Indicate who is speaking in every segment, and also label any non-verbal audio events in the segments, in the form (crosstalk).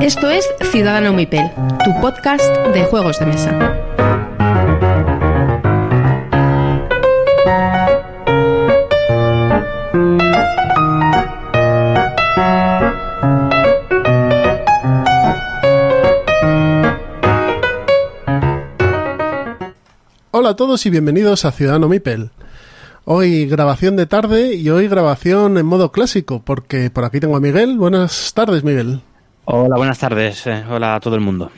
Speaker 1: Esto es Ciudadano Mipel, tu podcast de juegos de mesa.
Speaker 2: Hola a todos y bienvenidos a Ciudadano Mipel. Hoy grabación de tarde y hoy grabación en modo clásico, porque por aquí tengo a Miguel. Buenas tardes, Miguel.
Speaker 3: Hola, buenas tardes. Eh, hola a todo el mundo.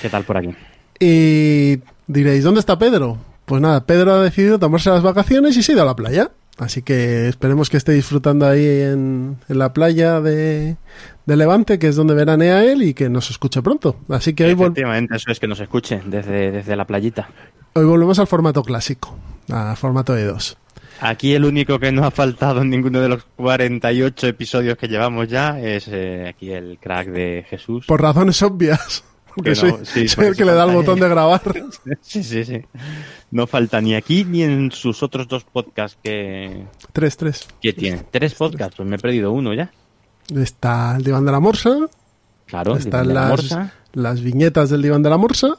Speaker 3: ¿Qué tal por aquí?
Speaker 2: Y diréis, ¿dónde está Pedro? Pues nada, Pedro ha decidido tomarse las vacaciones y se ha ido a la playa. Así que esperemos que esté disfrutando ahí en, en la playa de, de, Levante, que es donde veranea él, y que nos escuche pronto. Así que hoy
Speaker 3: Efectivamente, eso es que nos escuche desde, desde la playita.
Speaker 2: Hoy volvemos al formato clásico, al formato de dos.
Speaker 3: Aquí el único que no ha faltado en ninguno de los 48 episodios que llevamos ya es eh, aquí el crack de Jesús.
Speaker 2: Por razones obvias. (laughs) Porque no, soy, sí, soy el que le da el botón de grabar. (laughs)
Speaker 3: Sí, sí, sí. No falta ni aquí ni en sus otros dos podcasts que...
Speaker 2: Tres, tres.
Speaker 3: ¿Qué tiene? ¿Tres podcasts? Pues me he perdido uno ya.
Speaker 2: Está el diván de la morsa.
Speaker 3: Claro,
Speaker 2: Están
Speaker 3: el diván de la
Speaker 2: las,
Speaker 3: morsa.
Speaker 2: las viñetas del diván de la morsa.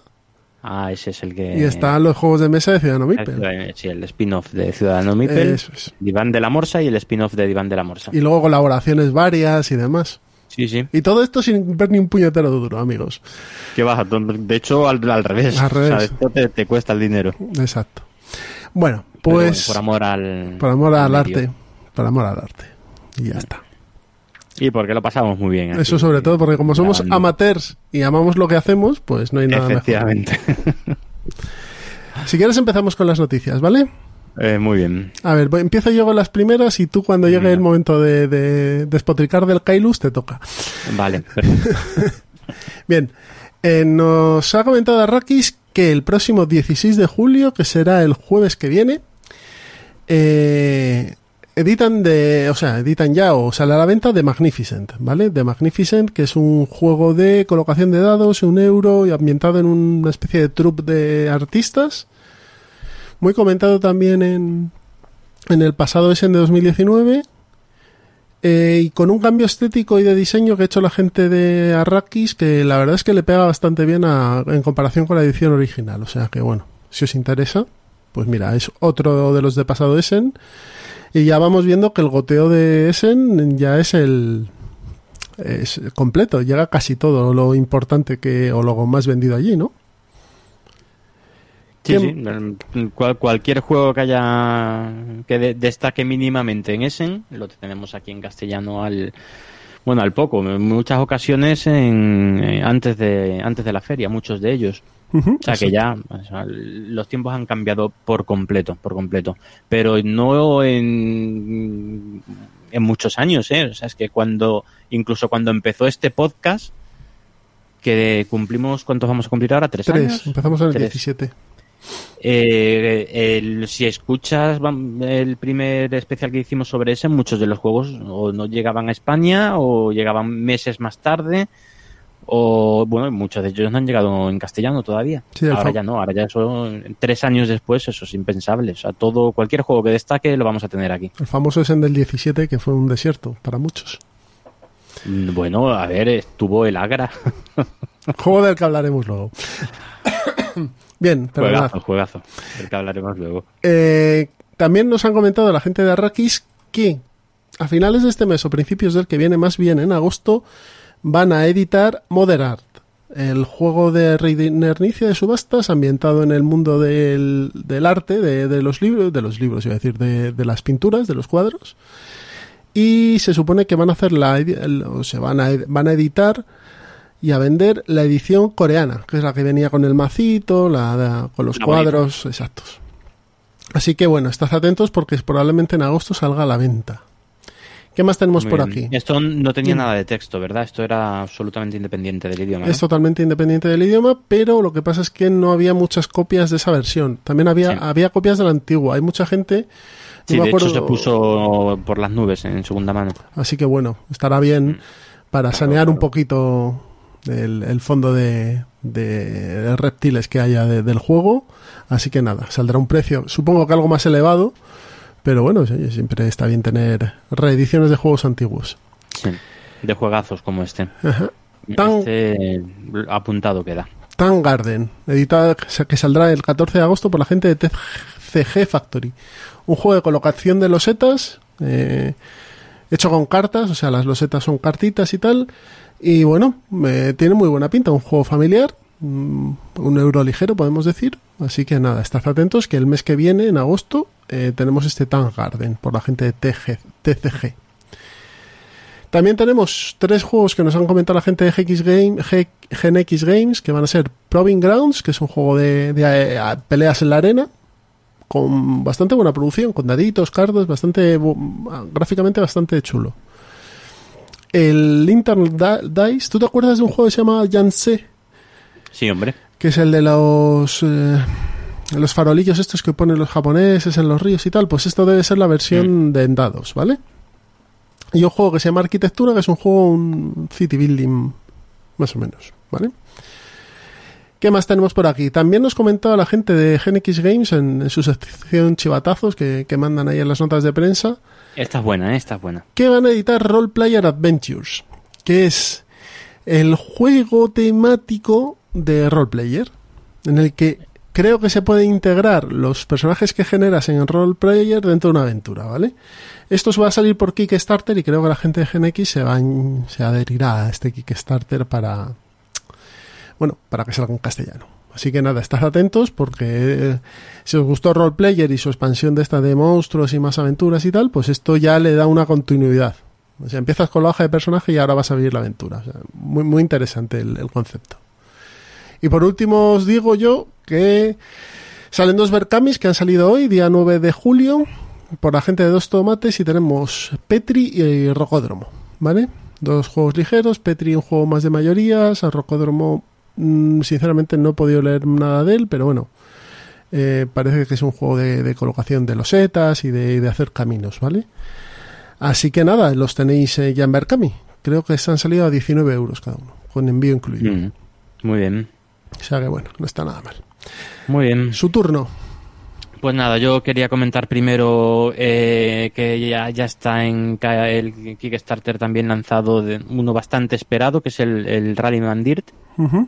Speaker 3: Ah, ese es el que...
Speaker 2: Y están los juegos de mesa de Ciudadano Mipel.
Speaker 3: Eh, Sí, el spin-off de Ciudadano Mipel,
Speaker 2: Eso es.
Speaker 3: Diván de la Morsa y el spin-off de Diván de la Morsa.
Speaker 2: Y luego colaboraciones varias y demás.
Speaker 3: Sí, sí.
Speaker 2: Y todo esto sin ver ni un puñetero duro, amigos.
Speaker 3: ¿Qué vas? De hecho, al, al revés.
Speaker 2: Al revés.
Speaker 3: O sea, esto te, te cuesta el dinero.
Speaker 2: Exacto. Bueno,
Speaker 3: Pero
Speaker 2: pues...
Speaker 3: por amor al...
Speaker 2: por amor al arte. Por amor al arte. Y ya está.
Speaker 3: Y porque lo pasamos muy bien. aquí.
Speaker 2: Eso sobre todo porque como somos
Speaker 3: grabando.
Speaker 2: amateurs y amamos lo que hacemos, pues no hay nada mejor.
Speaker 3: Efectivamente. (laughs)
Speaker 2: Si quieres empezamos con las noticias, ¿vale?
Speaker 3: Eh, muy bien.
Speaker 2: A ver, empiezo yo con las primeras y tú cuando llegue el momento de, de despotricar del Kailus te toca.
Speaker 3: Vale. (laughs)
Speaker 2: Bien, eh, nos ha comentado Arrakis que el próximo 16 de julio, que será el jueves que viene, eh, editan de, o sea, editan ya o sale a la venta de Magnificent, ¿vale? De Magnificent, que es un juego de colocación de dados, un euro y ambientado en una especie de troupe de artistas. Muy comentado también en, en el pasado Essen de 2019. Eh, y con un cambio estético y de diseño que ha hecho la gente de Arrakis, que la verdad es que le pega bastante bien a- en comparación con la edición original. O sea que bueno, si os interesa, pues mira, es otro de los de pasado Essen. Y ya vamos viendo que el goteo de Essen ya es el es completo, llega casi todo lo importante que o lo más vendido allí, ¿no?
Speaker 3: Sí,
Speaker 2: ¿Qué-
Speaker 3: sí. El- cual- cualquier juego que haya que de- destaque mínimamente en Essen, lo tenemos aquí en castellano al bueno, al poco, en muchas ocasiones en, eh, antes de antes de la feria, muchos de ellos. O sea que ya o sea, los tiempos han cambiado por completo, por completo. Pero no en, en muchos años, ¿eh? O sea, es que cuando, incluso cuando empezó este podcast, que cumplimos, ¿cuántos vamos a cumplir ahora? ¿Tres,
Speaker 2: Tres,
Speaker 3: años?
Speaker 2: empezamos en el
Speaker 3: Tres.
Speaker 2: 17.
Speaker 3: Eh, el- si escuchas el primer especial que hicimos sobre ese, muchos de los juegos o no llegaban a España o llegaban meses más tarde o bueno, muchos de ellos no han llegado en castellano todavía.
Speaker 2: Sí,
Speaker 3: ahora ya no, ahora ya son tres años después, eso es impensable. O sea, todo, cualquier juego que destaque lo vamos a tener aquí.
Speaker 2: El famoso Essen del 17, que fue un desierto para muchos.
Speaker 3: Mm, Bueno, a ver, estuvo el Agra. (laughs)
Speaker 2: Juego del que hablaremos luego. (coughs) Bien, pero nada.
Speaker 3: juegazo, juegazo. Del que hablaremos luego.
Speaker 2: Eh, también nos han comentado la gente de Arrakis que a finales de este mes o principios del que viene, más bien en agosto, van a editar Modern Art, el juego de reinernicia de subastas ambientado en el mundo del, del arte, de, de los libros, de los libros, iba a decir, de, de las pinturas, de los cuadros. Y se supone que van a hacer la, o se van a, ed- van a editar y a vender la edición coreana, que es la que venía con el macito, la, la- con los
Speaker 3: La bonita.
Speaker 2: cuadros exactos. Así que bueno, estad atentos porque probablemente en agosto salga a la venta. ¿Qué más tenemos
Speaker 3: Muy
Speaker 2: por
Speaker 3: bien.
Speaker 2: aquí?
Speaker 3: Esto no tenía nada de texto, ¿verdad? Esto era absolutamente independiente del idioma. ¿no?
Speaker 2: Es totalmente independiente del idioma, pero lo que pasa es que no había muchas copias de esa versión. También había,
Speaker 3: Sí.
Speaker 2: había copias de la antigua. Hay mucha gente.
Speaker 3: Sí,
Speaker 2: no
Speaker 3: de hecho se puso por las nubes en segunda mano.
Speaker 2: Así que bueno, estará bien para sanear un poquito el, el fondo de, de- de reptiles que haya de- del juego. Así que nada, saldrá un precio, supongo que algo más elevado, Pero bueno, siempre está bien tener reediciones de juegos antiguos.
Speaker 3: Sí, de juegazos como este.
Speaker 2: Ajá. Tan-
Speaker 3: Este apuntado queda.
Speaker 2: Tan Garden, editada que saldrá el 14 de agosto por la gente de TCG Factory. Un juego de colocación de losetas, eh, hecho con cartas, o sea, las losetas son cartitas y tal. Y bueno, eh, tiene muy buena pinta, un juego familiar, mm, un euro ligero, podemos decir. Así que nada, estad atentos que el mes que viene, en agosto, eh, tenemos este Tan Garden por la gente de TG TCG. También tenemos tres juegos que nos han comentado la gente de GX Game, G- Gen X Games, que van a ser Proving Grounds, que es un juego de, de, eh, a- peleas en la arena, con bastante buena producción, con daditos, cartas, bastante bu- gráficamente bastante chulo. El Lintern Da- Dice, ¿tú te acuerdas de un juego que se llama Yanse?
Speaker 3: Sí, hombre.
Speaker 2: Que es el de los eh, los farolillos estos que ponen los japoneses en los ríos y tal, pues esto debe ser la versión de en dados, ¿vale? Y un juego que se llama Arquitectura, que es un juego, un city building, más o menos, ¿vale? ¿Qué más tenemos por aquí? También nos comentaba la gente de Gen X Games en, en su sección chivatazos que, que mandan ahí en las notas de prensa
Speaker 3: Esta es buena, ¿eh? esta es buena.
Speaker 2: que van a editar Role Player Adventures, que es el juego temático de roleplayer, en el que creo que se pueden integrar los personajes que generas en el roleplayer dentro de una aventura, ¿vale? Esto se va a salir por Kickstarter y creo que la gente de GenX se, va a- se adherirá a este Kickstarter para, bueno, para que salga en castellano. Así que nada, estad atentos porque eh, si os gustó Roleplayer y su expansión de esta de monstruos y más aventuras y tal, pues esto ya le da una continuidad. O sea, empiezas con la hoja de personaje y ahora vas a vivir la aventura. Muy, muy interesante el concepto. Y por último os digo yo que salen dos Berkamis que han salido hoy, día 9 de julio, por la gente de Dos Tomates y tenemos Petri y Rocódromo, ¿vale? Dos juegos ligeros, Petri un juego más de mayorías, a Rocódromo mm, sinceramente no he podido leer nada de él, pero bueno, eh, parece que es un juego de, de colocación de losetas y de, de hacer caminos, ¿vale? Así que nada, los tenéis eh, ya en Berkami. Creo que se han salido a 19 euros cada uno, con envío incluido.
Speaker 3: Mm, Muy bien.
Speaker 2: O sea que bueno, no está nada mal.
Speaker 3: Muy bien.
Speaker 2: Su turno.
Speaker 3: Pues nada, yo quería comentar primero eh, que ya, ya está en el Kickstarter también lanzado de uno bastante esperado, que es el, el Rallyman Dirt,
Speaker 2: Ujú.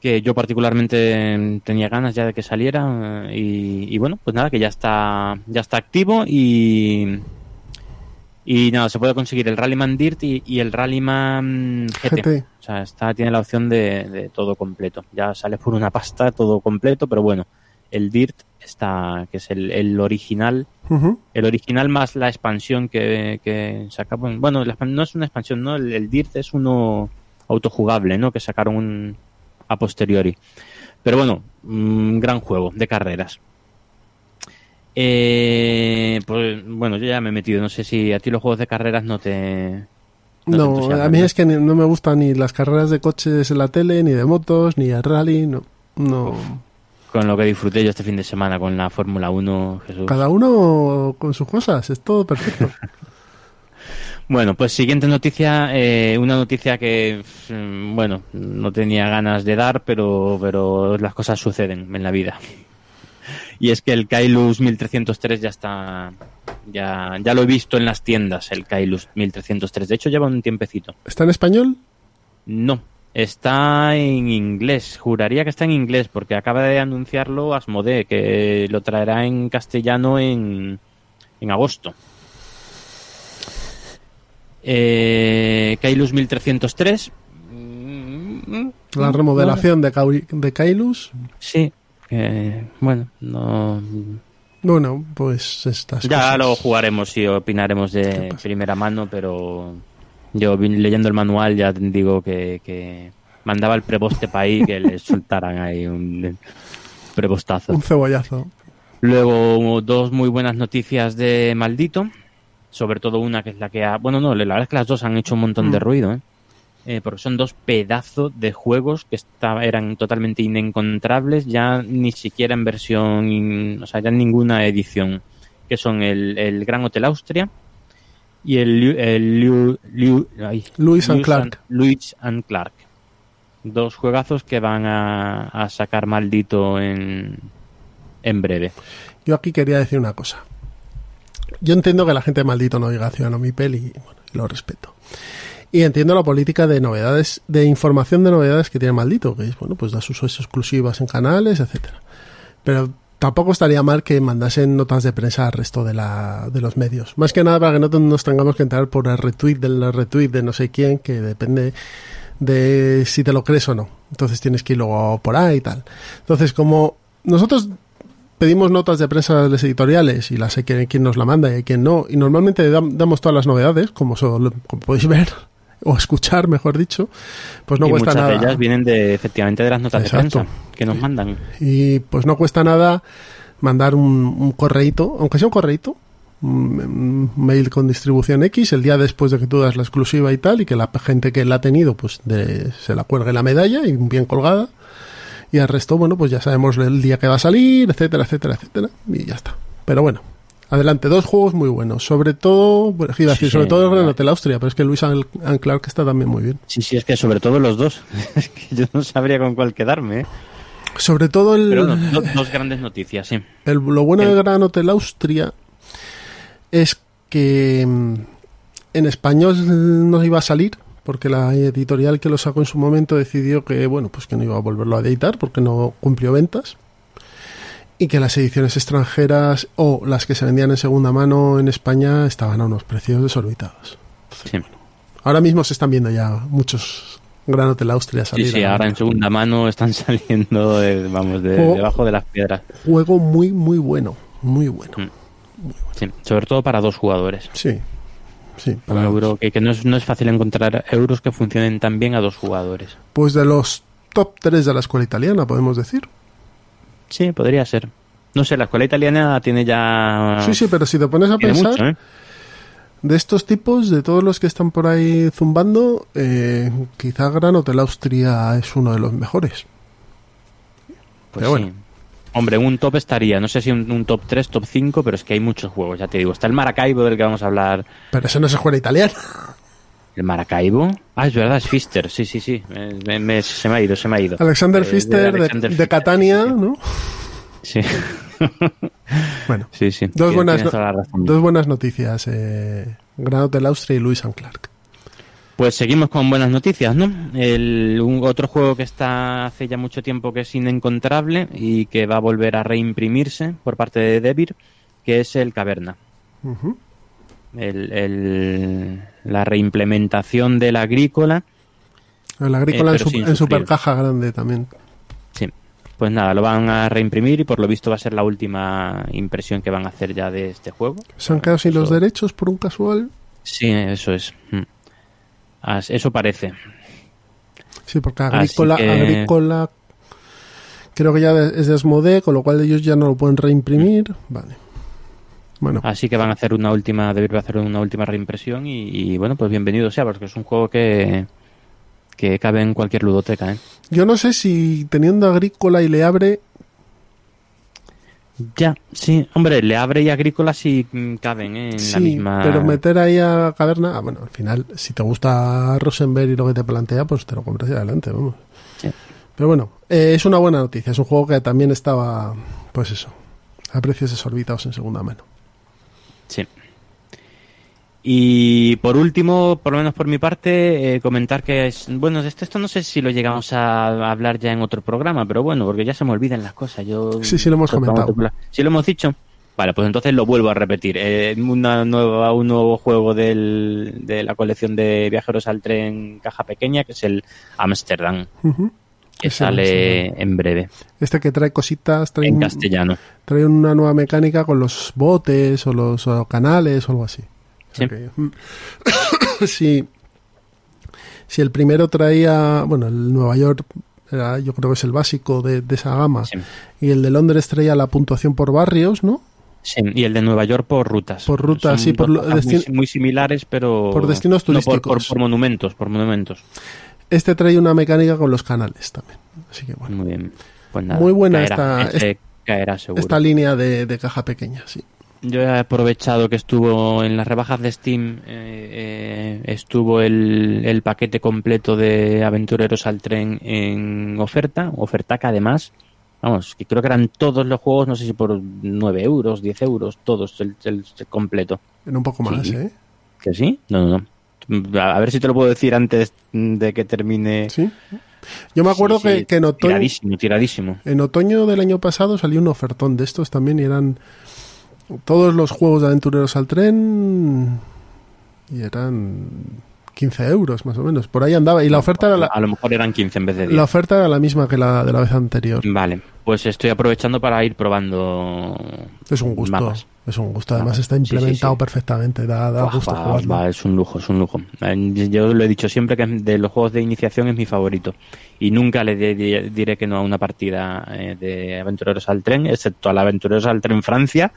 Speaker 3: que yo particularmente tenía ganas ya de que saliera eh, y, y bueno, pues nada, que ya está ya está activo y y nada, se puede conseguir el Rallyman Dirt y, y el Rallyman GT.
Speaker 2: GT.
Speaker 3: O sea, está, tiene la opción de, de todo completo. Ya sale por una pasta todo completo, pero bueno, el Dirt está, que es el, el original, el original más la expansión que, que sacaron. Bueno, la no es una expansión, ¿no? El, el Dirt es uno autojugable, ¿no? Que sacaron un, a posteriori. Pero bueno, un gran juego de carreras. Eh, pues bueno, yo ya me he metido. No sé si a ti los juegos de carreras no te. no
Speaker 2: a mí es que no me gustan ni las carreras de coches en la tele, ni de motos, ni el rally, no. no.
Speaker 3: Con lo que disfruté yo este fin de semana con la Fórmula 1, Jesús.
Speaker 2: Cada uno con sus cosas, es todo perfecto. (laughs)
Speaker 3: Bueno, pues siguiente noticia, eh, una noticia que, mm, bueno, no tenía ganas de dar, pero, pero las cosas suceden en la vida. Y es que el Kailus 1303 ya está, ya, ya lo he visto en las tiendas, el Kailus 1303. De hecho, lleva un tiempecito.
Speaker 2: ¿Está en español?
Speaker 3: No, está en inglés. Juraría que está en inglés porque acaba de anunciarlo Asmodee, que lo traerá en castellano en, en agosto. Eh, Kailus 1303. mm,
Speaker 2: La remodelación de Kailus.
Speaker 3: Sí, que, bueno, no.
Speaker 2: Bueno, pues estas
Speaker 3: Ya
Speaker 2: cosas.
Speaker 3: lo jugaremos y opinaremos
Speaker 2: ¿Qué
Speaker 3: de primera mano, pero yo vi- leyendo el manual ya digo que, que mandaba el preboste para ahí que le soltaran ahí un prebostazo.
Speaker 2: Un cebollazo.
Speaker 3: Luego dos muy buenas noticias de Maldito, sobre todo una que es la que ha... Bueno, no, la verdad es que las dos han hecho un montón de
Speaker 2: Mm.
Speaker 3: ruido, ¿eh? Eh, porque son dos pedazos de juegos que estaba, eran totalmente inencontrables, ya ni siquiera en versión, o sea, ya en ninguna edición, que son el, el Gran Hotel Austria y el, el Liu- Liu- ay,
Speaker 2: Lewis and Clark.
Speaker 3: Lewis and Clark. Dos juegazos que van a, a sacar maldito en, en breve.
Speaker 2: Yo aquí quería decir una cosa. yo entiendo que la gente maldito no diga Ciudadano Mipel y, bueno, y lo respeto. Y entiendo la política de novedades, de información de novedades que tiene maldito, que es, bueno, pues da sus exclusivas en canales, etcétera. Pero tampoco estaría mal que mandasen notas de prensa al resto de, la, de los medios. Más que nada para que no nos tengamos que entrar por el retweet del retweet de no sé quién, que depende de si te lo crees o no. Entonces tienes que ir luego por ahí y tal. Entonces, como nosotros pedimos notas de prensa de las editoriales y las hay quien nos la manda y hay quien no, y normalmente damos todas las novedades, como, como podéis ver, o escuchar, mejor dicho, pues no
Speaker 3: y
Speaker 2: cuesta
Speaker 3: muchas
Speaker 2: nada.
Speaker 3: de ellas vienen de, efectivamente de las notas
Speaker 2: Exacto.
Speaker 3: de prensa que nos mandan.
Speaker 2: Y pues no cuesta nada mandar un, un correíto, aunque sea un correíto, un, un mail con distribución X, el día después de que tú das la exclusiva y tal, y que la gente que la ha tenido, pues de- se la cuelgue la medalla y bien colgada. Y al resto, bueno, pues ya sabemos el día que va a salir, etcétera, etcétera, etcétera. Y ya está. Pero bueno, adelante, dos juegos muy buenos. Sobre todo, bueno, iba a decir,
Speaker 3: Sí,
Speaker 2: sobre
Speaker 3: sí.
Speaker 2: todo el Gran Hotel Austria, pero es que Luis An- An Clark está también muy bien.
Speaker 3: Sí, sí, es que sobre todo los dos. (laughs) es que yo no sabría con cuál quedarme. ¿eh?
Speaker 2: Sobre todo el,
Speaker 3: Pero dos grandes noticias, sí.
Speaker 2: El- lo bueno
Speaker 3: El-
Speaker 2: de Gran Hotel Austria es que mm, en español no iba a salir porque la editorial que lo sacó en su momento decidió que bueno pues que no iba a volverlo a editar porque no cumplió ventas y que las ediciones extranjeras o las que se vendían en segunda mano en España estaban a unos precios desorbitados.
Speaker 3: Sí,
Speaker 2: Ahora mismo se están viendo ya muchos Gran Hotel Austria
Speaker 3: sí,
Speaker 2: salir.
Speaker 3: sí,
Speaker 2: la
Speaker 3: ahora en segunda mano están (laughs) saliendo, de- vamos, de,
Speaker 2: Juego-
Speaker 3: debajo de las piedras.
Speaker 2: Juego muy muy bueno, muy bueno.
Speaker 3: Mm. Sí, sobre todo para dos jugadores.
Speaker 2: Sí. Sí,
Speaker 3: Un euro que, que no, es, no es fácil encontrar euros que funcionen tan bien a dos jugadores.
Speaker 2: Pues de los top 3 de la escuela italiana, podemos decir.
Speaker 3: Sí, podría ser. No sé, la escuela italiana tiene ya...
Speaker 2: Sí, sí, pero si te pones a
Speaker 3: tiene
Speaker 2: pensar,
Speaker 3: mucho, ¿eh?
Speaker 2: de estos tipos, de todos los que están por ahí zumbando, eh, quizá Gran Hotel Austria es uno de los mejores.
Speaker 3: Pues
Speaker 2: pero bueno.
Speaker 3: sí. Hombre, un top estaría, no sé si un, un top 3, top 5, pero es que hay muchos juegos, ya te digo. Está el Maracaibo del que vamos a hablar.
Speaker 2: Pero eso no es escuela italiana.
Speaker 3: ¿El Maracaibo? Ah, es verdad, es Fister, sí, sí, sí. Me- me- me- se me ha ido, se me ha ido.
Speaker 2: Alexander
Speaker 3: Eh, de
Speaker 2: Pfister de,
Speaker 3: Alexander
Speaker 2: de
Speaker 3: Pfister,
Speaker 2: Catania,
Speaker 3: sí, sí.
Speaker 2: ¿no?
Speaker 3: Sí, (laughs)
Speaker 2: Bueno,
Speaker 3: sí, sí.
Speaker 2: dos buenas, dos buenas noticias. Eh, Gran Hotel Austria y Louis and Clark.
Speaker 3: Pues seguimos con buenas noticias, ¿no? El, un- otro juego que está hace ya mucho tiempo que es inencontrable y que va a volver a reimprimirse por parte de Devir, que es el Caverna. El, el- la reimplementación del agrícola.
Speaker 2: El agrícola
Speaker 3: Eh,
Speaker 2: en, su- en
Speaker 3: sufrir.
Speaker 2: super caja grande también.
Speaker 3: Sí. Pues nada, lo van a reimprimir y por lo visto va a ser la última impresión que van a hacer ya de este juego.
Speaker 2: Se han quedado sin los derechos por un casual.
Speaker 3: Sí, eso es. Mm. Eso parece.
Speaker 2: Sí, porque agrícola,
Speaker 3: que-
Speaker 2: agrícola creo que ya es de Asmodee, con lo cual ellos ya no lo pueden reimprimir. Vale. Bueno,
Speaker 3: Así que van a hacer una última, a hacer una última reimpresión y, y, bueno, pues bienvenido sea, porque es un juego que, que cabe en cualquier ludoteca, ¿eh?
Speaker 2: yo no sé si teniendo agrícola y le abre,
Speaker 3: Ya, sí, hombre, le abre y agrícola sí mm, caben ¿eh? en
Speaker 2: sí,
Speaker 3: la misma.
Speaker 2: pero meter ahí a caverna, ah, bueno, al final, si te gusta Rosenberg y lo que te plantea, pues te lo compras y adelante, vamos.
Speaker 3: Sí.
Speaker 2: Pero bueno, eh, es una buena noticia. Es un juego que también estaba, pues eso, a precios desorbitados en segunda mano.
Speaker 3: Sí. Y por último, por lo menos por mi parte, eh, comentar que es, bueno, de esto, esto no sé si lo llegamos a hablar ya en otro programa, pero bueno, porque ya se me olvidan las cosas. Yo
Speaker 2: Sí, sí, lo hemos comentado.
Speaker 3: Sí, lo hemos dicho. Vale, pues entonces lo vuelvo a repetir. Eh, una nueva, un nuevo juego del, de la colección de viajeros al tren caja pequeña, que es el Amsterdam,
Speaker 2: Ujú.
Speaker 3: Que
Speaker 2: Ese
Speaker 3: sale en breve,
Speaker 2: Este que trae cositas, trae,
Speaker 3: en
Speaker 2: un-
Speaker 3: castellano.
Speaker 2: trae una nueva mecánica con los botes o los o canales o algo así.
Speaker 3: Sí.
Speaker 2: Ok. Mm. (coughs) si, si el primero traía, bueno, el Nueva York era, yo creo que es el básico de, de esa gama,
Speaker 3: Sí.
Speaker 2: y el de Londres traía la puntuación por barrios, ¿no?
Speaker 3: Sí, y el de Nueva York por rutas.
Speaker 2: Por rutas,
Speaker 3: Son
Speaker 2: sí, por
Speaker 3: muy, muy similares, pero...
Speaker 2: por destinos
Speaker 3: no, por- por,
Speaker 2: turísticos.
Speaker 3: por monumentos, por monumentos.
Speaker 2: Este trae una mecánica con los canales también. Así que bueno,
Speaker 3: Muy bien. Pues nada,
Speaker 2: Muy buena
Speaker 3: caerá,
Speaker 2: esta-
Speaker 3: caerá seguro.
Speaker 2: esta línea de, de caja pequeña, sí.
Speaker 3: Yo he aprovechado que estuvo en las rebajas de Steam, eh, eh, estuvo el, el paquete completo de Aventureros al Tren en oferta, ofertaca además, Vamos, que creo que eran todos los juegos, no sé si por 9 euros, 10 euros, todos, el, el- el completo.
Speaker 2: En un poco más,
Speaker 3: Sí.
Speaker 2: ¿eh?
Speaker 3: ¿Que sí? No, no, no. A ver si te lo puedo decir antes de que termine.
Speaker 2: Sí. Yo me acuerdo
Speaker 3: Sí, sí,
Speaker 2: que, que en otoño,
Speaker 3: Tiradísimo, tiradísimo.
Speaker 2: en otoño del año pasado salió un ofertón de estos también y eran todos los juegos de aventureros al tren y eran 15 euros más o menos. Por ahí andaba y la oferta era la,
Speaker 3: A lo mejor eran 15 en vez de 10.
Speaker 2: la oferta era la misma que la de la vez anterior.
Speaker 3: Vale, pues estoy aprovechando para ir probando.
Speaker 2: Es un gusto.
Speaker 3: mapas.
Speaker 2: Es un gusto. Además está
Speaker 3: Sí, sí,
Speaker 2: implementado
Speaker 3: sí.
Speaker 2: perfectamente. Da, da gusto
Speaker 3: va,
Speaker 2: jugarlo.
Speaker 3: va, es un lujo, es un lujo. Eh, Yo lo he dicho siempre que de los juegos de iniciación es mi favorito. Y nunca le di- di- diré que no a una partida eh, de Aventureros al Tren, excepto a la Aventureros al Tren Francia,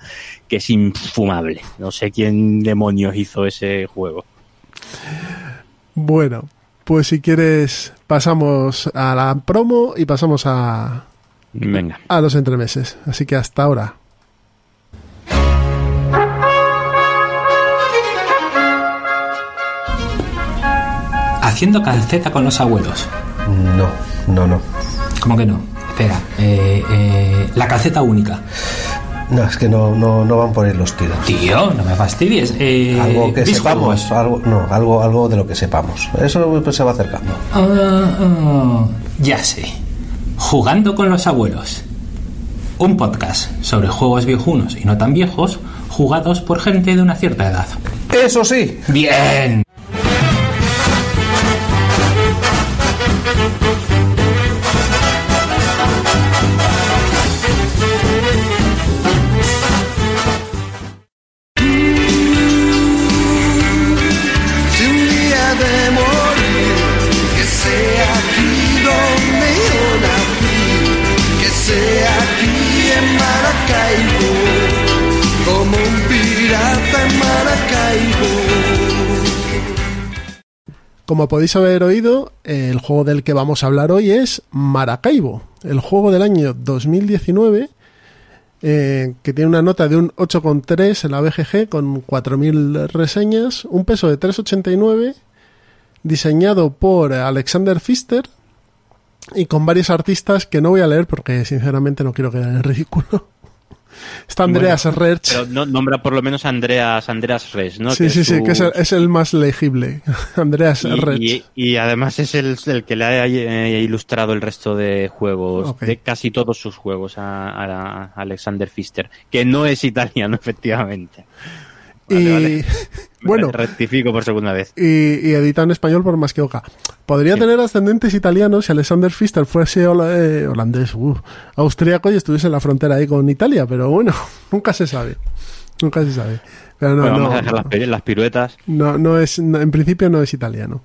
Speaker 3: que es infumable. No sé quién demonios hizo ese juego.
Speaker 2: Bueno, pues si quieres pasamos a la promo y pasamos a,
Speaker 3: Venga.
Speaker 2: a los entremeses. Así que hasta ahora.
Speaker 4: Haciendo calceta con los abuelos.
Speaker 5: No, no, no.
Speaker 4: ¿Cómo que no? Espera, eh, eh, la calceta única.
Speaker 5: No, es que no, no, no van por ahí los tiros.
Speaker 4: Tío, no me fastidies. Eh,
Speaker 5: Algo que
Speaker 4: ¿vis
Speaker 5: sepamos, algo, no, algo, algo de lo que sepamos. Eso pues, se va acercando.
Speaker 4: Ah, ah, ya sé. Jugando con los abuelos. Un podcast sobre juegos viejunos y no tan viejos, jugados por gente de una cierta edad.
Speaker 5: Eso sí,
Speaker 4: Bien.
Speaker 6: Como
Speaker 2: podéis haber oído, el juego del que vamos a hablar hoy es Maracaibo, el juego del año 2019, eh, que tiene una nota de un 8,3 en la BGG con 4.000 reseñas, un peso de 3,89, diseñado por Alexander Pfister y con varios artistas que no voy a leer porque sinceramente no quiero quedar en ridículo. Está Andreas.
Speaker 3: Pero no, nombra por lo menos a Andreas, Andreas Res, ¿no?
Speaker 2: sí,
Speaker 3: Que
Speaker 2: sí,
Speaker 3: es
Speaker 2: sí,
Speaker 3: su-
Speaker 2: que es el, es el más legible. (laughs) Andreas
Speaker 3: y, y- y además es el, el que le ha eh, ilustrado el resto de juegos, de casi todos sus juegos a, a- a Alexander Pfister, que no es italiano, (laughs) efectivamente. Vale,
Speaker 2: y
Speaker 3: vale. (laughs)
Speaker 2: bueno,
Speaker 3: rectifico por segunda vez.
Speaker 2: y, y edita en español por más que oca. Podría
Speaker 3: Sí.
Speaker 2: tener ascendentes italianos si Alexander Pfister fuese hola- eh, holandés, uh, austríaco y estuviese en la frontera ahí con Italia, pero bueno, (laughs) nunca se sabe. Nunca se sabe. Pero no,
Speaker 3: Bueno, vamos
Speaker 2: no,
Speaker 3: a dejar
Speaker 2: no.
Speaker 3: las, pi- las piruetas.
Speaker 2: No, no es, en principio no es italiano.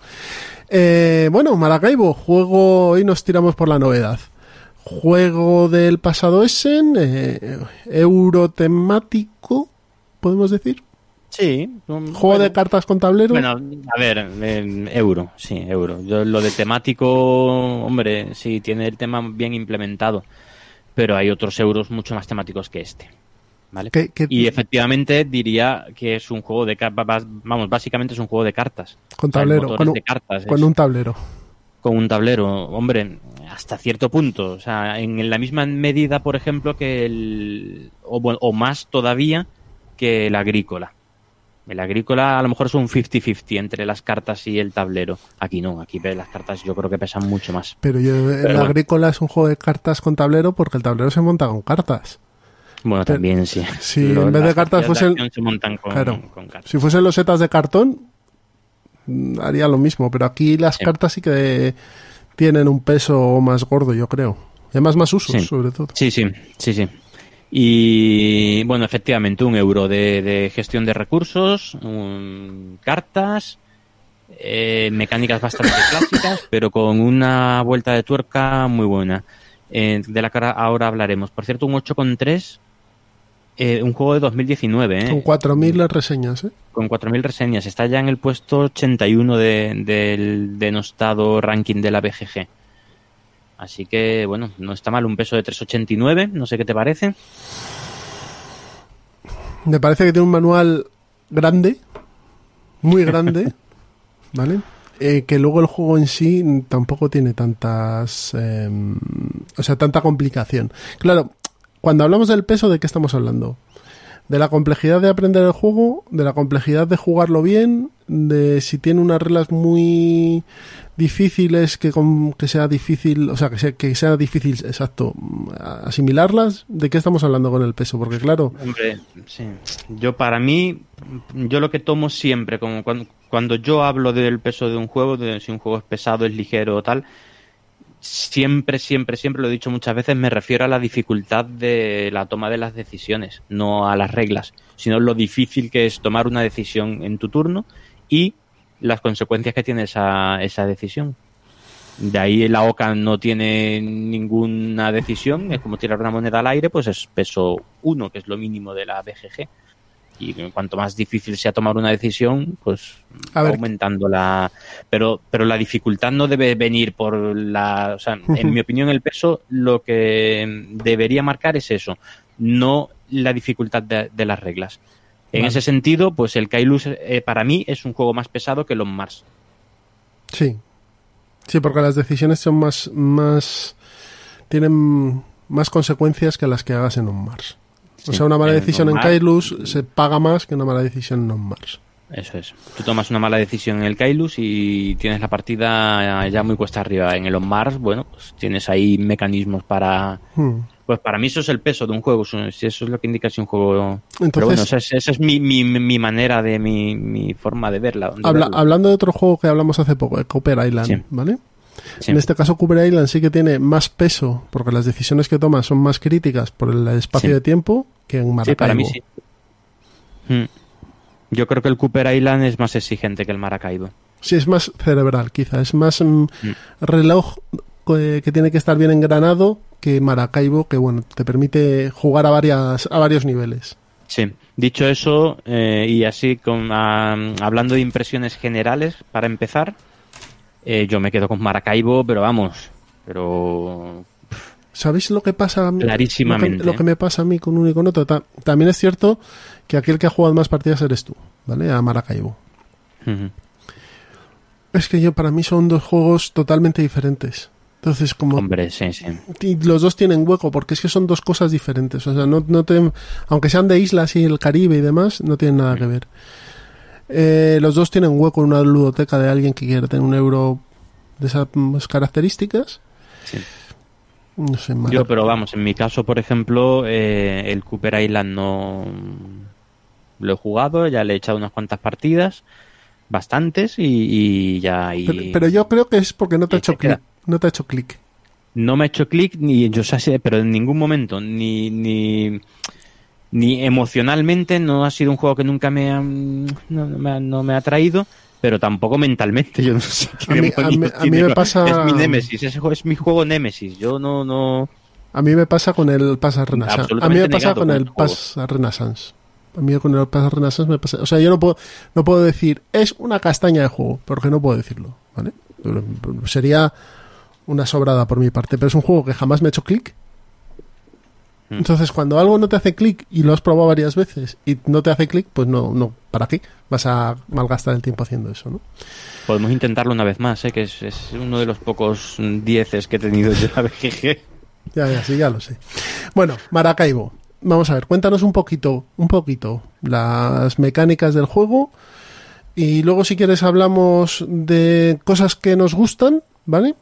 Speaker 2: Eh, bueno, Maracaibo, juego, hoy nos tiramos por la novedad. Juego del pasado Essen, eh, eurotemático, podemos decir.
Speaker 3: Sí. un-
Speaker 2: Juego
Speaker 3: bueno,
Speaker 2: de cartas con tablero.
Speaker 3: Bueno, a ver, eh, euro, sí, euro. Yo, lo de temático, hombre, sí, tiene el tema bien implementado, pero hay otros euros mucho más temáticos que este. ¿Vale? Y efectivamente diría que es un juego de cartas, vamos, básicamente es un juego de cartas.
Speaker 2: con
Speaker 3: O sea, el
Speaker 2: tablero, con un,
Speaker 3: de cartas,
Speaker 2: con
Speaker 3: es
Speaker 2: un tablero.
Speaker 3: con un tablero, hombre, hasta cierto punto, o sea, en la misma medida, por ejemplo, que el, o, o más todavía que el agrícola. El agrícola a lo mejor es un 50-50 entre las cartas y el tablero. Aquí no, aquí las cartas yo creo que pesan mucho más.
Speaker 2: Pero yo, el
Speaker 3: bueno.
Speaker 2: agrícola es un juego de cartas con tablero porque el tablero se monta con cartas.
Speaker 3: Bueno,
Speaker 2: Pero-
Speaker 3: también sí. (laughs)
Speaker 2: si en vez de cartas fuesen-
Speaker 3: se montan con,
Speaker 2: Claro.
Speaker 3: con cartas.
Speaker 2: Si fuesen los setas de cartón, mm, haría lo mismo, pero aquí las
Speaker 3: Sí.
Speaker 2: cartas sí que tienen un peso más gordo, yo creo. Y además más usos,
Speaker 3: Sí.
Speaker 2: sobre todo.
Speaker 3: Sí, sí, sí, sí. Y bueno, efectivamente, un euro de, de gestión de recursos, un- cartas, eh, mecánicas bastante clásicas, (coughs) pero con una vuelta de tuerca muy buena. Eh, de la cara ahora hablaremos. Por cierto, un 8,3, eh, un juego de 2019, ¿eh?
Speaker 2: Con 4.000 reseñas, ¿eh?
Speaker 3: con 4.000 reseñas. Está ya en el puesto 81 de- del denostado ranking de la BGG. Así que, bueno, no está mal. Un peso de 3,89. No sé qué te parece.
Speaker 2: Me parece que tiene un manual grande, muy grande, (laughs) ¿vale? eh, que luego el juego en sí tampoco tiene tantas, eh, o sea, tanta complicación. Claro, cuando hablamos del peso, ¿de qué estamos hablando? De la complejidad de aprender el juego, de la complejidad de jugarlo bien, de si tiene unas reglas muy difíciles que, con- que sea difícil, o sea, que sea, que sea difícil, exacto, asimilarlas. ¿De qué estamos hablando con el peso? Porque claro,
Speaker 3: Hombre, sí. Yo para mí, yo lo que tomo siempre, como cuando, cuando yo hablo del peso de un juego, de si un juego es pesado, es ligero o tal, siempre, siempre, siempre lo he dicho muchas veces, me refiero a la dificultad de la toma de las decisiones, no a las reglas, sino lo difícil que es tomar una decisión en tu turno y las consecuencias que tiene esa, esa decisión. De ahí la OCA no tiene ninguna decisión, es como tirar una moneda al aire, pues es peso 1, que es lo mínimo de la BGG. Y cuanto más difícil sea tomar una decisión, pues
Speaker 2: A ver.
Speaker 3: aumentando la... Pero, pero la dificultad no debe venir por la... O sea, en mi (laughs) opinión el peso lo que debería marcar es eso, no la dificultad de, de las reglas. En
Speaker 2: Vale.
Speaker 3: ese sentido, pues el Kailus eh, para mí es un juego más pesado que los Mars.
Speaker 2: Sí. Sí, porque las decisiones son más, más, tienen más consecuencias que las que hagas en un Mars. o sea, una mala
Speaker 3: en
Speaker 2: decisión en Kailus se paga más que una mala decisión en un Mars.
Speaker 3: Eso es. Tú tomas una mala decisión en el Kailus y tienes la partida ya muy cuesta arriba. En el On Mars, bueno, pues tienes ahí mecanismos para...
Speaker 2: Hmm.
Speaker 3: Pues para mí eso es el peso de un juego. eso- Si eso es lo que indica si un juego... Pero
Speaker 2: Entonces-
Speaker 3: bueno, esa es, esa es mi, mi, mi manera de... Mi, mi forma de verla. de
Speaker 2: Habla-
Speaker 3: verlo.
Speaker 2: hablando de otro juego que hablamos hace poco, de Cooper Island,
Speaker 3: Sí.
Speaker 2: ¿vale?
Speaker 3: Sí.
Speaker 2: En este caso, Cooper Island sí que tiene más peso, porque las decisiones que toma son más críticas por el espacio
Speaker 3: Sí.
Speaker 2: de tiempo que en Maracaibo.
Speaker 3: Sí, para mí sí. Hmm. Yo creo que el Cooper Island es más exigente que el Maracaibo.
Speaker 2: Sí, es más cerebral, quizá. Es más mm, reloj eh, que tiene que estar bien engranado que Maracaibo, que bueno, te permite jugar a varias a varios niveles.
Speaker 3: Sí, dicho eso, eh, y así con, ah, hablando de impresiones generales, para empezar, eh, yo me quedo con Maracaibo, pero vamos, pero
Speaker 2: ¿Sabéis lo que pasa?
Speaker 3: Clarísimamente.
Speaker 2: Lo que, lo que me pasa a mí con uno y con otro. Ta- también es cierto que aquel que ha jugado más partidas eres tú, ¿vale? A Maracaibo. Es que yo, para mí son dos juegos totalmente diferentes. Entonces, como
Speaker 3: hombre, sí, sí.
Speaker 2: los dos tienen hueco, porque es que son dos cosas diferentes. O sea, no, no te- aunque sean de islas y el Caribe y demás, no tienen nada que ver. Eh, los dos tienen hueco en una ludoteca de alguien que quiere tener un euro de esas características.
Speaker 3: Sí.
Speaker 2: No sé, Mara-
Speaker 3: Yo, pero vamos, en mi caso, por ejemplo, eh, el Cooper Island no lo he jugado, ya le he echado unas cuantas partidas, bastantes, y, y ya... y-
Speaker 2: pero, pero yo creo que es porque no te ha hecho clic. No te ha hecho clic.
Speaker 3: no me ha hecho clic ni yo sé, pero en ningún momento ni ni ni emocionalmente no ha sido un juego que nunca me ha, no, no me ha, no me ha atraído pero tampoco mentalmente yo no sé qué
Speaker 2: A mí-
Speaker 3: demonios
Speaker 2: a mí- a mí
Speaker 3: tiene,
Speaker 2: me pasa-
Speaker 3: es mi némesis ese juego es mi juego némesis yo no no
Speaker 2: A mí me pasa con el Pasa Renaissance. A mí me pasa con
Speaker 3: con
Speaker 2: el. Pasa Renaissance. A mí con el Pasa Renaissance me pasa. O sea, yo no puedo, no puedo decir es una castaña de juego, porque no puedo decirlo, ¿vale? Sería una sobrada por mi parte, pero es un juego que jamás me ha hecho clic.
Speaker 3: Mm.
Speaker 2: Entonces, cuando algo no te hace clic y lo has probado varias veces y no te hace clic, pues no, no, ¿para qué? Vas a malgastar el tiempo haciendo eso, ¿no?
Speaker 3: podemos intentarlo una vez más ¿eh? que es, es uno de los pocos dieces que he tenido yo a BGG (laughs)
Speaker 2: Ya, ya, sí, ya lo sé. Bueno, Maracaibo. Vamos a ver, cuéntanos un poquito, un poquito las mecánicas del juego y luego si quieres hablamos de cosas que nos gustan, ¿vale?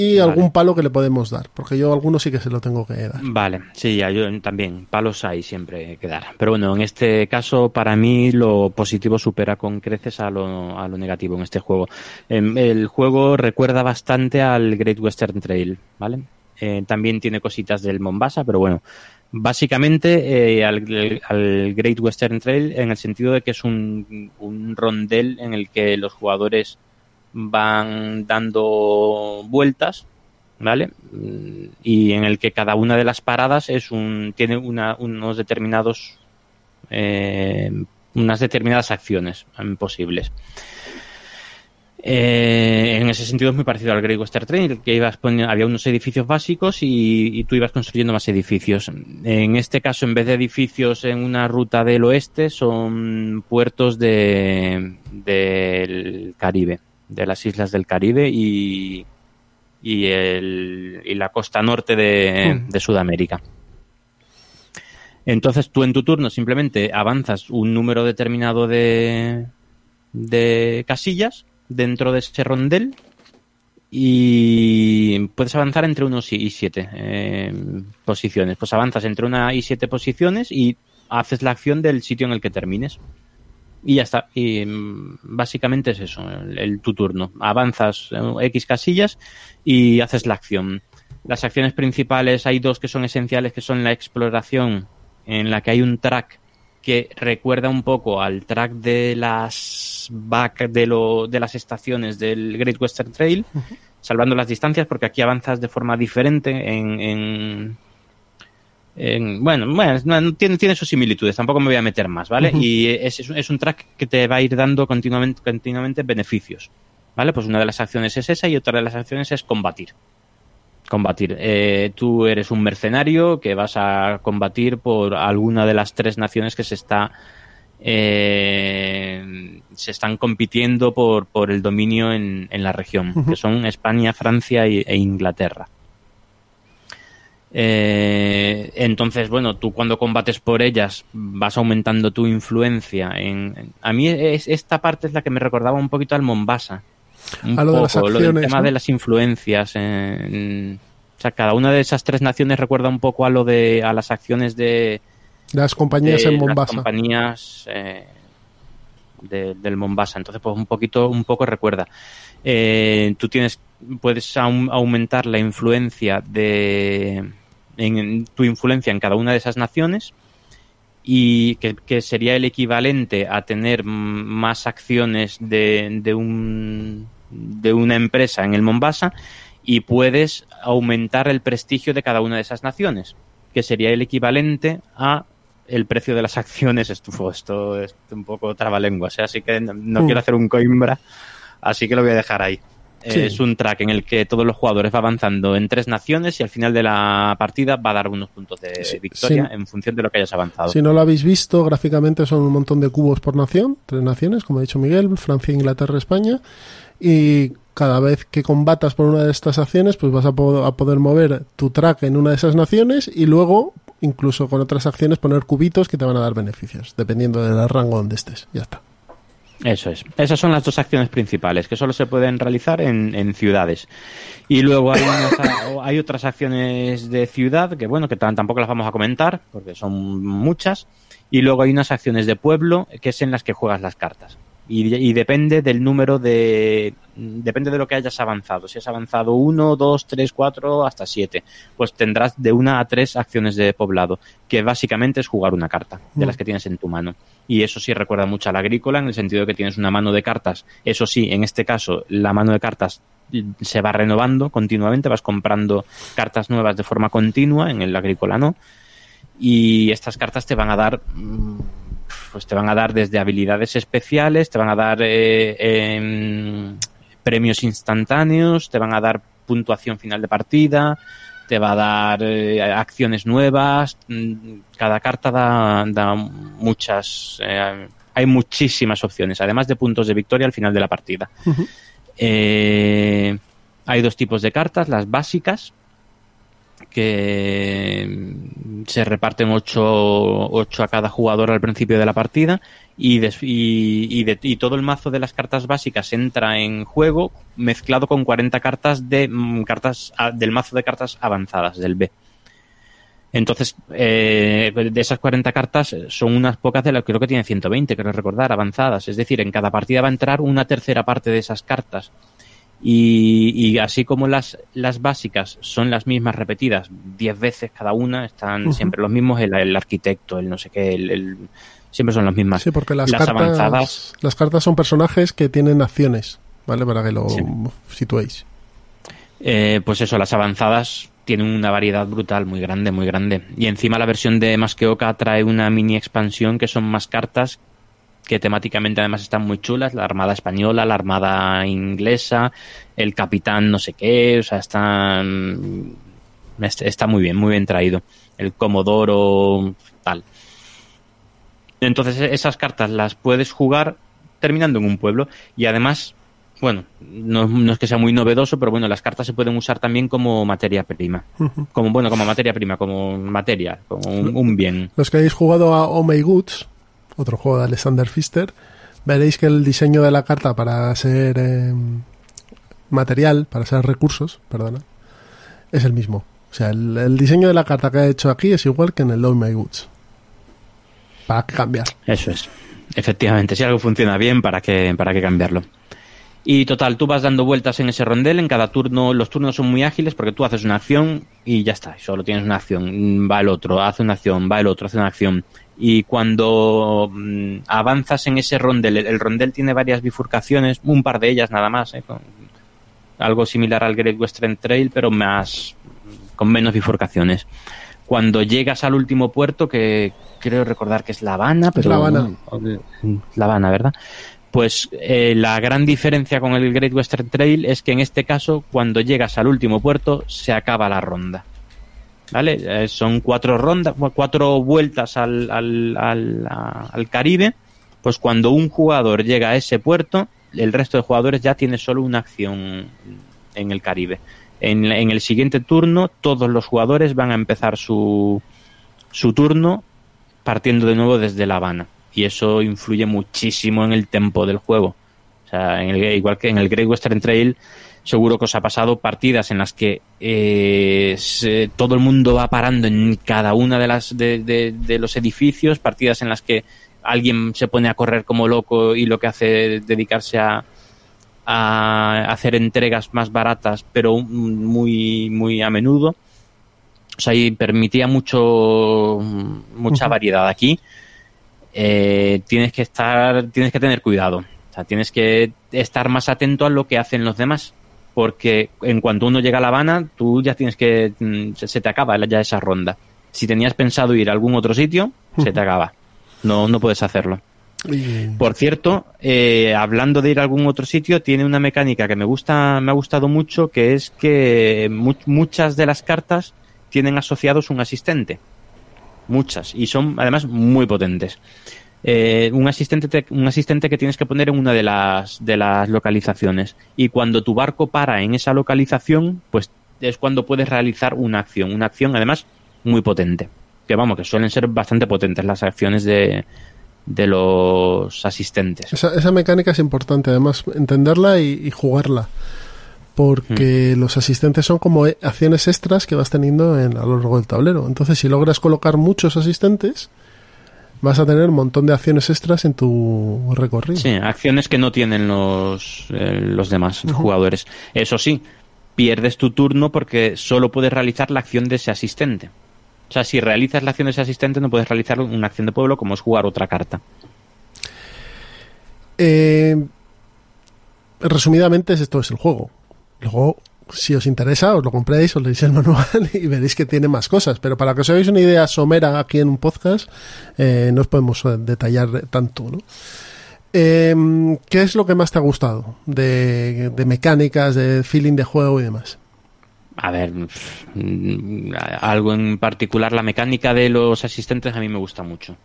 Speaker 2: Y
Speaker 3: Vale.
Speaker 2: algún palo que le podemos dar, porque yo alguno sí que se lo tengo que dar.
Speaker 3: Vale, sí, ya yo también, palos hay siempre que dar. Pero bueno, en este caso, para mí, lo positivo supera con creces a lo, a lo negativo en este juego. Em, el juego recuerda bastante al Great Western Trail, ¿vale? Eh, también tiene cositas del Mombasa, pero bueno, básicamente eh, al, al Great Western Trail en el sentido de que es un, un rondel en el que los jugadores van dando vueltas ¿vale? Mm, Y en el que cada una de las paradas es un tiene una, unos determinados eh, unas determinadas acciones posibles. Eh, en ese sentido es muy parecido al Great Western Trail, que ibas poniendo- había unos edificios básicos y, y tú ibas construyendo más edificios. En este caso, en vez de edificios en una ruta del oeste, son puertos de, del Caribe, de las islas del Caribe y, y, el- y la costa norte de,
Speaker 2: Mm.
Speaker 3: de Sudamérica. Entonces tú en tu turno simplemente avanzas un número determinado de, de casillas dentro de ese rondel y puedes avanzar entre unos y y siete eh, posiciones. Pues avanzas entre una y siete posiciones y haces la acción del sitio en el que termines. Y ya está. Y mm, básicamente es eso, el, el- tu turno. Avanzas X casillas y haces la acción. Las acciones principales hay dos que son esenciales, que son la exploración, en la que hay un track que recuerda un poco al track de las back de, lo, de las estaciones del Great Western Trail, salvando las distancias, porque aquí avanzas de forma diferente en, en, en- bueno, bueno, no, no, tiene, tiene sus similitudes, tampoco me voy a meter más, ¿vale? Y es, es un- track que te va a ir dando continuamente, continuamente beneficios, ¿vale? Pues una de las acciones es esa y otra de las acciones es combatir. Combatir. Eh, tú eres un mercenario que vas a combatir por alguna de las tres naciones que se está eh, se están compitiendo por, por el dominio en, en la región, que son España, Francia y- e Inglaterra. Eh, entonces, bueno, tú cuando combates por ellas vas aumentando tu influencia. En, en- a mí es, esta parte es la que me recordaba un poquito al Mombasa. Un
Speaker 2: A lo de las
Speaker 3: poco, lo del
Speaker 2: acciones,
Speaker 3: tema
Speaker 2: ¿no?
Speaker 3: de las influencias. en- o sea, cada una de esas tres naciones recuerda un poco a lo de a las acciones de,
Speaker 2: Las compañías
Speaker 3: de
Speaker 2: en
Speaker 3: las
Speaker 2: Mombasa.
Speaker 3: compañías eh, de- del Mombasa. Entonces, pues un poquito, un poco recuerda. Eh, tú tienes, puedes aum- aumentar la influencia de, en tu influencia en cada una de esas naciones y que, que sería el equivalente a tener más acciones de, de un de una empresa en el Mombasa y puedes aumentar el prestigio de cada una de esas naciones, que sería el equivalente a el precio de las acciones. (laughs) Esto, esto es un poco trabalenguas, ¿eh? así que no, no
Speaker 2: Mm.
Speaker 3: quiero hacer un coimbra, así que lo voy a dejar ahí.
Speaker 2: Sí.
Speaker 3: Es un track en el que todos los jugadores va avanzando en tres naciones y al final de la partida va a dar unos puntos de
Speaker 2: Sí,
Speaker 3: victoria
Speaker 2: sí.
Speaker 3: en función de lo que hayas avanzado.
Speaker 2: Si no lo habéis visto, gráficamente son un montón de cubos por nación, tres naciones, como ha dicho Miguel, Francia, Inglaterra, España, y cada vez que combatas por una de estas acciones, pues vas a, po- a poder mover tu track en una de esas naciones y luego, incluso con otras acciones, poner cubitos que te van a dar beneficios, dependiendo del rango donde estés. Ya está.
Speaker 3: Eso es. Esas son las dos acciones principales que solo se pueden realizar en, en ciudades. Y luego hay, unas- (coughs) hay otras acciones de ciudad que, bueno, que tampoco las vamos a comentar porque son muchas. Y luego hay unas acciones de pueblo que es en las que juegas las cartas. Y, y depende del número de. Depende de lo que hayas avanzado. Si has avanzado uno, dos, tres, cuatro, hasta siete, pues tendrás de una a tres acciones de poblado, que básicamente es jugar una carta de
Speaker 2: Mm.
Speaker 3: las que tienes en tu mano. Y eso sí recuerda mucho a la agrícola, en el sentido de que tienes una mano de cartas. Eso sí, en este caso, la mano de cartas se va renovando continuamente, vas comprando cartas nuevas de forma continua, en el agrícola no. Y estas cartas te van a dar, mm, pues te van a dar desde habilidades especiales, te van a dar eh, em, premios instantáneos, te van a dar puntuación final de partida, te va a dar eh, acciones nuevas. mm, Cada carta da, da muchas. eh, hay muchísimas opciones, además de puntos de victoria al final de la partida. Hay dos tipos de cartas, las básicas, que se reparten 8, a cada jugador al principio de la partida y, y, y todo el mazo de las cartas básicas entra en juego mezclado con 40 cartas de mm, cartas del mazo de cartas avanzadas del B. Entonces, eh, de esas 40 cartas eh, son unas pocas de las creo que tiene 120, creo recordar, avanzadas. Es decir, en cada partida va a entrar una tercera parte de esas cartas. Y, y así como las, las básicas son las mismas repetidas 10 veces cada una, están siempre los mismos, el, el arquitecto, el no sé qué, el, el- siempre son las mismas.
Speaker 2: Sí, porque las,
Speaker 3: Las
Speaker 2: cartas,
Speaker 3: avanzadas-
Speaker 2: las cartas son personajes que tienen acciones, ¿vale? Para que lo
Speaker 3: Sí.
Speaker 2: situéis.
Speaker 3: Eh, pues eso, las avanzadas tienen una variedad brutal, muy grande, muy grande. Y encima la versión de Más que Oca trae una mini expansión que son más cartas que temáticamente además están muy chulas, la Armada Española, la Armada Inglesa, el Capitán no sé qué, o sea, están... est- Está muy bien, muy bien traído. El Comodoro, tal. Entonces e- esas cartas las puedes jugar terminando en un pueblo y además bueno, no, no es que sea muy novedoso, pero bueno, las cartas se pueden usar también como materia prima. Como, bueno, como materia prima, como materia, como un, un bien.
Speaker 2: Los que hayáis jugado a Oh My Goods, otro juego de Alexander Pfister, veréis que el diseño de la carta para ser eh, material, para ser recursos, perdona, es el mismo. O sea, el, diseño de la carta que ha hecho aquí es igual que en el Oh My Goods. ¿Para qué cambiar?
Speaker 3: Eso es. Efectivamente, si algo funciona bien, ¿para qué, para qué cambiarlo? Y total, tú vas dando vueltas en ese rondel, en cada turno, los turnos son muy ágiles porque tú haces una acción y ya está, solo tienes una acción, va el otro, hace una acción, va el otro, hace una acción. Y cuando mm, avanzas en ese rondel, el, el rondel tiene varias bifurcaciones, un par de ellas nada más, ¿eh? Con- algo similar al Great Western Trail, pero más con menos bifurcaciones. Cuando llegas al último puerto, que creo recordar que es La Habana, pero
Speaker 2: La Habana.
Speaker 3: La Habana, ¿verdad? Pues eh, la gran diferencia con el Great Western Trail es que en este caso, cuando llegas al último puerto, se acaba la ronda. ¿Vale? Eh, son cuatro rondas, cu- cuatro vueltas al, al, al Caribe. Pues cuando un jugador llega a ese puerto, el resto de jugadores ya tiene solo una acción en el Caribe. En, en el siguiente turno, todos los jugadores van a empezar su, su turno partiendo de nuevo desde La Habana. Y eso influye muchísimo en el tempo del juego. O sea, en el- igual que en el Great Western Trail, seguro que os ha pasado partidas en las que eh, se- todo el mundo va parando en cada una de las de, de- de los edificios, partidas en las que alguien se pone a correr como loco y lo que hace es dedicarse a, a hacer entregas más baratas, pero muy muy a menudo. O sea, y permitía mucho mucha variedad aquí. Eh, tienes que estar, tienes que tener cuidado. O sea, tienes que estar más atento a lo que hacen los demás. Porque en cuanto uno llega a La Habana, tú ya tienes que. mm, Se, te acaba ya esa ronda. Si tenías pensado ir a algún otro sitio, se te (laughs) acaba. No, no puedes hacerlo. Por cierto, eh, hablando de ir a algún otro sitio, tiene una mecánica que me gusta, me ha gustado mucho, que es que mu- muchas de las cartas tienen asociados un asistente. Muchas. Y son además muy potentes. Eh, un asistente te- un asistente que tienes que poner en una de las de las localizaciones. Y cuando tu barco para en esa localización, pues es cuando puedes realizar una acción. Una acción además muy potente. Que vamos, que suelen ser bastante potentes las acciones de, de los asistentes.
Speaker 2: Esa, esa mecánica es importante, además, entenderla y, y jugarla. Porque
Speaker 3: Mm.
Speaker 2: los asistentes son como acciones extras que vas teniendo en, a lo largo del tablero. Entonces, si logras colocar muchos asistentes, vas a tener un montón de acciones extras en tu recorrido.
Speaker 3: Sí, acciones que no tienen los, eh, los demás jugadores. Eso sí, pierdes tu turno porque solo puedes realizar la acción de ese asistente. O sea, si realizas la acción de ese asistente, no puedes realizar una acción de pueblo como es jugar otra carta.
Speaker 2: Eh, resumidamente, esto es el juego. Luego, si os interesa, os lo compréis, os leéis el manual (laughs) y veréis que tiene más cosas. Pero para que os hagáis una idea somera aquí en un podcast, eh, no os podemos eh, detallar tanto. ¿no? Eh, ¿Qué es lo que más te ha gustado de, de mecánicas, de feeling de juego y demás?
Speaker 3: A ver, mm, algo en particular, la mecánica de los asistentes a mí me gusta mucho.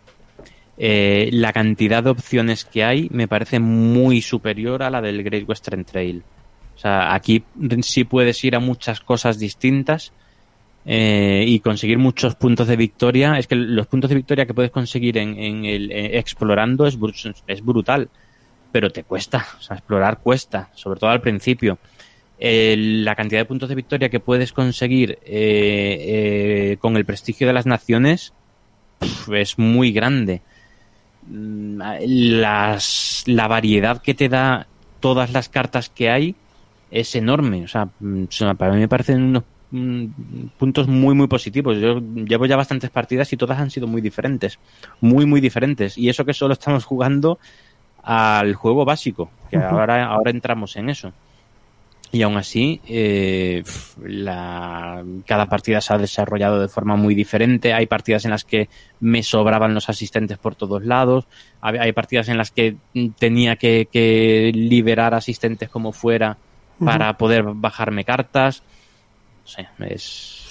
Speaker 3: Eh, la cantidad de opciones que hay me parece muy superior a la del Great Western Trail. O sea, aquí sí puedes ir a muchas cosas distintas eh, y conseguir muchos puntos de victoria. Es que los puntos de victoria que puedes conseguir en, el eh, explorando es, bru- es brutal, pero te cuesta. O sea, explorar cuesta, sobre todo al principio. La cantidad de puntos de victoria que puedes conseguir eh, eh, con el prestigio de las naciones es muy grande. Mm, Las, la variedad que te da todas las cartas que hay es enorme. O sea, mm, o sea, para mí me parecen unos mm, puntos muy, muy positivos. Yo llevo ya bastantes partidas y todas han sido muy diferentes. Muy, muy diferentes. Y eso que solo estamos jugando al juego básico, que ahora, ahora entramos en eso. Y aún así, eh, la, cada partida se ha desarrollado de forma muy diferente. Hay partidas en las que me sobraban los asistentes por todos lados. Hay, partidas en las que mm, tenía que, que liberar asistentes como fuera para poder bajarme cartas. No sé, es.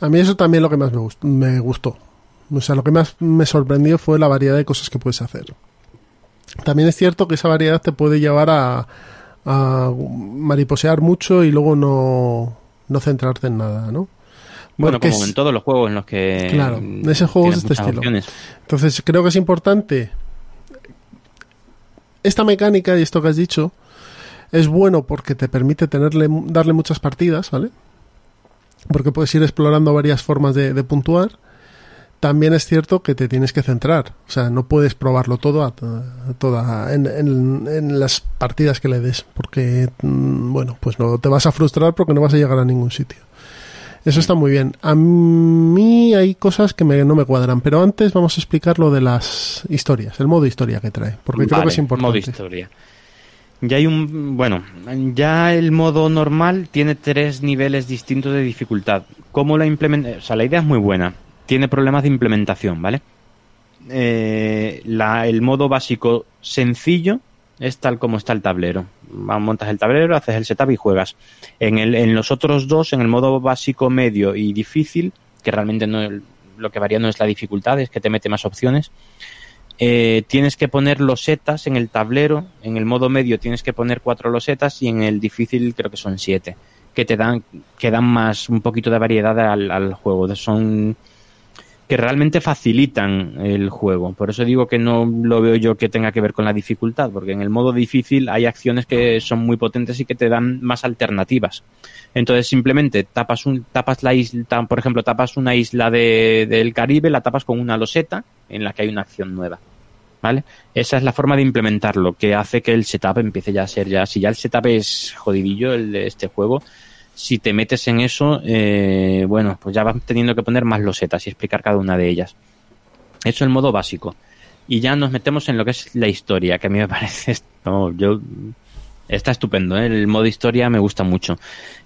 Speaker 2: A mí eso también es lo que más me gustó, me gustó. O sea, lo que más me sorprendió fue la variedad de cosas que puedes hacer. También es cierto que esa variedad te puede llevar a, a mariposear mucho y luego no, no centrarte en nada, ¿no?
Speaker 3: Bueno,
Speaker 2: Porque
Speaker 3: como
Speaker 2: es-
Speaker 3: en todos los juegos en los que.
Speaker 2: Claro,
Speaker 3: mm,
Speaker 2: ese juego es este estilo.
Speaker 3: opciones.
Speaker 2: Entonces creo que es importante esta mecánica y esto que has dicho es bueno porque te permite tenerle darle muchas partidas, ¿vale? Porque puedes ir explorando varias formas de, de puntuar. También es cierto que te tienes que centrar, o sea, no puedes probarlo todo a, a toda en, en- en las partidas que le des, porque mm, bueno, pues no te vas a frustrar porque no vas a llegar a ningún sitio. Eso está muy bien. A mí hay cosas que me- no me cuadran, pero antes vamos a explicar lo de las historias, el modo historia que trae, porque creo que es importante.
Speaker 3: Modo historia. Ya hay un. Bueno, ya el modo normal tiene tres niveles distintos de dificultad. ¿Cómo la implementa? O sea, la idea es muy buena. Tiene problemas de implementación, ¿vale? Eh, la- el modo básico sencillo es tal como está el tablero. Montas el tablero, haces el setup y juegas. En, el, en los otros dos, en el modo básico, medio y difícil, que realmente no, lo que varía no es la dificultad, es que te mete más opciones, eh, tienes que poner losetas en el tablero. En el modo medio tienes que poner cuatro losetas y en el difícil creo que son siete, que te dan, que dan más, un poquito de variedad al, al juego. Son que realmente facilitan el juego. Por eso digo que no lo veo yo que tenga que ver con la dificultad, porque en el modo difícil hay acciones que son muy potentes y que te dan más alternativas. Entonces simplemente tapas un, tapas la isla, por ejemplo, tapas una isla de- del Caribe, la tapas con una loseta en la que hay una acción nueva. ¿Vale? Esa es la forma de implementarlo, que hace que el setup empiece ya a ser ya, si ya el setup es jodidillo el de este juego, si te metes en eso, eh, bueno, pues ya vas teniendo que poner más losetas y explicar cada una de ellas. Eso es el modo básico. Y ya nos metemos en lo que es la historia, que a mí me (laughs) parece esto, yo está estupendo, ¿eh? el modo historia me gusta mucho.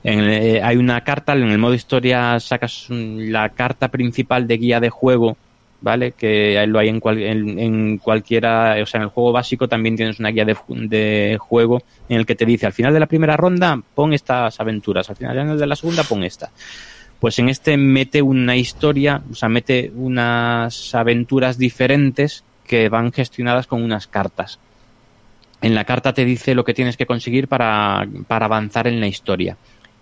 Speaker 3: En, eh, hay una carta, en el modo historia sacas la carta principal de guía de juego, ¿vale? Que lo hay en, cual- en, cualquiera, o sea, en el juego básico también tienes una guía de, de juego en el que te dice al final de la primera ronda pon estas aventuras, al final de la segunda pon esta. Pues en este mete una historia, o sea, mete unas aventuras diferentes que van gestionadas con unas cartas. En la carta te dice lo que tienes que conseguir para, para avanzar en la historia.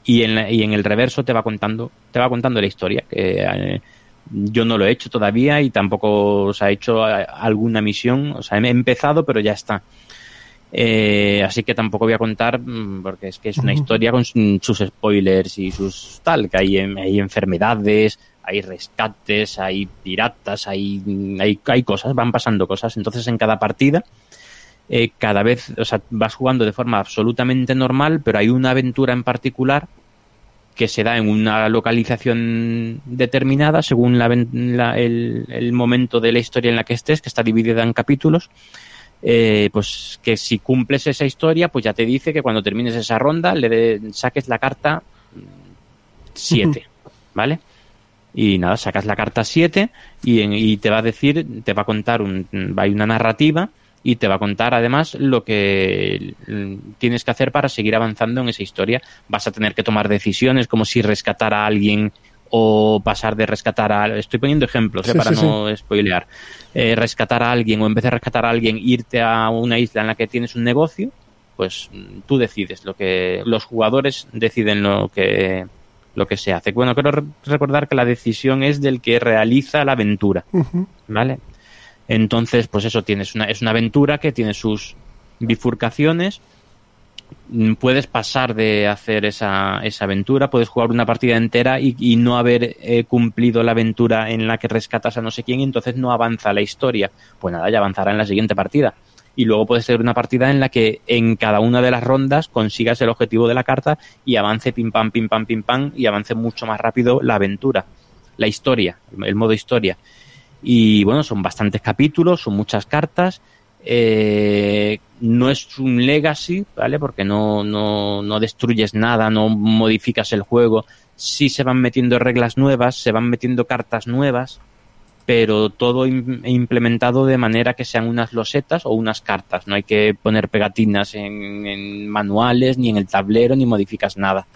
Speaker 3: Y en, la- y en el reverso te va contando, te va contando la historia. Que, eh, yo no lo he hecho todavía y tampoco se ha hecho eh, alguna misión. O sea, he empezado, pero ya está. Eh, así que tampoco voy a contar mm, porque es que es una historia con su- sus spoilers y sus tal, que hay, em- hay enfermedades, hay rescates, hay piratas, hay, hay, hay cosas, van pasando cosas. Entonces en cada partida, eh, cada vez, o sea, vas jugando de forma absolutamente normal, pero hay una aventura en particular que se da en una localización determinada según la, el, el momento de la historia en la que estés, que está dividida en capítulos eh, pues que si cumples esa historia, pues ya te dice que cuando termines esa ronda le de- saques la carta 7, (laughs) ¿vale? Y nada, sacas la carta 7 y, y te va a decir, te va a contar, un, hay una narrativa y te va a contar además lo que tienes que hacer para seguir avanzando en esa historia. Vas a tener que tomar decisiones como si rescatar a alguien o pasar de rescatar a... Estoy poniendo ejemplos ¿eh? Para
Speaker 2: sí,
Speaker 3: no spoilear. Eh, rescatar a alguien o en vez de rescatar a alguien irte a una isla en la que tienes un negocio, pues mm, tú decides lo que... Los jugadores deciden lo que lo que se hace. Bueno, quiero re- recordar que la decisión es del que realiza la aventura. ¿Vale? Entonces, pues eso tienes una, es una aventura que tiene sus bifurcaciones. Mm, Puedes pasar de hacer esa, esa aventura, puedes jugar una partida entera y, y no haber eh, cumplido la aventura en la que rescatas a no sé quién y entonces no avanza la historia. Pues nada, ya avanzará en la siguiente partida. Y luego puede ser una partida en la que en cada una de las rondas consigas el objetivo de la carta y avance pim pam, pim pam, pim pam y avance mucho más rápido la aventura, la historia, el modo historia. Y bueno, son bastantes capítulos, son muchas cartas. Eh, no es un legacy, ¿vale? Porque no, no, no destruyes nada, no modificas el juego. Sí se van metiendo reglas nuevas, se van metiendo cartas nuevas, pero todo im- implementado de manera que sean unas losetas o unas cartas. No hay que poner pegatinas en, en manuales, ni en el tablero, ni modificas nada.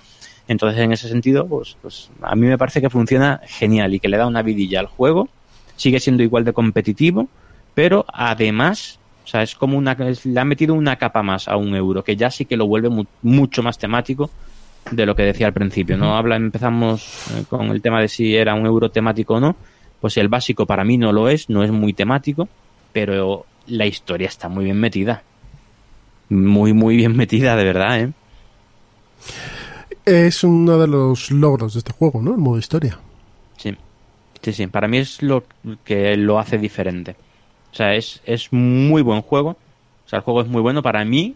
Speaker 3: Entonces, en ese sentido, pues, pues a mí me parece que funciona genial y que le da una vidilla al juego. Sigue siendo igual de competitivo, pero además O sea, es como una. es- le han metido una capa más a un euro, que ya sí que lo vuelve mu- mucho más temático de lo que decía al principio. No habla, empezamos eh, con el tema de si era un euro temático o no. Pues el básico para mí no lo es, no es muy temático, pero la historia está muy bien metida. Muy, muy bien metida, de verdad, ¿eh?
Speaker 2: Es uno de los logros de este juego, ¿no? El modo historia.
Speaker 3: Sí, sí, sí. Para mí es lo que lo hace diferente. O sea, es, es muy buen juego. O sea, el juego es muy bueno para mí.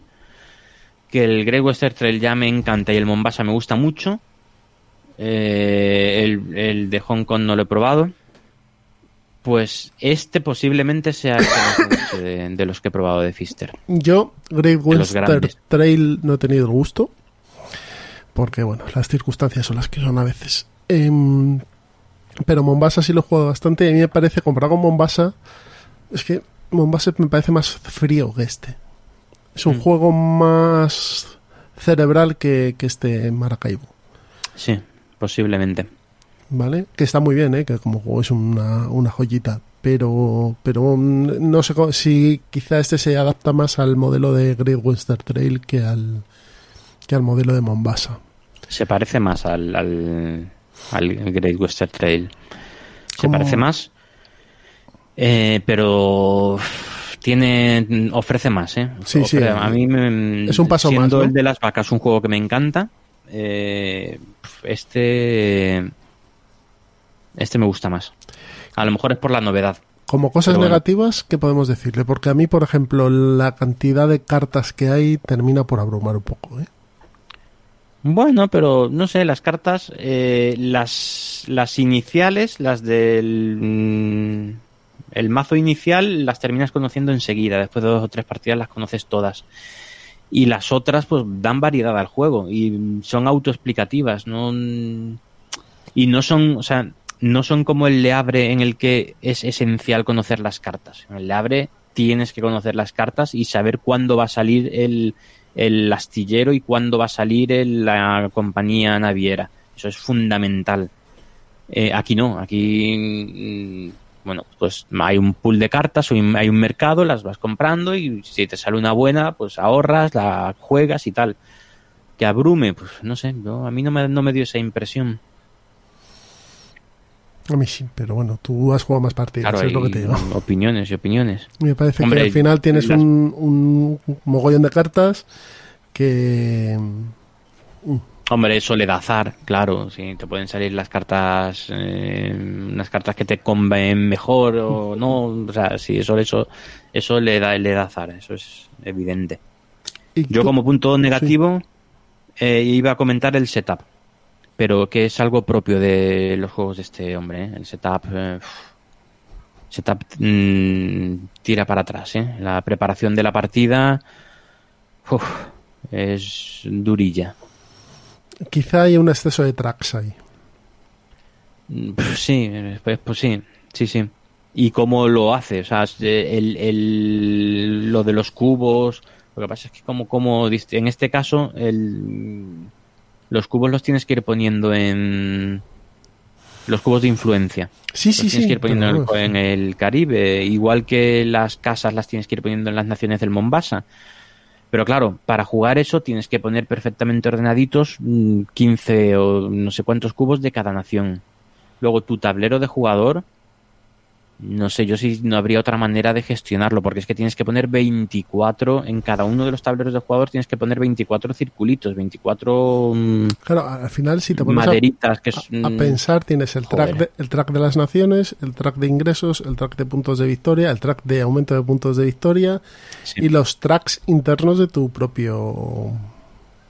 Speaker 3: Que el Great Western Trail ya me encanta y el Mombasa me gusta mucho. Eh, el, el de Hong Kong no lo he probado. Pues este posiblemente sea el de, de los que he probado de Fister.
Speaker 2: Yo, Great Western. Trail no he tenido el gusto. Porque, bueno, las circunstancias son las que son a veces. Em, pero Mombasa sí lo he jugado bastante. Y a mí me parece, comparado con Mombasa, es que Mombasa me parece más frío que este. Es un
Speaker 3: Mm.
Speaker 2: juego más cerebral que, que este Maracaibo.
Speaker 3: Sí, posiblemente.
Speaker 2: ¿Vale? Que está muy bien, ¿eh? Que como juego es una, una joyita. Pero, pero mm, no sé si quizá este se adapta más al modelo de Great Western Trail que al, que al modelo de Mombasa.
Speaker 3: Se parece más al, al, al Great Western Trail. Se
Speaker 2: ¿Cómo?
Speaker 3: parece más. Eh, pero tiene ofrece más, ¿eh?
Speaker 2: Sí, sí,
Speaker 3: a mí me,
Speaker 2: es un paso más, ¿no?
Speaker 3: el de las vacas un juego que me encanta. eh, este este me gusta más. A lo mejor es por la novedad.
Speaker 2: Como cosas
Speaker 3: bueno.
Speaker 2: negativas, ¿qué podemos decirle? Porque a mí, por ejemplo, la cantidad de cartas que hay termina por abrumar un poco. ¿eh?
Speaker 3: Bueno, pero no sé, las cartas, eh, las, las iniciales, las del mm, el mazo inicial, las terminas conociendo enseguida. Después de dos o tres partidas las conoces todas. Y las otras, pues, dan variedad al juego y son autoexplicativas, no y no son, o sea, no son como el Le Abre en el que es esencial conocer las cartas. En el Le Abre tienes que conocer las cartas y saber cuándo va a salir el, el astillero y cuándo va a salir el- la compañía naviera. Eso es fundamental. Eh, aquí no, aquí, mm, bueno, pues hay un pool de cartas, hay un mercado, las vas comprando y si te sale una buena, pues ahorras, la juegas y tal. Que abrume, pues no sé, a mí no me, no me dio esa impresión.
Speaker 2: A mí sí, pero bueno, tú has jugado más partidas,
Speaker 3: Claro,
Speaker 2: es lo que te digo. (laughs)
Speaker 3: opiniones y opiniones.
Speaker 2: Me parece
Speaker 3: Hombre,
Speaker 2: que al final tienes
Speaker 3: las-
Speaker 2: un, un mogollón de cartas que...
Speaker 3: Hombre, eso le da azar, claro. Sí, te pueden salir las cartas, eh, unas cartas que te conven mejor o no. O sea, sí, eso, eso, eso le da, le da azar, eso es evidente. Yo
Speaker 2: tú-
Speaker 3: como punto negativo eh, iba a comentar el setup, pero que es algo propio de los juegos de este hombre. ¿eh? El setup, eh, setup mm, tira para atrás. ¿eh? La preparación de la partida uf, es durilla.
Speaker 2: Quizá hay un exceso de tracks ahí.
Speaker 3: Mm, pf, Sí, pues, pues sí, sí, sí. ¿Y cómo lo hace? O sea, eh, el, el- lo de los cubos. Lo que pasa es que como, como en este caso, el, los cubos los tienes que ir poniendo en los cubos de influencia.
Speaker 2: Sí,
Speaker 3: Los
Speaker 2: sí,
Speaker 3: tienes
Speaker 2: sí.
Speaker 3: que ir poniendo en el,
Speaker 2: bueno,
Speaker 3: en el Caribe, igual que las casas las tienes que ir poniendo en las naciones del Mombasa. Pero claro, para jugar eso tienes que poner perfectamente ordenaditos mm, 15 o no sé cuántos cubos de cada nación. Luego tu tablero de jugador, no sé yo si no habría otra manera de gestionarlo, porque es que tienes que poner 24 en cada uno de los tableros de jugador, tienes que poner 24 circulitos, 24 mm,
Speaker 2: Claro, al final si te pones a,
Speaker 3: maderitas que es,
Speaker 2: a
Speaker 3: mm,
Speaker 2: pensar, tienes el track, de, el track de las naciones, el track de ingresos, el track de puntos de victoria, el track de aumento de puntos de victoria
Speaker 3: sí.
Speaker 2: y los tracks internos de tu propio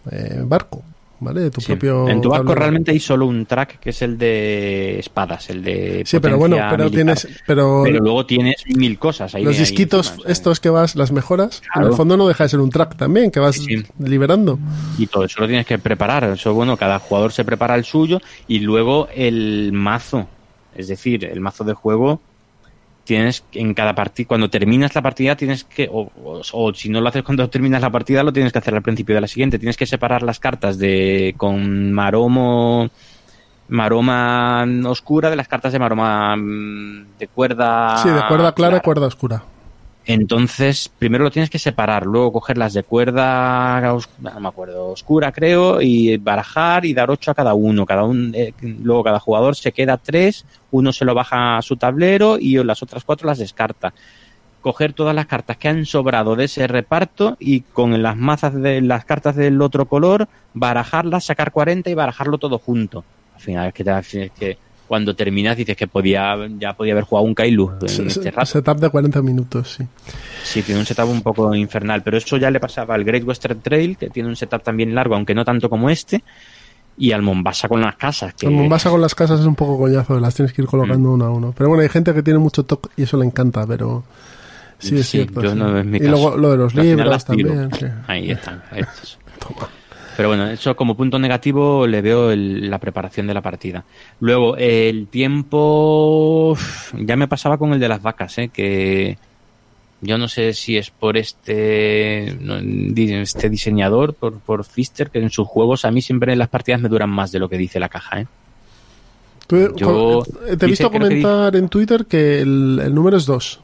Speaker 2: eh, barco, ¿vale? De tu
Speaker 3: Sí.
Speaker 2: propio
Speaker 3: En tu barco
Speaker 2: tablero.
Speaker 3: realmente hay solo un track que es el de espadas, el de
Speaker 2: Sí, pero bueno, pero
Speaker 3: militar.
Speaker 2: tienes pero,
Speaker 3: Pero luego tienes mil cosas ahí.
Speaker 2: los disquitos estos que vas las mejoras, en el fondo no deja de ser un track también que vas
Speaker 3: sí.
Speaker 2: liberando.
Speaker 3: Y todo eso lo tienes que preparar. Eso, bueno, cada jugador se prepara el suyo y luego el mazo. Es decir, el mazo de juego tienes en cada partida, cuando terminas la partida tienes que, o, o- o si no lo haces cuando (laughs) terminas la partida, lo tienes que hacer al principio de la siguiente. Tienes que separar las cartas de con maromo, maroma oscura de las cartas de maroma mm, de cuerda.
Speaker 2: sí, de cuerda clara y
Speaker 3: clara.
Speaker 2: cuerda oscura.
Speaker 3: Entonces, primero lo tienes que separar, luego coger las de cuerda, os- no me acuerdo, oscura creo, y barajar y dar ocho a cada uno. Cada un, eh, luego cada jugador se queda tres, uno se lo baja a su tablero y las otras cuatro las descarta. Coger todas las cartas que han sobrado de ese reparto y con las mazas de las cartas del otro color, barajarlas, sacar 40 y barajarlo todo junto. Al final es que, es que cuando terminas dices que podía ya podía haber jugado un Kailu en
Speaker 2: Se-
Speaker 3: este rato.
Speaker 2: Setup de 40 minutos, sí.
Speaker 3: Sí, tiene un setup un poco infernal, pero eso ya le pasaba al Great Western Trail, que tiene un setup también largo, aunque no tanto como este, y al Mombasa con las casas. Que...
Speaker 2: El Mombasa con las casas es un poco coñazo, las tienes que ir
Speaker 3: Mm.
Speaker 2: colocando uno a uno. Pero bueno, hay gente que tiene mucho toque y eso le encanta, pero sí es cierto. sí.
Speaker 3: no
Speaker 2: y luego lo de los libros también. sí.
Speaker 3: Ahí están. ahí estás. (laughs) Pero bueno, eso como punto negativo le veo el- la preparación de la partida. Luego, el tiempo ya me pasaba con el de las vacas, ¿eh? que yo no sé si es por este, este diseñador, por, por Fister, que en sus juegos a mí siempre las partidas me duran más de lo que dice la caja. ¿eh?
Speaker 2: Tú-
Speaker 3: Yo-
Speaker 2: cu- te he
Speaker 3: dice,
Speaker 2: visto
Speaker 3: que
Speaker 2: comentar en Twitter que el, el número es 2.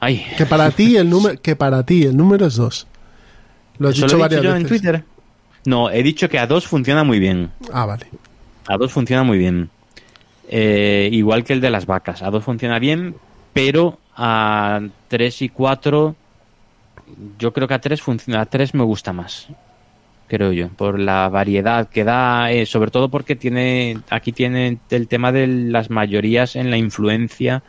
Speaker 3: Ay,
Speaker 2: Que para ti el número que para ti el número es 2. Lo has
Speaker 3: ¿eso
Speaker 2: dicho
Speaker 3: lo he
Speaker 2: varias
Speaker 3: dicho yo
Speaker 2: veces.
Speaker 3: en Twitter? No, he dicho que a dos funciona muy bien.
Speaker 2: Ah, vale.
Speaker 3: A dos funciona muy bien. Eh, igual que el de las vacas. A dos funciona bien, pero a tres y cuatro, yo creo que a tres funciona. A tres me gusta más. Creo yo, por la variedad que da, eh, sobre todo porque tiene, aquí tiene el tema de las mayorías en la influencia.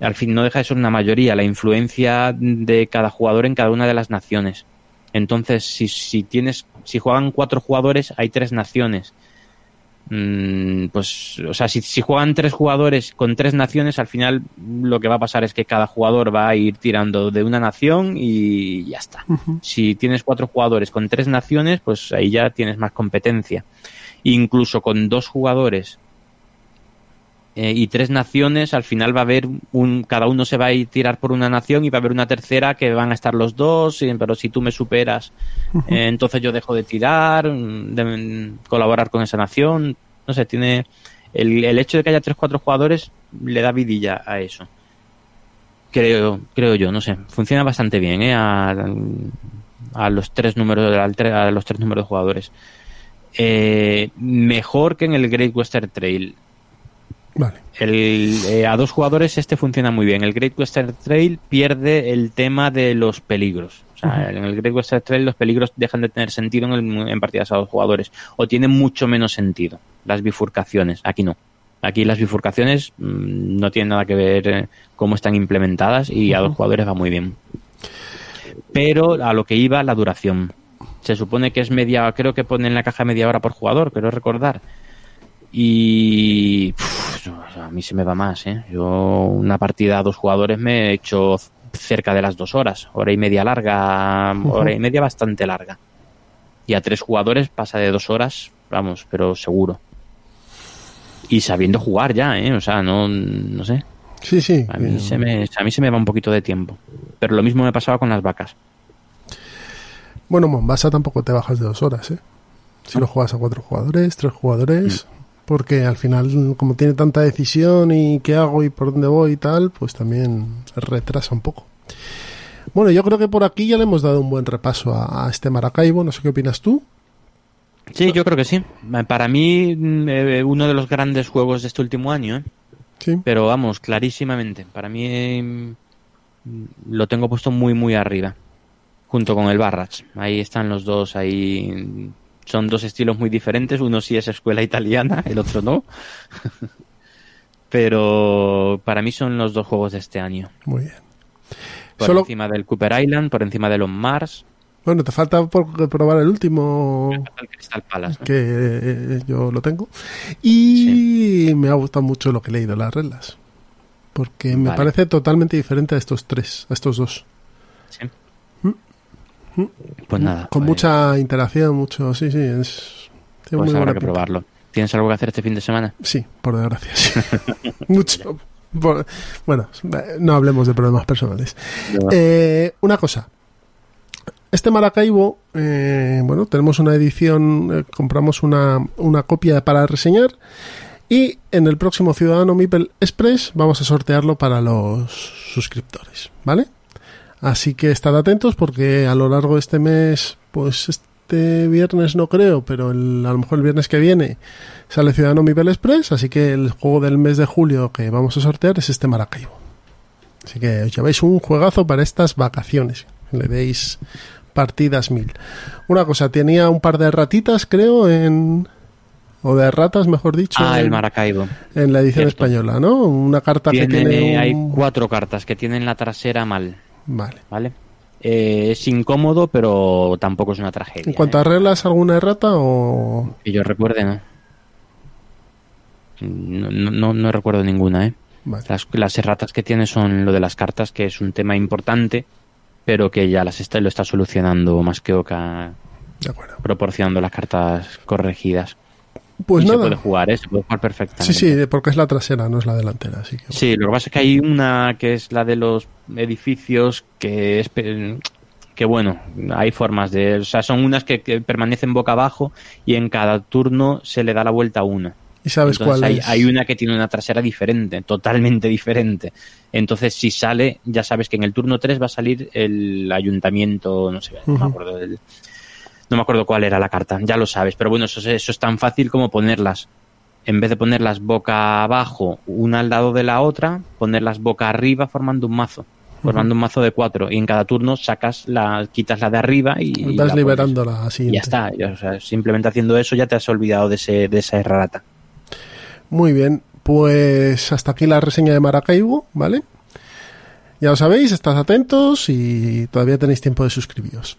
Speaker 3: Al fin no deja de ser una mayoría, la influencia de cada jugador en cada una de las naciones. Entonces, si, si tienes, si juegan cuatro jugadores, hay tres naciones. Mm, pues, o sea, si, si juegan tres jugadores con tres naciones, al final lo que va a pasar es que cada jugador va a ir tirando de una nación y ya está. Si tienes cuatro jugadores con tres naciones, pues ahí ya tienes más competencia. Incluso con dos jugadores eh, y tres naciones, al final va a haber un, cada uno se va a ir tirar por una nación y va a haber una tercera que van a estar los dos, y- pero si tú me superas, eh, entonces yo dejo de tirar, de colaborar con esa nación, no sé, tiene el, el hecho de que haya tres cuatro jugadores le da vidilla a eso. Creo, creo yo, no sé, funciona bastante bien, ¿eh? A, a los tres números, a los tres números de jugadores. Eh, mejor que en el Great Western Trail.
Speaker 2: Vale.
Speaker 3: El, eh, a dos jugadores este funciona muy bien. El Great Western Trail pierde el tema de los peligros. O sea, en el Great Western Trail los peligros dejan de tener sentido en, el- en partidas a dos jugadores. O tienen mucho menos sentido las bifurcaciones. Aquí no. Aquí las bifurcaciones mm, no tienen nada que ver eh, cómo están implementadas y a dos jugadores va muy bien. Pero a lo que iba, la duración. Se supone que es media, creo que pone en la caja media hora por jugador, creo recordar. Y a mí se me va más, ¿eh? Yo una partida a dos jugadores me he hecho cerca de las dos horas, hora y media larga, hora y media bastante larga. Y a tres jugadores pasa de dos horas, vamos, pero seguro. Y sabiendo jugar ya, ¿eh? O sea, no, no sé.
Speaker 2: Sí, sí.
Speaker 3: A mí, se me, a mí se me va un poquito de tiempo. Pero lo mismo me pasaba con las vacas.
Speaker 2: Bueno, Mombasa tampoco te bajas de dos horas, ¿eh? Si lo juegas a cuatro jugadores, tres jugadores, porque al final, como tiene tanta decisión y qué hago y por dónde voy y tal, pues también retrasa un poco. Bueno, yo creo que por aquí ya le hemos dado un buen repaso a, a este Maracaibo. No sé qué opinas tú.
Speaker 3: Sí, yo creo que sí. Para mí, mm, eh, uno de los grandes juegos de este último año, ¿eh?
Speaker 2: Sí.
Speaker 3: Pero vamos, clarísimamente. Para mí eh, lo tengo puesto muy, muy arriba. Junto con el Barrats. Ahí están los dos. Ahí son dos estilos muy diferentes. Uno sí es escuela italiana, el otro no. (laughs) Pero para mí son los dos juegos de este año.
Speaker 2: Muy bien.
Speaker 3: Por
Speaker 2: Solo-
Speaker 3: encima del Cooper Island, por encima de los Mars.
Speaker 2: Bueno, te falta por probar el último,
Speaker 3: El Crystal Palace. ¿no?
Speaker 2: que eh, yo lo tengo. Y me ha gustado mucho lo que he leído, las reglas. Porque me
Speaker 3: Vale.
Speaker 2: parece totalmente diferente a estos tres, a estos dos.
Speaker 3: Sí. Pues nada.
Speaker 2: Con
Speaker 3: pues-
Speaker 2: mucha interacción, mucho. Sí, sí, es.
Speaker 3: Pues
Speaker 2: muy
Speaker 3: habrá que
Speaker 2: pinta.
Speaker 3: probarlo. ¿Tienes algo que hacer este fin de semana?
Speaker 2: Sí, por desgracia. sí. (laughs) mucho. Por- bueno, no hablemos de problemas personales. Eh, una cosa. Este Maracaibo, eh, bueno, tenemos una edición, eh, compramos una, una copia para reseñar Y en el próximo Ciudadano Mipel Express vamos a sortearlo para los suscriptores, ¿vale? Así que estad atentos porque a lo largo de este mes, pues este viernes no creo, pero el- a lo mejor el viernes que viene sale Ciudadano Mipel Express, así que el juego del mes de julio que vamos a sortear es este Maracaibo. Así que os lleváis un juegazo para estas vacaciones. Le deis partidas mil. Una cosa, tenía un par de ratitas, creo, en... O de ratas, mejor dicho.
Speaker 3: Ah, el
Speaker 2: en-
Speaker 3: Maracaibo.
Speaker 2: en la edición
Speaker 3: Cierto.
Speaker 2: española, ¿no? Una carta que
Speaker 3: Tiene,
Speaker 2: tiene un...
Speaker 3: Hay cuatro cartas que tienen la trasera mal,
Speaker 2: Vale.
Speaker 3: ¿vale? Eh, es incómodo, pero tampoco es una tragedia.
Speaker 2: En cuanto
Speaker 3: ¿eh?
Speaker 2: a reglas, ¿alguna errata o...?
Speaker 3: Que yo recuerde, ¿no? No, no, no- recuerdo ninguna, ¿eh?
Speaker 2: Vale.
Speaker 3: Las, las erratas que tiene son lo de las cartas, que es un tema importante, pero que ya las está, lo está solucionando más que Oca,
Speaker 2: De acuerdo.
Speaker 3: proporcionando las cartas corregidas.
Speaker 2: Pues
Speaker 3: y se
Speaker 2: nada.
Speaker 3: puede jugar, ¿eh? Se puede jugar perfectamente.
Speaker 2: Sí, sí, porque es la trasera, no es la delantera, así que...
Speaker 3: Sí, lo que pasa es que hay una que es la de los edificios que es que bueno, hay formas de, o sea, son unas que, que permanecen boca abajo y en cada turno se le da la vuelta a una.
Speaker 2: ¿Y sabes
Speaker 3: Entonces
Speaker 2: cuál
Speaker 3: hay,
Speaker 2: es?
Speaker 3: hay una que tiene una trasera diferente, totalmente diferente. Entonces, si sale, ya sabes que en el turno 3 va a salir el ayuntamiento, no sé, no me acuerdo del- no me acuerdo cuál era la carta, ya lo sabes, pero bueno, eso, es- eso es tan fácil como ponerlas, en vez de ponerlas boca abajo, una al lado de la otra, ponerlas boca arriba formando un mazo, formando un mazo de cuatro, y en cada turno sacas la, quitas la de arriba y, la pones.
Speaker 2: liberándola así.
Speaker 3: Y ya está, o sea, simplemente haciendo eso ya te has olvidado de, ese, de esa errata.
Speaker 2: Muy bien, pues hasta aquí la reseña de Maracaibo, ¿vale? Ya lo sabéis, estad atentos y todavía tenéis tiempo de suscribiros.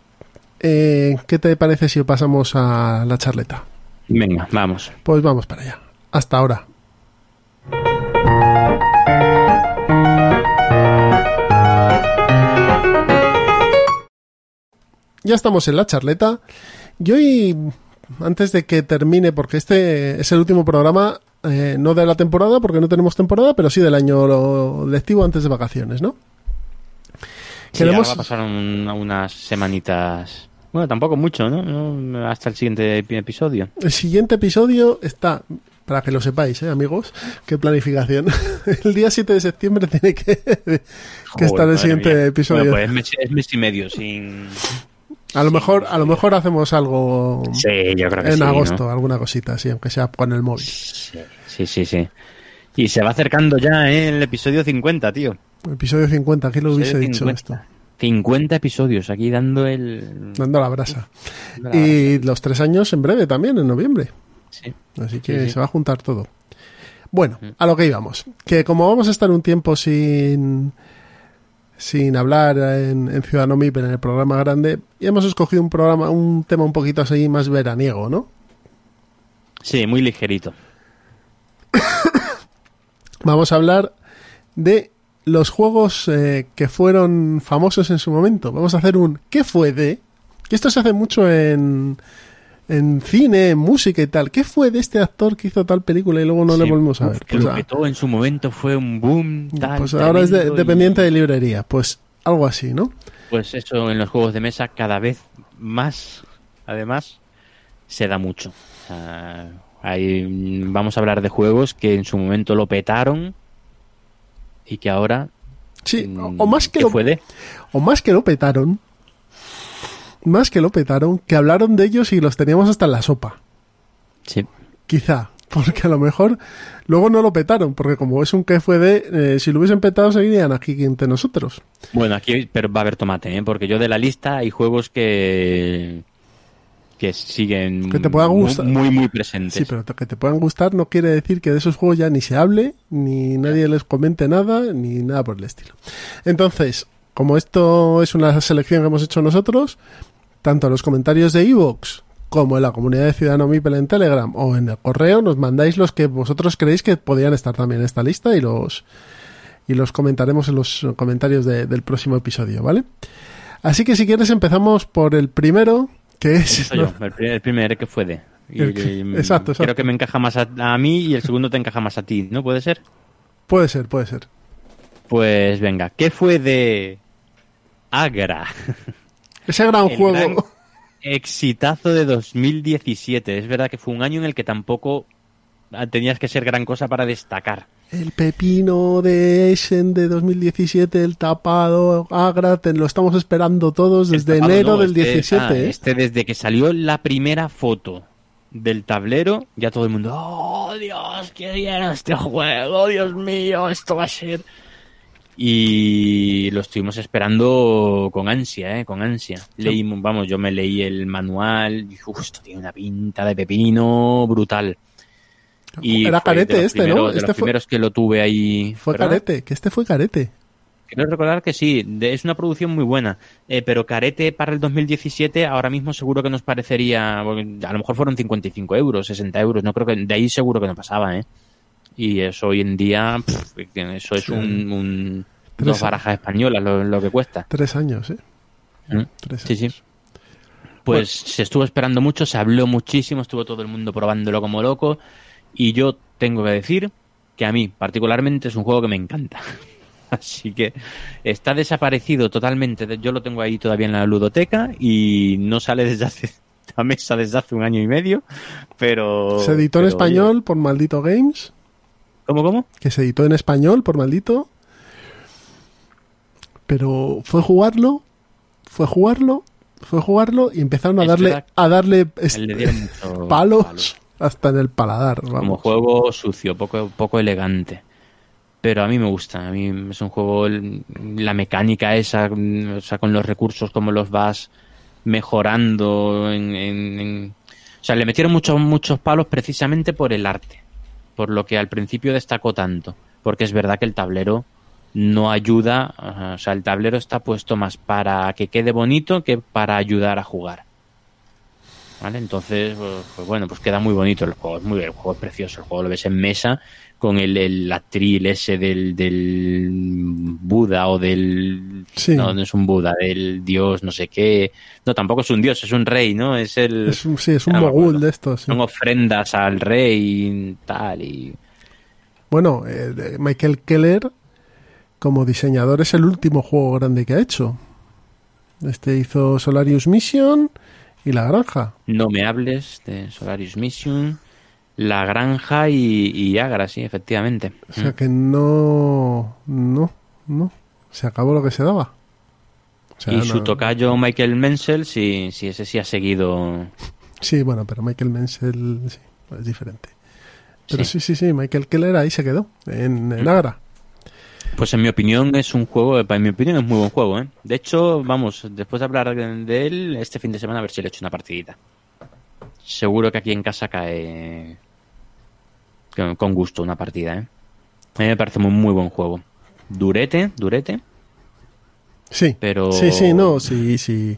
Speaker 2: Eh, ¿Qué te parece si pasamos a la charleta?
Speaker 3: Venga, vamos.
Speaker 2: Pues vamos para allá. Hasta ahora. Ya estamos en la charleta. Y hoy, antes de que termine, porque este es el último programa, eh, no de la temporada, porque no tenemos temporada, pero sí del año lectivo antes de vacaciones, ¿no?
Speaker 3: Sí,
Speaker 2: Queremos-
Speaker 3: ahora pasaron un- unas semanitas. Bueno, tampoco mucho, ¿no? No, Hasta el siguiente epi- episodio.
Speaker 2: El siguiente episodio está, para que lo sepáis, ¿eh, amigos, qué planificación. (laughs) El día 7 de septiembre tiene que, que
Speaker 3: Joder,
Speaker 2: estar el siguiente
Speaker 3: mía.
Speaker 2: episodio.
Speaker 3: Bueno, pues es mes, es mes y medio sin.
Speaker 2: a lo mejor, a lo mejor hacemos algo
Speaker 3: Sí, yo creo que
Speaker 2: en
Speaker 3: sí. ¿no?
Speaker 2: agosto, alguna cosita, sí, aunque sea con el móvil.
Speaker 3: Sí, sí, sí, sí. Y se va acercando ya ¿eh? el episodio 50, tío.
Speaker 2: Episodio 50, ¿quién lo hubiese dicho
Speaker 3: 50.
Speaker 2: esto?
Speaker 3: 50 episodios aquí dando el.
Speaker 2: Dando la brasa.
Speaker 3: dando la
Speaker 2: Y los tres años en breve también, en noviembre.
Speaker 3: Sí.
Speaker 2: Así que
Speaker 3: Sí, sí.
Speaker 2: se va a juntar todo. Bueno, a lo que íbamos. Que como vamos a estar un tiempo sin sin hablar en, en Ciudadano Mipel en el programa grande, y hemos escogido un programa, un tema un poquito así más veraniego, ¿no?
Speaker 3: Sí, muy ligerito. (coughs)
Speaker 2: Vamos a hablar de los juegos eh, que fueron famosos en su momento. Vamos a hacer un ¿qué fue de? Que esto se hace mucho en en cine, en música y tal. ¿Qué fue de este actor que hizo tal película y luego no le volvimos a ver?
Speaker 3: que
Speaker 2: Pues,
Speaker 3: lo petó en su momento fue un boom. Tal,
Speaker 2: pues ahora es de-
Speaker 3: tremendo y-
Speaker 2: dependiente de librería. Pues algo así, ¿no?
Speaker 3: Pues eso en los juegos de mesa cada vez más, además, se da mucho. Hay- vamos a hablar de juegos que en su momento lo petaron y que ahora...
Speaker 2: Sí,
Speaker 3: mm,
Speaker 2: o, más que
Speaker 3: ¿qué
Speaker 2: lo,
Speaker 3: fue de?
Speaker 2: o más que lo petaron, más que lo petaron, que hablaron de ellos y los teníamos hasta en la sopa.
Speaker 3: Sí.
Speaker 2: Quizá, porque a lo mejor luego no lo petaron, porque como es un que fue de, eh, si lo hubiesen petado seguirían aquí entre nosotros.
Speaker 3: Bueno, aquí pero va a haber tomate, ¿eh? porque yo de la lista hay juegos que que siguen
Speaker 2: Que te puedan
Speaker 3: mu-
Speaker 2: gustar.
Speaker 3: muy, muy presentes.
Speaker 2: Sí, pero que te puedan gustar no quiere decir que de esos juegos ya ni se hable, ni nadie les comente nada, ni nada por el estilo. Entonces, como esto es una selección que hemos hecho nosotros, tanto en los comentarios de Evox como en la comunidad de Ciudadano Mipel en Telegram o en el correo, nos mandáis los que vosotros creéis que podían estar también en esta lista y los y los comentaremos en los comentarios de- del próximo episodio, ¿vale? Así que si quieres empezamos por el primero, que es...
Speaker 3: Yo, el primer, el primer que fue de. Y-
Speaker 2: El que-
Speaker 3: y-
Speaker 2: exacto, exacto.
Speaker 3: Creo que me encaja más a, a mí y el segundo te encaja más a ti, ¿no? ¿Puede ser?
Speaker 2: Puede ser, puede ser.
Speaker 3: Pues venga, ¿qué fue de Agra? (laughs)
Speaker 2: Ese gran
Speaker 3: El
Speaker 2: juego...
Speaker 3: gran exitazo de 2017. Es verdad que fue un año en el que tampoco tenías que ser gran cosa para destacar.
Speaker 2: El pepino de Essen de 2017, el tapado, Agra, lo estamos esperando todos desde
Speaker 3: tapado
Speaker 2: enero
Speaker 3: no,
Speaker 2: del
Speaker 3: este-
Speaker 2: 17.
Speaker 3: ah,
Speaker 2: ¿eh?
Speaker 3: Este desde que salió la primera foto del tablero, ya todo el mundo, oh Dios, qué bien este juego, Dios mío, esto va a ser. Y lo estuvimos esperando con ansia, ¿eh? Con ansia. Leí, vamos, yo me leí el manual y dije, "Uf, esto tiene una pinta de pepino brutal. Y
Speaker 2: Era carete este, ¿no?
Speaker 3: primeros- De
Speaker 2: Este
Speaker 3: los
Speaker 2: fue-
Speaker 3: primeros que lo tuve ahí.
Speaker 2: Fue
Speaker 3: ¿verdad?
Speaker 2: carete, que este fue carete.
Speaker 3: Quiero recordar que sí, de- es una producción muy buena, eh, pero Carete para el 2017 ahora mismo seguro que nos parecería, a lo mejor fueron 55 euros, 60 euros, no creo que de ahí seguro que no pasaba, ¿eh? Y eso hoy en día, pff, eso es
Speaker 2: Sí.
Speaker 3: un, dos barajas españolas lo, lo que cuesta.
Speaker 2: Tres años, ¿eh?
Speaker 3: ¿Mm?
Speaker 2: Tres
Speaker 3: Sí, sí.
Speaker 2: años.
Speaker 3: Pues se estuvo esperando mucho, se habló muchísimo, estuvo todo el mundo probándolo como loco y yo tengo que decir que a mí particularmente es un juego que me encanta. (laughs) Así que está desaparecido totalmente, yo lo tengo ahí todavía en la ludoteca y no sale desde hace (laughs) la mesa desde hace un año y medio, pero...
Speaker 2: Se editó en español por Maldito Games,
Speaker 3: ¿Cómo, cómo?
Speaker 2: que se editó en español por Maldito. Pero fue jugarlo, fue jugarlo, fue jugarlo y empezaron a darle a darle (laughs) palos, hasta en el paladar.
Speaker 3: como juego sucio, poco, poco elegante. Pero a mí me gusta, a mí es un juego, la mecánica esa, mm, o sea, con los recursos, como los vas mejorando. En, en- en- O sea, le metieron muchos, muchos palos precisamente por el arte, por lo que al principio destacó tanto. Porque es verdad que el tablero no ayuda, o sea, el tablero está puesto más para que quede bonito que para ayudar a jugar. ¿Vale? Entonces, pues, pues bueno, pues queda muy bonito el juego, es muy el juego es precioso, el juego lo ves en mesa con el, el atril ese del, del Buda o del
Speaker 2: Sí.
Speaker 3: no, no es un Buda, del dios no sé qué, no tampoco es un dios, es un rey, ¿no? Es el
Speaker 2: Es un, sí, es un
Speaker 3: Ah,
Speaker 2: mogul de estos. sí.
Speaker 3: son ofrendas al rey y tal y
Speaker 2: Bueno, eh, Michael Keller, como diseñador, es el último juego grande que ha hecho. Este hizo Solarius Mission y La Granja.
Speaker 3: no me hables de Solarius Mission, La Granja y, y Agra, sí, efectivamente.
Speaker 2: O sea que no. No, no. Se acabó lo que se daba. O sea,
Speaker 3: y
Speaker 2: no-
Speaker 3: su tocayo Michael Menzel, sí, sí, ese sí ha seguido
Speaker 2: Sí, bueno, pero Michael Menzel sí, es diferente. Pero
Speaker 3: Sí.
Speaker 2: sí, sí, sí, Michael Keller ahí se quedó, en, en Agra.
Speaker 3: Pues en mi opinión es un juego, en mi opinión es muy buen juego, ¿eh? De hecho, vamos, después de hablar de él, este fin de semana a ver si le echo una partidita. Seguro que aquí en casa cae con, gusto una partida, ¿eh? A mí me parece muy, muy buen juego. Durete, durete,
Speaker 2: Sí,
Speaker 3: pero...
Speaker 2: sí, sí, no, sí, sí.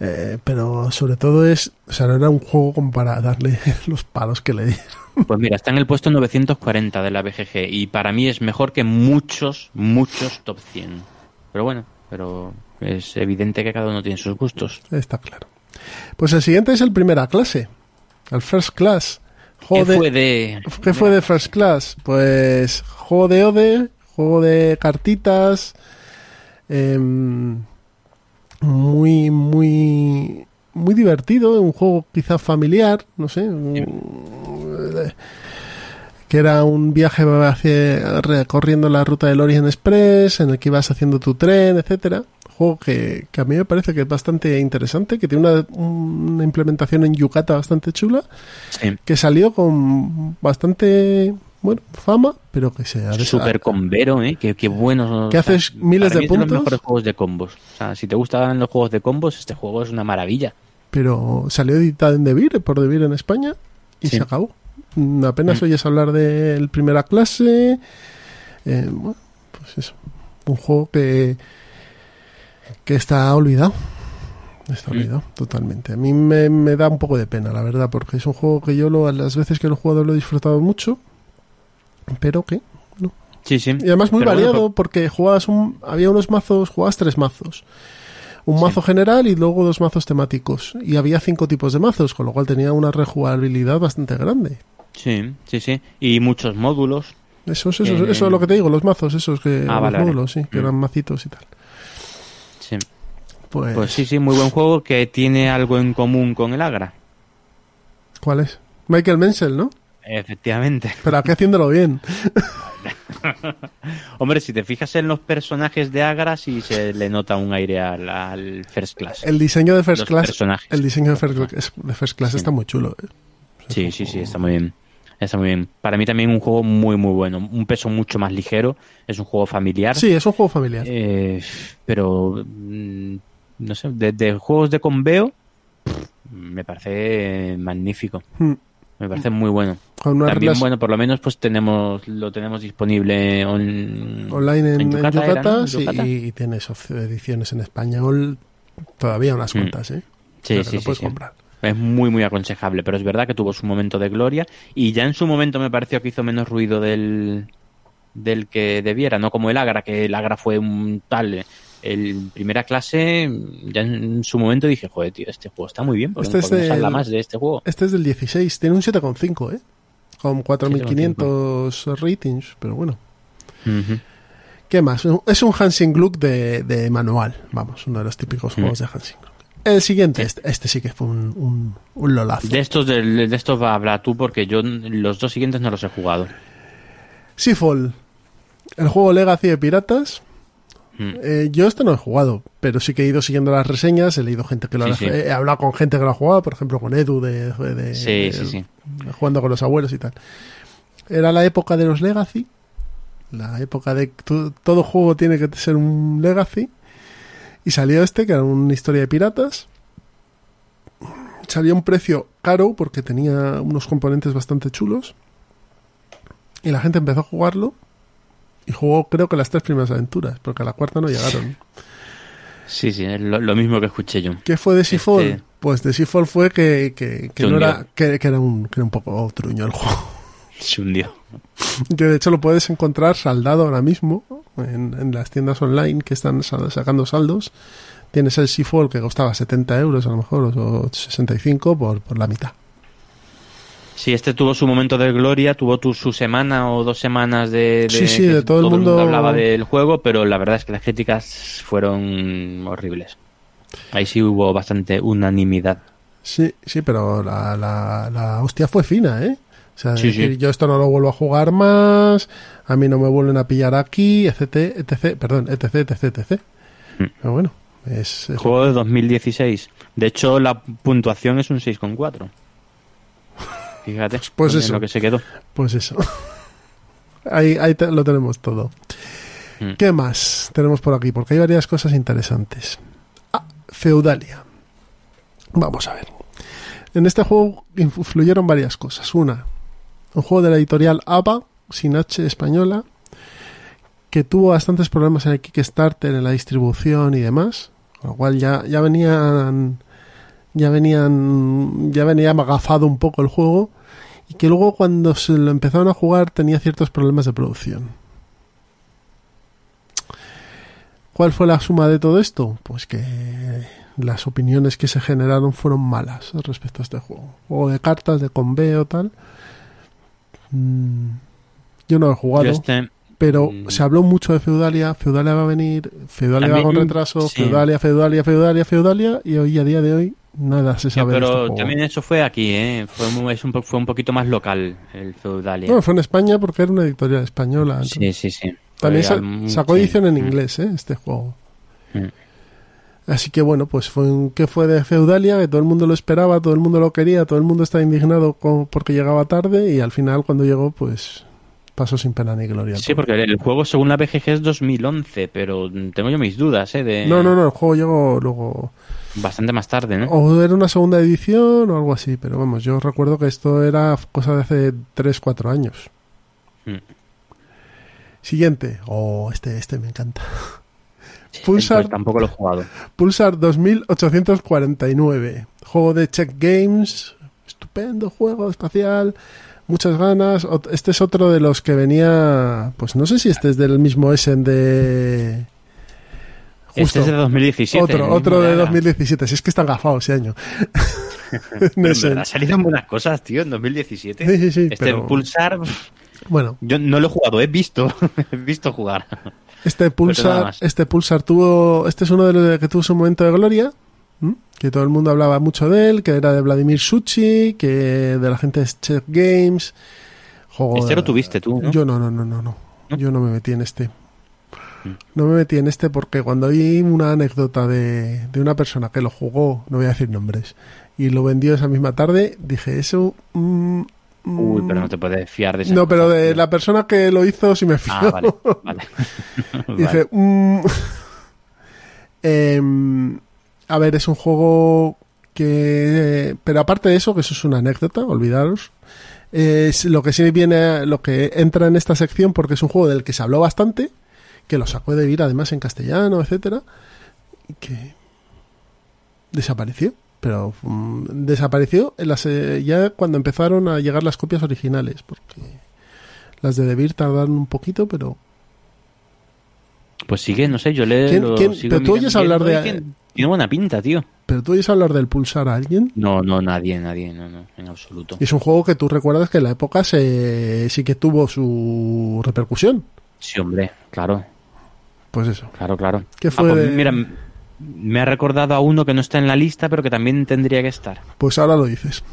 Speaker 2: Eh, pero sobre todo es, o sea, no era un juego como para darle (laughs) los palos que le dieron.
Speaker 3: Pues mira, está en el puesto 940 de la BGG y para mí es mejor que muchos, muchos top 100. Pero bueno, pero es evidente que cada uno tiene sus gustos.
Speaker 2: Está claro. Pues el siguiente es el primera clase, el First Class.
Speaker 3: ¿Qué
Speaker 2: de-
Speaker 3: fue de...?
Speaker 2: ¿Qué fue de First Class? Pues juego de Ode, juego de cartitas, em, muy, muy, muy divertido, un juego quizá familiar, no sé, que era un viaje hacia, recorriendo la ruta del Orient Express, en el que ibas haciendo tu tren, etcétera. Juego que, que a mí me parece que es bastante interesante, que tiene una, una implementación en Yucata bastante chula
Speaker 3: Sí.
Speaker 2: que salió con bastante bueno fama pero que se ha desa-
Speaker 3: Super combero, ¿eh? Qué, qué bueno.
Speaker 2: Que haces miles de
Speaker 3: mí es los
Speaker 2: puntos.
Speaker 3: mejores juegos de combos. O sea, si te gustan los juegos de combos, este juego es una maravilla.
Speaker 2: pero salió editado en Devir por Devir en España y
Speaker 3: Sí.
Speaker 2: se acabó Mm, apenas
Speaker 3: Mm.
Speaker 2: oyes hablar del primera clase eh, bueno pues eso un juego que que está olvidado está
Speaker 3: Mm.
Speaker 2: olvidado totalmente a mí me, me da un poco de pena la verdad porque es un juego que yo lo, las veces que lo he jugado lo he disfrutado mucho pero que
Speaker 3: Sí, sí.
Speaker 2: Y además muy
Speaker 3: Pero bueno,
Speaker 2: variado porque jugabas un, había unos mazos, jugabas tres mazos. Un
Speaker 3: Sí.
Speaker 2: mazo general y luego dos mazos temáticos. Y había cinco tipos de mazos, con lo cual tenía una rejugabilidad bastante grande.
Speaker 3: Sí, sí, sí. Y muchos módulos.
Speaker 2: Eso, eso,
Speaker 3: Eh,
Speaker 2: eso es lo que te digo, los mazos, esos que
Speaker 3: Ah,
Speaker 2: los
Speaker 3: vale, vale.
Speaker 2: módulos, sí, que
Speaker 3: Mm.
Speaker 2: eran macitos y tal.
Speaker 3: Sí.
Speaker 2: Pues,
Speaker 3: Pues sí, sí, muy buen juego que tiene algo en común con el Agra.
Speaker 2: ¿cuál es? Michael Menzel, ¿no?
Speaker 3: Efectivamente.
Speaker 2: Pero aquí haciéndolo bien. (laughs)
Speaker 3: Hombre, si te fijas en los personajes de Agra, sí se le nota un aire al, al First Class.
Speaker 2: El diseño de First
Speaker 3: Los
Speaker 2: Class.
Speaker 3: personajes.
Speaker 2: El diseño de First, Class- de First Class está muy chulo. ¿eh?
Speaker 3: Sí, sí, sí, está muy bien. Está muy bien. Para mí también un juego muy, muy bueno. Un peso mucho más ligero. Es un juego familiar.
Speaker 2: Sí, es un juego familiar.
Speaker 3: Eh, pero, mm, no sé, de, de juegos de conveo, me parece magnífico.
Speaker 2: Hmm.
Speaker 3: Me parece muy bueno. También, bueno, por lo menos pues tenemos lo tenemos disponible on-
Speaker 2: online en, en
Speaker 3: Yucata,
Speaker 2: Yucata,
Speaker 3: era, ¿no? En
Speaker 2: sí,
Speaker 3: Yucata.
Speaker 2: y tienes ediciones en español. Todavía unas
Speaker 3: Mm.
Speaker 2: cuantas, ¿eh?
Speaker 3: Sí,
Speaker 2: Pero
Speaker 3: sí,
Speaker 2: lo
Speaker 3: sí,
Speaker 2: puedes
Speaker 3: sí.
Speaker 2: comprar.
Speaker 3: Es muy, muy aconsejable, pero es verdad que tuvo su momento de gloria y ya en su momento me pareció que hizo menos ruido del, del que debiera, no como el Agra, que el Agra fue un tal. El primera clase, ya en su momento dije, joder, tío, este juego está muy bien, porque
Speaker 2: Este es del-
Speaker 3: más de este juego.
Speaker 2: Este es del 16, tiene un 7,5, ¿eh? Con 4.500 ratings, pero bueno. ¿Qué más? Es un Hansing Gluck de, de manual, vamos, uno de los típicos juegos de Hansing Gluck. El siguiente, este, este sí que fue un, un, un lolazo.
Speaker 3: De estos, de estos va a hablar tú, porque yo los dos siguientes no los he jugado.
Speaker 2: Seafall, el juego Legacy de piratas.
Speaker 3: Mm.
Speaker 2: Eh, yo este no he jugado, pero sí que he ido siguiendo las reseñas, he leído gente que lo
Speaker 3: Sí,
Speaker 2: ha,
Speaker 3: sí.
Speaker 2: he hablado con gente que lo ha jugado, por ejemplo con Edu de, de-
Speaker 3: Sí,
Speaker 2: de-
Speaker 3: sí, sí.
Speaker 2: jugando con los abuelos y tal. Era la época de los Legacy, la época de todo juego tiene que ser un Legacy, y salió este que era una historia de piratas. Salió a un precio caro porque tenía unos componentes bastante chulos. Y la gente empezó a jugarlo. Y jugó creo que las tres primeras aventuras, porque a la cuarta no llegaron.
Speaker 3: Sí, sí, es lo, lo mismo que escuché yo.
Speaker 2: ¿Qué fue de Seafall?
Speaker 3: Este-
Speaker 2: Pues de Seafall fue que, que, que no era, que, que era un, que era un poco truño el juego. (laughs)
Speaker 3: Se hundió.
Speaker 2: Que de hecho lo puedes encontrar saldado ahora mismo en, en las tiendas online que están sacando saldos. Tienes el Seafall que costaba 70 euros a lo mejor o 65 por, por la mitad.
Speaker 3: Sí, este tuvo su momento de gloria, tuvo tu, su semana o dos semanas de, de
Speaker 2: Sí, sí, de todo el mundo-
Speaker 3: hablaba del juego, pero la verdad es que las críticas fueron horribles. Ahí sí hubo bastante unanimidad.
Speaker 2: Sí, sí, pero la, la, la hostia fue fina, ¿eh? O sea,
Speaker 3: Sí,
Speaker 2: decir,
Speaker 3: sí.
Speaker 2: yo esto no lo vuelvo a jugar más, a mí no me vuelven a pillar aquí, etc, etc, perdón, etc, etc, etc.
Speaker 3: Mm.
Speaker 2: Pero bueno, es, es-
Speaker 3: Juego de 2016. De hecho, la puntuación es un 6,4. (laughs) Fíjate,
Speaker 2: Pues eso.
Speaker 3: lo que se quedó.
Speaker 2: Pues eso. (laughs) ahí ahí te- lo tenemos todo.
Speaker 3: Mm.
Speaker 2: ¿Qué más tenemos por aquí? Porque hay varias cosas interesantes. Ah, Feudalia. Vamos a ver. En este juego influyeron varias cosas. Una, un juego de la editorial ABA, sin H española, que tuvo bastantes problemas en el Kickstarter, en la distribución y demás. Con lo cual ya, ya venían. Ya venían. Ya venía agafado un poco el juego. Y que luego cuando se lo empezaron a jugar tenía ciertos problemas de producción. ¿Cuál fue la suma de todo esto? Pues que las opiniones que se generaron fueron malas respecto a este juego. Juego de cartas, de conveo, tal. Mm, yo no lo he jugado,
Speaker 3: este,
Speaker 2: pero
Speaker 3: mm.
Speaker 2: se habló mucho de Feudalia. Feudalia va a venir, Feudalia
Speaker 3: A
Speaker 2: va con retraso,
Speaker 3: sí.
Speaker 2: Feudalia, Feudalia, Feudalia, Feudalia. Y hoy, a día de hoy, nada se sabe de este
Speaker 3: pero también eso fue aquí, ¿eh? Fue, muy- es un, po- fue un poquito más local el Feudalia.
Speaker 2: Bueno, fue en España porque era una editorial española.
Speaker 3: sí, sí, sí.
Speaker 2: También
Speaker 3: Fue
Speaker 2: sacó
Speaker 3: sí.
Speaker 2: edición en
Speaker 3: Mm.
Speaker 2: inglés, ¿eh? Este juego.
Speaker 3: Mm.
Speaker 2: Así que bueno, pues fue un que fue de Feudalia, que todo el mundo lo esperaba, todo el mundo lo quería, todo el mundo estaba indignado con- porque llegaba tarde y al final cuando llegó, pues pasó sin pena ni gloria.
Speaker 3: Sí, porque el juego según la BGG es 2011, pero tengo yo mis dudas, ¿eh? De
Speaker 2: No, no, no, el juego llegó luego...
Speaker 3: Bastante más tarde, ¿no?
Speaker 2: O era una segunda edición o algo así, pero vamos, yo recuerdo que esto era cosa de hace 3, 4 años.
Speaker 3: Mm.
Speaker 2: Siguiente. Oh, este, este me encanta.
Speaker 3: Sí,
Speaker 2: Pulsar-
Speaker 3: pues tampoco lo he jugado.
Speaker 2: Pulsar 2849. Juego de Check Games. Estupendo juego espacial. Muchas ganas. Este es otro de los que venía. Pues no sé si este es del mismo Essen de.
Speaker 3: Este es de 2017. el
Speaker 2: Otro, otro de
Speaker 3: Ara.
Speaker 2: 2017. Si es que está gafado ese año. (laughs)
Speaker 3: En
Speaker 2: Essen.
Speaker 3: verdad, salieron buenas cosas, tío, en 2017.
Speaker 2: Sí, sí, sí,
Speaker 3: Este
Speaker 2: pero-
Speaker 3: Pulsar,
Speaker 2: Bueno,
Speaker 3: yo no lo he jugado, he visto, (laughs) he visto jugar.
Speaker 2: este Pulsar, este Pulsar tuvo. Este es uno de los que tuvo su momento de gloria. Que todo el mundo hablaba mucho de él, que era de Vladimir Suchi, que de la gente de Check Games. Juego
Speaker 3: Este lo tuviste tú, ¿no?
Speaker 2: Yo no, no, no, no, no. Yo no me metí en este.
Speaker 3: Mm.
Speaker 2: No me metí en este porque cuando oí una anécdota de, de una persona que lo jugó, no voy a decir nombres, y lo vendió esa misma tarde, dije, eso... mm,
Speaker 3: Uy,
Speaker 2: mm,
Speaker 3: pero no te puedes fiar de esa
Speaker 2: No, pero de la persona que lo hizo sí me fío.
Speaker 3: Ah, vale, vale. (laughs) (laughs)
Speaker 2: Dije, mm, (laughs) em, a ver, es un juego que... Pero aparte de eso, que eso es una anécdota, olvidaros. Es lo que sí viene, lo que entra en esta sección, porque es un juego del que se habló bastante, que lo sacó de vir además en castellano, etcétera, que desapareció. Pero mm, desapareció en las, eh, ya cuando empezaron a llegar las copias originales, porque las de Debir tardaron un poquito, pero
Speaker 3: Pues sigue, no sé, yo le.
Speaker 2: ¿Quién-
Speaker 3: lo
Speaker 2: quién-
Speaker 3: sigo
Speaker 2: pero tú oyes hablar de-
Speaker 3: Tiene buena pinta, tío.
Speaker 2: ¿Pero tú oyes hablar del pulsar a alguien?
Speaker 3: No, no, nadie, nadie, no, no, en absoluto.
Speaker 2: Y es un juego que tú recuerdas que en la época se, sí que tuvo su repercusión.
Speaker 3: Sí, hombre, claro,
Speaker 2: Pues eso.
Speaker 3: claro, claro.
Speaker 2: ¿Qué
Speaker 3: Ah,
Speaker 2: fue
Speaker 3: pues
Speaker 2: de-
Speaker 3: Mira, me ha recordado a uno que no está en la lista, pero que también tendría que estar.
Speaker 2: Pues ahora lo dices.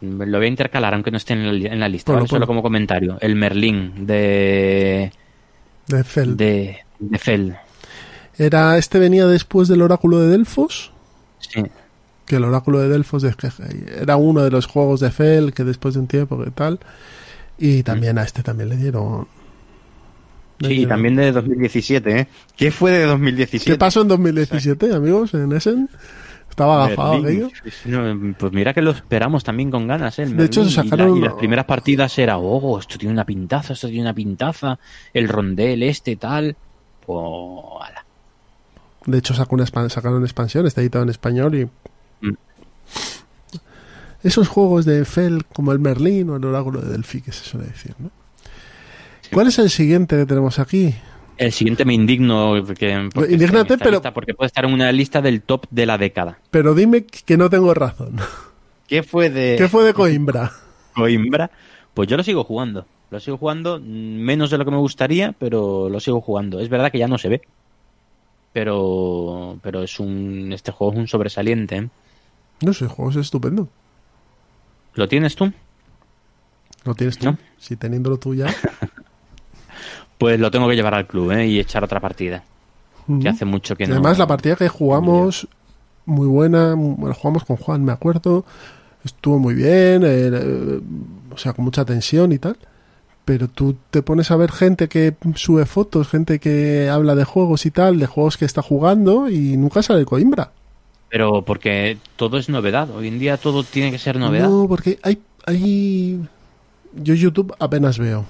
Speaker 3: Lo voy a intercalar, aunque no esté en la, li- en la lista,
Speaker 2: Ponlo,
Speaker 3: ¿vale? solo como comentario. El Merlín de.
Speaker 2: De Feld.
Speaker 3: de. De Fell.
Speaker 2: Era, este venía después del Oráculo de Delfos.
Speaker 3: Sí.
Speaker 2: Que el Oráculo de Delfos de- era uno de los juegos de Feld que después de un tiempo que tal. Y también a este también le dieron. le
Speaker 3: Sí, y
Speaker 2: dieron-
Speaker 3: también de 2017, ¿eh? ¿Qué fue de 2017?
Speaker 2: ¿Qué pasó en 2017, amigos? En Essen. Estaba agafado aquello.
Speaker 3: No, pues mira que lo esperamos también con ganas, ¿eh? el
Speaker 2: De hecho.
Speaker 3: Y
Speaker 2: sacaron-
Speaker 3: la- y, las primeras partidas era, oh, esto tiene una pintaza, esto tiene una pintaza, el rondel este, tal. Pues, ala.
Speaker 2: De hecho, sacó una sacaron expansión, está editado en español y.
Speaker 3: Mm.
Speaker 2: Esos juegos de Fel como el Merlín o el Oráculo de Delphi, que se suele decir, ¿no? ¿Cuál es el siguiente que tenemos aquí?
Speaker 3: El siguiente me indigno que, esta
Speaker 2: pero-
Speaker 3: lista, porque puede estar en una lista del top de la década.
Speaker 2: Pero dime que no tengo razón.
Speaker 3: ¿Qué fue de
Speaker 2: ¿Qué fue de Coimbra?
Speaker 3: Coimbra? Pues yo lo sigo jugando. Lo sigo jugando menos de lo que me gustaría, pero lo sigo jugando. Es verdad que ya no se ve. Pero pero es un este juego es un sobresaliente. ¿eh?
Speaker 2: No sé, el juego es estupendo.
Speaker 3: ¿Lo tienes tú?
Speaker 2: Lo tienes tú.
Speaker 3: ¿No?
Speaker 2: Si teniéndolo tú ya. (laughs)
Speaker 3: Pues lo tengo que llevar al club ¿eh? y echar otra partida. Que hace mucho que
Speaker 2: Y
Speaker 3: no.
Speaker 2: Además, la partida que jugamos, muy buena. Bueno, jugamos con Juan, me acuerdo. Estuvo muy bien. eh, eh, o sea, con mucha tensión y tal. Pero tú te pones a ver gente que sube fotos, gente que habla de juegos y tal, de juegos que está jugando y nunca sale Coimbra.
Speaker 3: Pero porque todo es novedad. Hoy en día todo tiene que ser novedad.
Speaker 2: No, porque hay, hay... Yo YouTube apenas veo.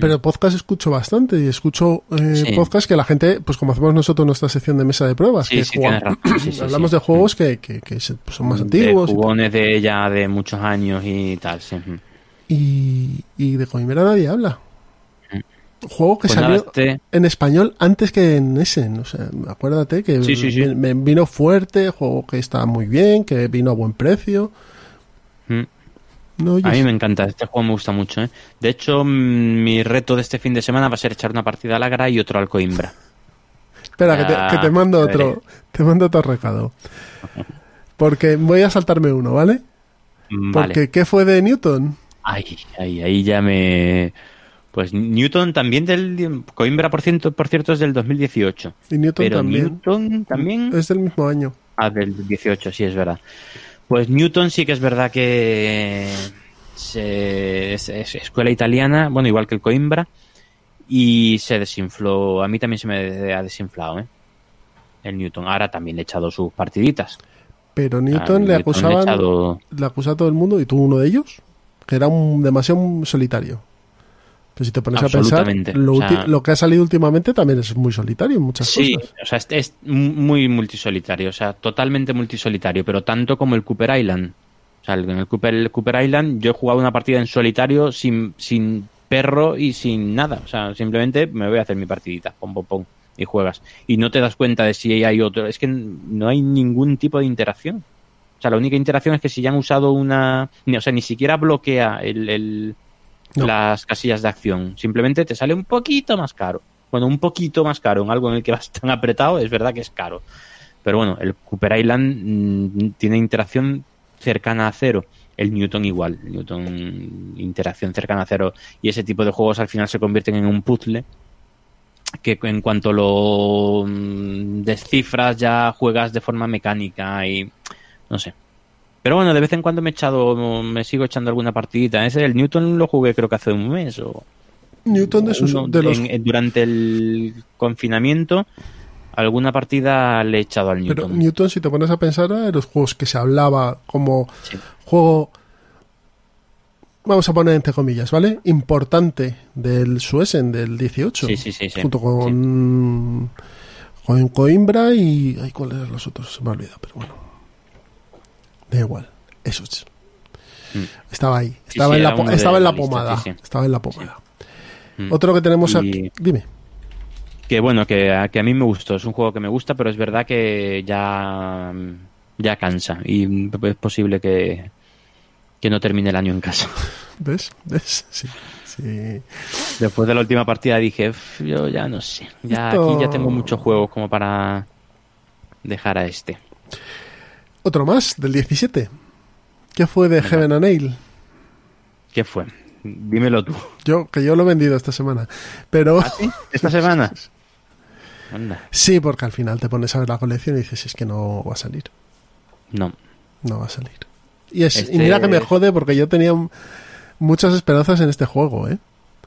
Speaker 2: Pero podcast escucho bastante y escucho eh,
Speaker 3: Sí.
Speaker 2: podcast que la gente, pues como hacemos nosotros nuestra sección de mesa de pruebas,
Speaker 3: Sí,
Speaker 2: que
Speaker 3: sí, (clears throat)
Speaker 2: hablamos de juegos que, que- pues, son más
Speaker 3: de
Speaker 2: antiguos tal.
Speaker 3: jugones de ya de muchos años y tal. sí.
Speaker 2: Y, y de Coimbra nadie habla. Juego que
Speaker 3: Pues
Speaker 2: salió
Speaker 3: este-
Speaker 2: en español antes que en Essen. O sea, acuérdate que
Speaker 3: Sí, sí, sí.
Speaker 2: me- me vino fuerte, juego que está muy bien, que vino a buen precio.
Speaker 3: Mm.
Speaker 2: No,
Speaker 3: A mí me encanta, este juego me gusta mucho. ¿eh? De hecho, mm, mi reto de este fin de semana va a ser echar una partida a la Gra y otro al Coimbra.
Speaker 2: Espera, que te,
Speaker 3: Ya,
Speaker 2: que te mando otro. Te mando otro recado. (laughs) Porque voy a saltarme uno, ¿vale?
Speaker 3: Mm,
Speaker 2: Porque
Speaker 3: Vale.
Speaker 2: ¿qué fue de Newton?
Speaker 3: Ay, ay, ahí ya me... Pues Newton también del... Coimbra, por cierto, por cierto es del 2018.
Speaker 2: Y Newton
Speaker 3: Pero
Speaker 2: también.
Speaker 3: Newton también...
Speaker 2: Es del mismo año.
Speaker 3: Ah, del 18, sí, es verdad. Pues Newton sí que es verdad que se- es, es escuela italiana, bueno, igual que el Coimbra, y se desinfló. A mí también se me ha desinflado, ¿eh? El Newton. Ahora también le he echado sus partiditas.
Speaker 2: Pero Newton le
Speaker 3: Newton
Speaker 2: acusaban,
Speaker 3: he echado-
Speaker 2: le acusaba a todo el mundo, y tú uno de ellos, que era un demasiado solitario. Pero si te pones a pensar, lo,
Speaker 3: O sea-
Speaker 2: lo que ha salido últimamente también es muy solitario en muchas
Speaker 3: Sí,
Speaker 2: cosas.
Speaker 3: o sea, es, es muy multisolitario, o sea, totalmente multisolitario, pero tanto como el Cooper Island. O sea, en el Cooper, el Cooper Island yo he jugado una partida en solitario sin, sin perro y sin nada. O sea, simplemente me voy a hacer mi partidita, pom, pom, pom, y juegas. Y no te das cuenta de si hay otro. Es que no hay ningún tipo de interacción. O sea, la única interacción es que si ya han usado una... O sea, ni siquiera bloquea el, el-
Speaker 2: No.
Speaker 3: las casillas de acción. Simplemente te sale un poquito más caro. Bueno, un poquito más caro en algo en el que (laughs) vas tan apretado, es verdad que es caro. Pero bueno, el Cooper Island mm, tiene interacción cercana a cero. El Newton igual, el Newton interacción cercana a cero. Y ese tipo de juegos al final se convierten en un puzzle que en cuanto lo mm, descifras ya juegas de forma mecánica y no sé. Pero bueno, de vez en cuando me he echado, me sigo echando alguna partidita. Ese el Newton lo jugué creo que hace un mes o
Speaker 2: Newton de, sus,
Speaker 3: uno
Speaker 2: de los...
Speaker 3: en- durante el confinamiento alguna partida le he echado al
Speaker 2: Pero
Speaker 3: Newton.
Speaker 2: Newton, si te pones a pensar, era de los juegos que se hablaba como
Speaker 3: Sí.
Speaker 2: juego, vamos a poner entre comillas, ¿vale? Importante del Suesen del 18.
Speaker 3: Sí, sí, sí, sí.
Speaker 2: Junto con, con Coimbra y... Ay, ¿Cuáles eran los otros? Se me ha olvidado, pero bueno. Da igual. Esos.
Speaker 3: Mm.
Speaker 2: Estaba ahí. Estaba
Speaker 3: sí,
Speaker 2: en la, estaba en la pomada.
Speaker 3: sí, sí.
Speaker 2: Estaba en la pomada.
Speaker 3: Mm.
Speaker 2: Otro que tenemos
Speaker 3: Y-
Speaker 2: aquí. Dime.
Speaker 3: Que bueno, que, a- que a mí me gustó, es un juego que me gusta, pero es verdad que ya, ya cansa y es posible que, que no termine el año en casa. (laughs)
Speaker 2: ¿Ves? ¿Ves? Sí. Sí.
Speaker 3: Después de la última partida dije, "Uf, yo ya no sé, ya
Speaker 2: Esto-
Speaker 3: aquí ya tengo muchos juegos como para dejar a este.
Speaker 2: Otro más, del 17. ¿Qué fue de Heaven and Nail?
Speaker 3: ¿Qué fue? Dímelo tú.
Speaker 2: Yo, que yo lo he vendido esta semana. Pero
Speaker 3: ¿Ah, sí? ¿Esta semana? (laughs) Anda.
Speaker 2: sí, porque al final te pones a ver la colección y dices, es que no va a salir.
Speaker 3: No.
Speaker 2: No va a salir. Y, es,
Speaker 3: Este-
Speaker 2: y mira que me jode porque yo tenía muchas esperanzas en este juego, ¿eh?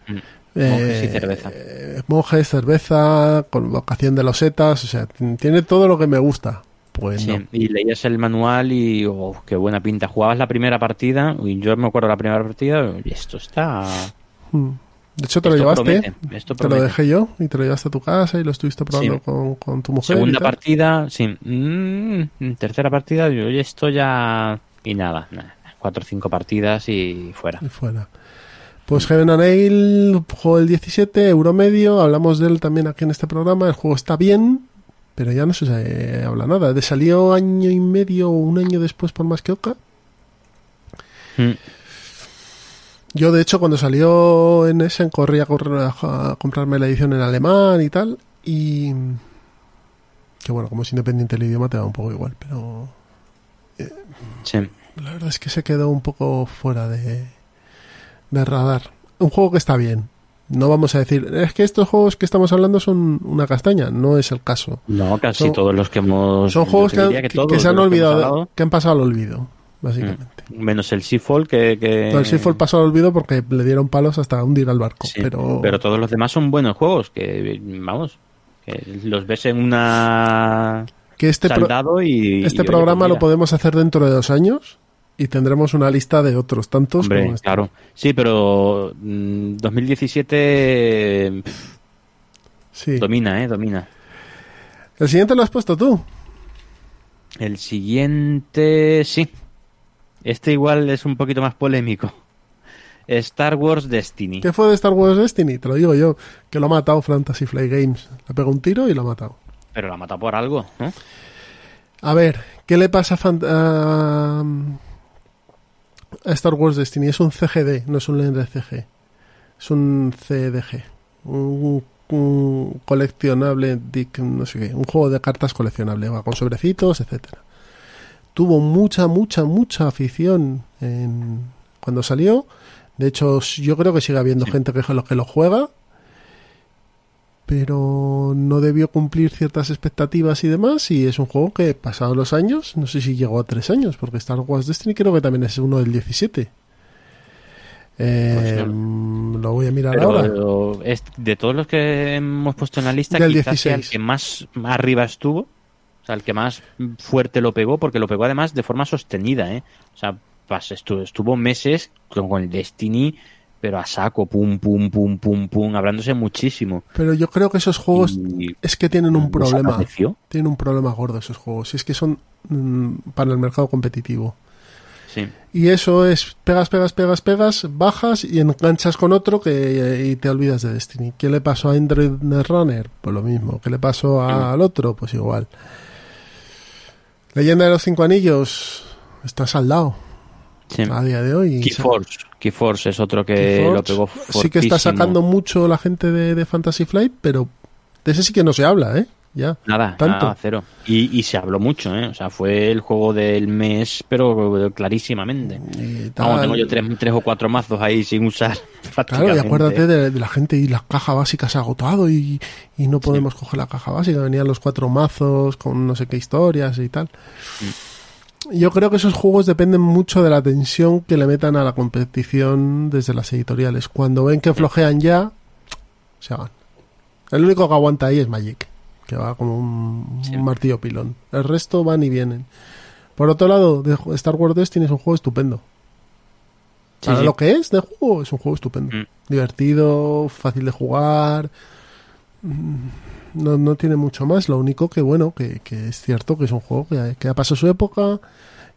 Speaker 3: Mm. Monjes y cerveza.
Speaker 2: eh, monjes, cerveza, colocación de losetas, o sea, tiene todo lo que me gusta. Pues
Speaker 3: Sí,
Speaker 2: no.
Speaker 3: y leías el manual y oh, qué buena pinta. Jugabas la primera partida, y yo me acuerdo la primera partida, y esto está...
Speaker 2: Mm. De hecho, te lo llevaste.
Speaker 3: promete, esto
Speaker 2: te lo dejé yo y te lo llevaste a tu casa y lo estuviste probando
Speaker 3: Sí.
Speaker 2: con, con tu mujer.
Speaker 3: Segunda partida, sí. Mm, tercera partida, yo esto ya... Y nada, nada, cuatro o cinco partidas y fuera.
Speaker 2: y fuera. Pues Heaven and juego del 17, euro medio, hablamos de él también aquí en este programa, el juego está bien, pero ya no se eh, habla nada. De salió año y medio o un año después por más que Oca.
Speaker 3: Mm,
Speaker 2: Yo de hecho cuando salió en Essen corrí a, correr a- comprarme la edición en alemán y tal, y... Que bueno, como es independiente el idioma te da un poco igual, pero
Speaker 3: Sí.
Speaker 2: la verdad es que se quedó un poco fuera de, de radar. Un juego que está bien. No vamos a decir, es que estos juegos que estamos hablando son una castaña. No es el caso.
Speaker 3: No, casi
Speaker 2: Son-
Speaker 3: todos los que hemos...
Speaker 2: Son juegos que, han- que- se han
Speaker 3: que
Speaker 2: olvidado,
Speaker 3: hablado,
Speaker 2: que han pasado al olvido, básicamente.
Speaker 3: Menos el Seafall que...
Speaker 2: No, el Seafall pasó al olvido porque le dieron palos hasta hundir al barco.
Speaker 3: Sí,
Speaker 2: pero,
Speaker 3: pero todos los demás son buenos juegos, que vamos, que los ves en una
Speaker 2: que este, pro-
Speaker 3: y...
Speaker 2: este
Speaker 3: y,
Speaker 2: programa lo podemos hacer dentro de dos años y tendremos una lista de otros tantos
Speaker 3: Hombre,
Speaker 2: como este.
Speaker 3: claro. Sí, pero mm, 2017 pf,
Speaker 2: Sí.
Speaker 3: domina, ¿eh? Domina.
Speaker 2: El siguiente lo has puesto tú.
Speaker 3: El siguiente, sí. Este igual es un poquito más polémico. Star Wars Destiny.
Speaker 2: ¿Qué fue de Star Wars Destiny? Te lo digo yo, que lo ha matado Fantasy Flight Games. Le pegó un tiro y lo ha matado.
Speaker 3: Pero la mata por algo, ¿no?
Speaker 2: A ver, ¿qué le pasa a, Fant- a- a Star Wars Destiny? Es un CGD, no es un LCG. Es un CDG. Un, un coleccionable, no sé qué. Un juego de cartas coleccionable, va con sobrecitos, etcétera. Tuvo mucha, mucha, mucha afición en, cuando salió. De hecho, yo creo que sigue habiendo gente que lo, que lo juega. Pero no debió cumplir ciertas expectativas y demás. Y es un juego que, pasados los años, no sé si llegó a tres años, porque Star Wars Destiny creo que también es uno del 17. Eh,
Speaker 3: Pues
Speaker 2: Lo voy a mirar
Speaker 3: Pero
Speaker 2: ahora.
Speaker 3: es- de todos los que hemos puesto en la lista,
Speaker 2: Del
Speaker 3: quizás sea el
Speaker 2: 16.
Speaker 3: que más arriba estuvo. O sea, el que más fuerte lo pegó, porque lo pegó además de forma sostenida, ¿eh? O sea, pas- estu- estuvo meses con el Destiny, pero a saco, pum, pum, pum, pum, pum, hablándose muchísimo.
Speaker 2: Pero yo creo que esos juegos
Speaker 3: Y
Speaker 2: es que tienen un problema. Tienen un problema gordo esos juegos. Y es que son mm, para el mercado competitivo.
Speaker 3: Sí.
Speaker 2: Y eso es pegas, pegas, pegas, pegas, bajas y enganchas con otro que y te olvidas de Destiny. ¿Qué le pasó a Android Runner? Pues lo mismo. ¿Qué le pasó a- al otro? Pues igual. Leyenda de los Cinco Anillos está saldado
Speaker 3: sí.
Speaker 2: a día de hoy.
Speaker 3: Keyforce. Keyforce es otro que
Speaker 2: Keyforge
Speaker 3: lo pegó
Speaker 2: sí que está sacando mucho la gente de, de Fantasy Flight, pero de ese sí que no se habla, ¿eh? ya.
Speaker 3: Nada,
Speaker 2: Tanto.
Speaker 3: nada, cero. Y, y se habló mucho, ¿eh? O sea, fue el juego del mes, pero clarísimamente. Vamos, tengo yo tres, tres o cuatro mazos ahí sin usar. (laughs)
Speaker 2: Claro, y acuérdate de, de la gente y la caja básica se ha agotado y, y no podemos coger la caja básica. Venían los cuatro mazos con no sé qué historias y tal. Yo creo que esos juegos dependen mucho de la tensión que le metan a la competición desde las editoriales. Cuando ven que flojean ya, se van. El único que aguanta ahí es Magic, que va como un,
Speaker 3: Sí.
Speaker 2: un martillo pilón. El resto van y vienen. Por otro lado, de Star Wars Destiny es un juego estupendo.
Speaker 3: Sí,
Speaker 2: Para
Speaker 3: sí.
Speaker 2: lo que es de juego, es un juego estupendo.
Speaker 3: Mm.
Speaker 2: Divertido, fácil de jugar. Mm, No, no tiene mucho más. Lo único que, bueno, que, que es cierto que es un juego que, que ha pasado su época.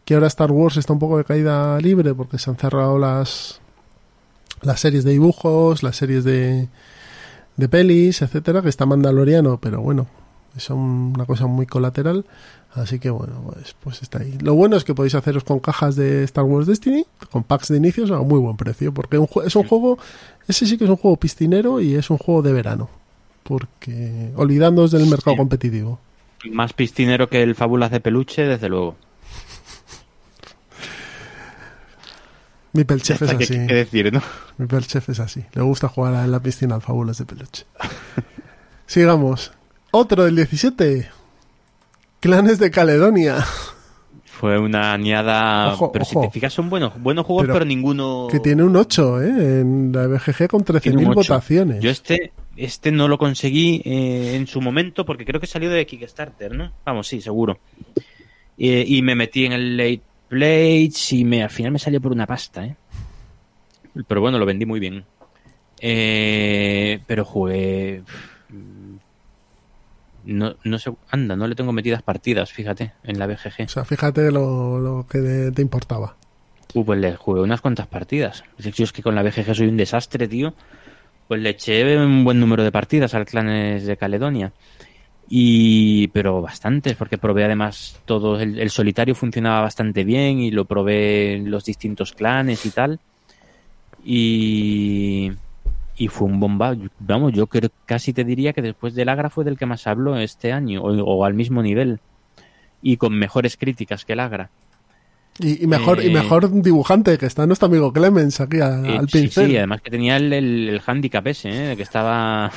Speaker 2: Que ahora Star Wars está un poco de caída libre porque se han cerrado las, las series de dibujos, las series de, de pelis, etcétera. Que está Mandaloriano, pero bueno, es un- una cosa muy colateral. Así que bueno, pues, pues está ahí. Lo bueno es que podéis haceros con cajas de Star Wars Destiny, con packs de inicios a muy buen precio, porque un es un juego, ese sí que es un juego piscinero y es un juego de verano, porque olvidándoos del mercado
Speaker 3: Sí.
Speaker 2: competitivo.
Speaker 3: Más piscinero que el Fábulas de Peluche, desde luego.
Speaker 2: Mi pelchef es así,
Speaker 3: ¿Qué, qué decir, no?
Speaker 2: mi pelchef es así, le gusta jugar en la piscina al fábulas de peluche. (laughs) Sigamos. Otro del 17. Clanes de Caledonia.
Speaker 3: Fue una añada.
Speaker 2: Ojo,
Speaker 3: pero si te fijas, son buenos, buenos juegos,
Speaker 2: Pero
Speaker 3: pero, ninguno.
Speaker 2: Que tiene un 8, ¿eh? En la BGG con
Speaker 3: tiene un
Speaker 2: 13.000
Speaker 3: ocho.
Speaker 2: votaciones.
Speaker 3: Yo este, este no lo conseguí eh, en su momento porque creo que salió de Kickstarter, ¿no? Vamos, sí, seguro. Eh, y me metí en el late plates y me, al final me salió por una pasta, ¿eh? Pero bueno, lo vendí muy bien. Eh, pero jugué. mm, No, no sé, anda, no le tengo metidas partidas, fíjate, en la BGG.
Speaker 2: O sea, fíjate lo, lo que te, te importaba.
Speaker 3: Uh, pues le jugué unas cuantas partidas. Yo es que con la BGG soy un desastre, tío. Pues le eché un buen número de partidas al Clanes de Caledonia. Y, pero bastantes, porque probé además todo. El, solitario funcionaba bastante bien y lo probé los distintos clanes y tal. Y, y fue un bomba. Vamos, yo creo, casi te diría que después del Agra fue del que más habló este año, o, o al mismo nivel. Y con mejores críticas que el Agra.
Speaker 2: Y, y mejor, y
Speaker 3: Eh,
Speaker 2: mejor dibujante, que está nuestro amigo Clemens aquí a-
Speaker 3: Eh,
Speaker 2: al pincel.
Speaker 3: sí, además que tenía el, el, el handicap ese, ¿eh? de que estaba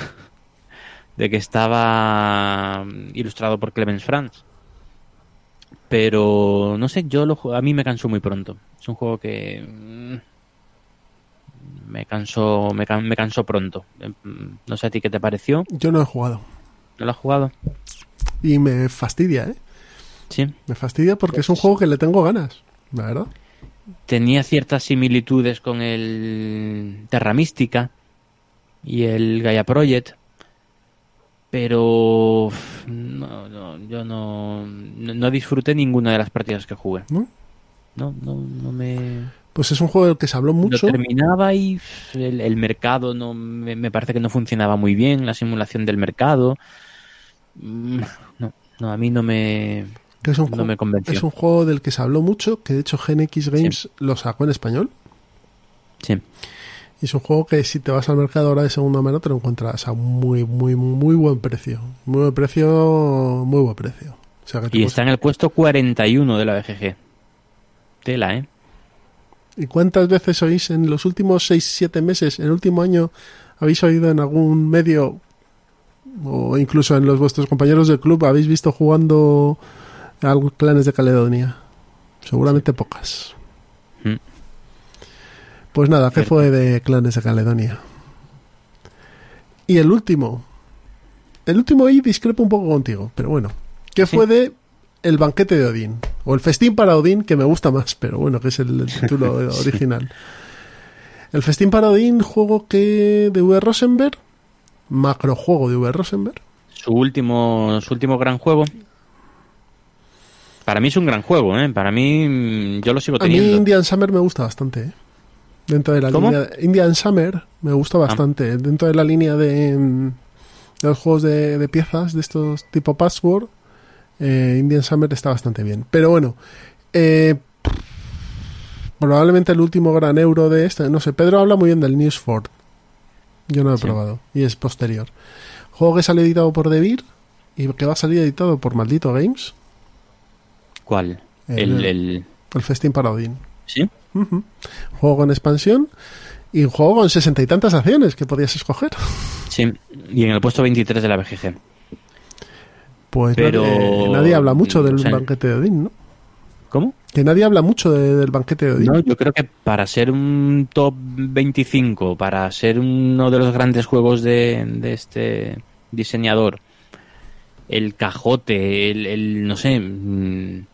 Speaker 3: de que estaba ilustrado por Clemens Franz. Pero no sé, yo lo, a mí me cansó muy pronto. Es un juego que mm, me cansó, me, can- me cansó pronto. Mm, No sé a ti qué te pareció.
Speaker 2: Yo no he jugado.
Speaker 3: ¿No lo has jugado?
Speaker 2: Y me fastidia, ¿eh?
Speaker 3: Sí.
Speaker 2: Me fastidia porque es un juego que le tengo ganas, la verdad.
Speaker 3: tenía ciertas similitudes con el Terra Mística y el Gaia Project, pero no, no, yo no, no, disfruté ninguna de las partidas que jugué.
Speaker 2: ¿No?
Speaker 3: No, no, no me
Speaker 2: Pues es un juego del que se habló mucho.
Speaker 3: lo terminaba y el, el mercado no me, me parece que no funcionaba muy bien, la simulación del mercado. Mm, No, no, a mí no me,
Speaker 2: que es un,
Speaker 3: no
Speaker 2: juego,
Speaker 3: me convenció.
Speaker 2: es un juego del que se habló mucho, que de hecho GenX Games lo sacó en español.
Speaker 3: Sí.
Speaker 2: Y es un juego que si te vas al mercado ahora de segunda mano te lo encuentras a muy, muy, muy buen precio. Muy buen precio, muy buen precio. O sea
Speaker 3: Y está en el puesto 41 de la BGG. Tela, ¿eh?
Speaker 2: ¿Y cuántas veces oís en los últimos 6-7 meses, en el último año, habéis oído en algún medio o incluso en los vuestros compañeros del club, habéis visto jugando a algún clanes de Caledonia? Seguramente pocas.
Speaker 3: Mm.
Speaker 2: Pues nada, ¿qué fue de clanes de Caledonia? Y el último. El último ahí discrepo un poco contigo, pero bueno. ¿Qué
Speaker 3: Sí.
Speaker 2: fue de El banquete de Odín? O el festín para Odín, que me gusta más, pero bueno, que es el, el título (laughs) original. El festín para Odín, juego que de V. Rosenberg, macrojuego de V. Rosenberg.
Speaker 3: Su último, su último gran juego. Para mí es un gran juego, ¿eh? Para mí, mm, yo lo sigo
Speaker 2: A mí
Speaker 3: teniendo.
Speaker 2: Indian Summer me gusta bastante, ¿eh? Dentro de la
Speaker 3: ¿Cómo?
Speaker 2: línea Indian Summer me gusta bastante. Dentro de la línea de, mm, de los juegos de, de piezas de estos tipo Password, eh, Indian Summer está bastante bien. Pero bueno, eh, probablemente el último gran euro de este, no sé, Pedro habla muy bien del Newsford. Yo no lo he
Speaker 3: Sí.
Speaker 2: probado y es posterior. Juego que sale editado por Devir y que va a salir editado por Maldito Games,
Speaker 3: ¿Cuál?
Speaker 2: El-
Speaker 3: El, el-
Speaker 2: el Festín para Odín.
Speaker 3: ¿Sí?
Speaker 2: Juego con expansión y un juego con sesenta y tantas acciones que podías escoger.
Speaker 3: Sí. Y en el puesto 23 de la BGG.
Speaker 2: Pues
Speaker 3: Pero-
Speaker 2: nadie, nadie habla mucho del
Speaker 3: o sea,
Speaker 2: banquete de Odín, ¿no?
Speaker 3: ¿Cómo?
Speaker 2: Que nadie habla mucho de- del banquete de Odín.
Speaker 3: No, yo creo que para ser un top 25, para ser uno de los grandes juegos de, de este diseñador, el cajote, el, el- no sé, mm,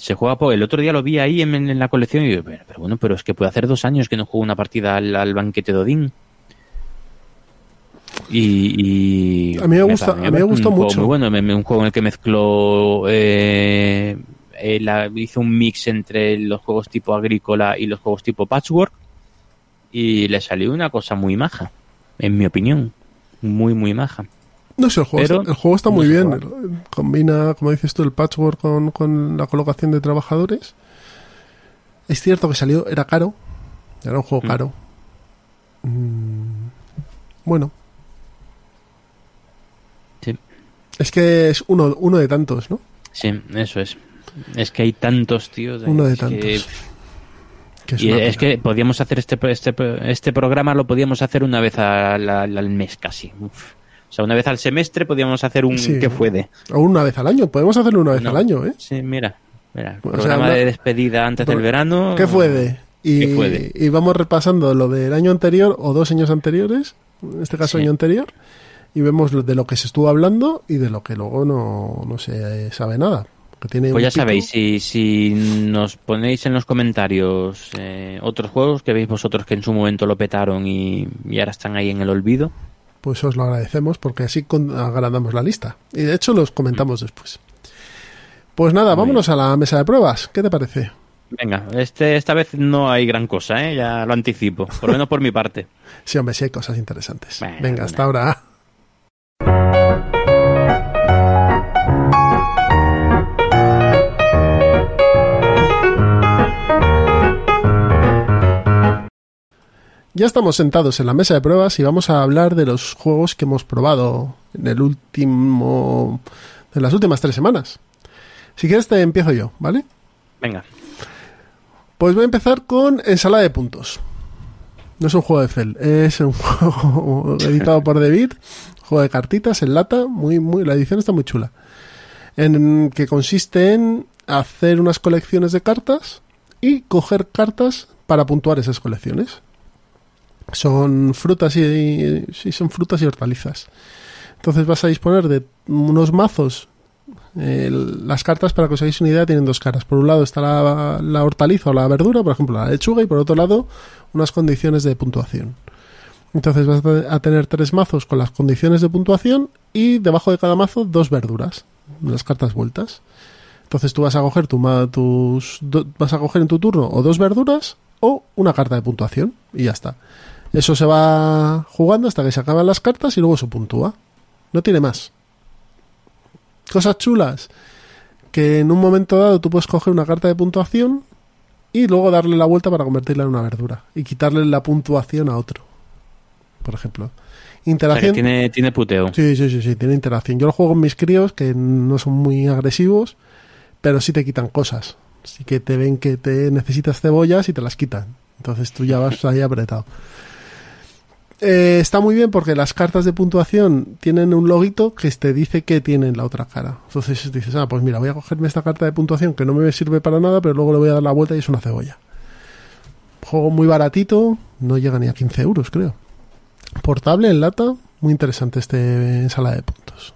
Speaker 3: se juega. El otro día lo vi ahí en, en la colección y digo, pero, pero bueno, pero es que puede hacer dos años que no juego una partida al, al banquete de Odín. Y, y
Speaker 2: A mí me gusta-
Speaker 3: parece
Speaker 2: a mí me mucho.
Speaker 3: Muy bueno, me- me- un juego en el que mezcló eh, eh, la- hizo un mix entre los juegos tipo agrícola y los juegos tipo patchwork y le salió una cosa muy maja, en mi opinión, muy muy maja.
Speaker 2: No sé, el juego,
Speaker 3: Pero
Speaker 2: está, el juego está
Speaker 3: no
Speaker 2: muy bien. Combina, como dices tú, el patchwork con, con la colocación de trabajadores. Es cierto que salió, era caro. Era un juego
Speaker 3: Mm.
Speaker 2: caro. Mm, bueno,
Speaker 3: Sí,
Speaker 2: es que es uno, uno de tantos, ¿no?
Speaker 3: sí, eso es. Es que hay tantos tíos.
Speaker 2: Uno de
Speaker 3: que-
Speaker 2: tantos. Que es
Speaker 3: y es que podíamos hacer este, este, este programa, lo podíamos hacer una vez al mes casi. Uf. O sea, una vez al semestre podíamos hacer un
Speaker 2: Sí.
Speaker 3: que fue de.
Speaker 2: O una vez al año, podemos hacerlo una vez
Speaker 3: No.
Speaker 2: al año, ¿eh?
Speaker 3: Sí, mira, mira,
Speaker 2: O
Speaker 3: programa de despedida antes del verano.
Speaker 2: ¿Qué fue de? Y,
Speaker 3: ¿Qué fue de?
Speaker 2: y vamos repasando lo del año anterior o dos años anteriores, en este caso
Speaker 3: Sí.
Speaker 2: año anterior, y vemos de lo que se estuvo hablando y de lo que luego no, no se sabe nada. Que tiene
Speaker 3: Pues ya
Speaker 2: pico.
Speaker 3: sabéis, si, si nos ponéis en los comentarios eh, otros juegos que veis vosotros que en su momento lo petaron y, y ahora están ahí en el olvido,
Speaker 2: Pues os lo agradecemos porque así agrandamos la lista. Y de hecho los comentamos después. Pues nada, vámonos a la mesa de pruebas. ¿Qué te parece?
Speaker 3: venga, este, esta vez no hay gran cosa, ¿eh? ya lo anticipo, por lo menos por mi parte. (laughs)
Speaker 2: Sí, hombre, sí hay cosas interesantes.
Speaker 3: Bueno,
Speaker 2: Venga, hasta ahora. Ya estamos sentados en la mesa de pruebas y vamos a hablar de los juegos que hemos probado en el último. en las últimas tres semanas. Si quieres, te empiezo yo, ¿vale?
Speaker 3: Venga,
Speaker 2: Pues voy a empezar con Ensalada de Puntos. No es un juego de Fel, es un (laughs) juego editado por David, juego de cartitas en lata, muy, muy, la edición está muy chula. En que consiste en hacer unas colecciones de cartas y coger cartas para puntuar esas colecciones. Son frutas y, son frutas y hortalizas. Entonces vas a disponer de unos mazos las cartas, para que os hagáis una idea, tienen dos caras. Por un lado está la, hortaliza o la verdura, por ejemplo, la lechuga, y por otro lado, unas condiciones de puntuación. Entonces vas a tener tres mazos con las condiciones de puntuación y debajo de cada mazo dos verduras, las cartas vueltas. Entonces tú vas a coger tu ma- tus vas a coger en tu turno o dos verduras o una carta de puntuación y ya está. Eso se va jugando hasta que se acaban las cartas y luego se puntúa. No tiene más cosas chulas que en un momento dado tú puedes coger una carta de puntuación y luego darle la vuelta para convertirla en una verdura y quitarle la puntuación a otro. Por ejemplo.
Speaker 3: o sea, que
Speaker 2: Interacción.
Speaker 3: tiene, tiene puteo.
Speaker 2: Sí, sí, sí, sí, tiene interacción. Yo lo juego con mis críos que no son muy agresivos, pero sí te quitan cosas. Sí que te ven que te necesitas cebollas y te las quitan. Entonces tú ya vas ahí apretado. Eh, está muy bien porque las cartas de puntuación tienen un loguito que te dice que tienen la otra cara. Entonces dices, ah, pues mira, voy a cogerme esta carta de puntuación que no me sirve para nada, pero luego le voy a dar la vuelta y es una cebolla. Juego muy baratito, no llega ni a 15 euros, creo. Portable en lata, muy interesante este sala de puntos.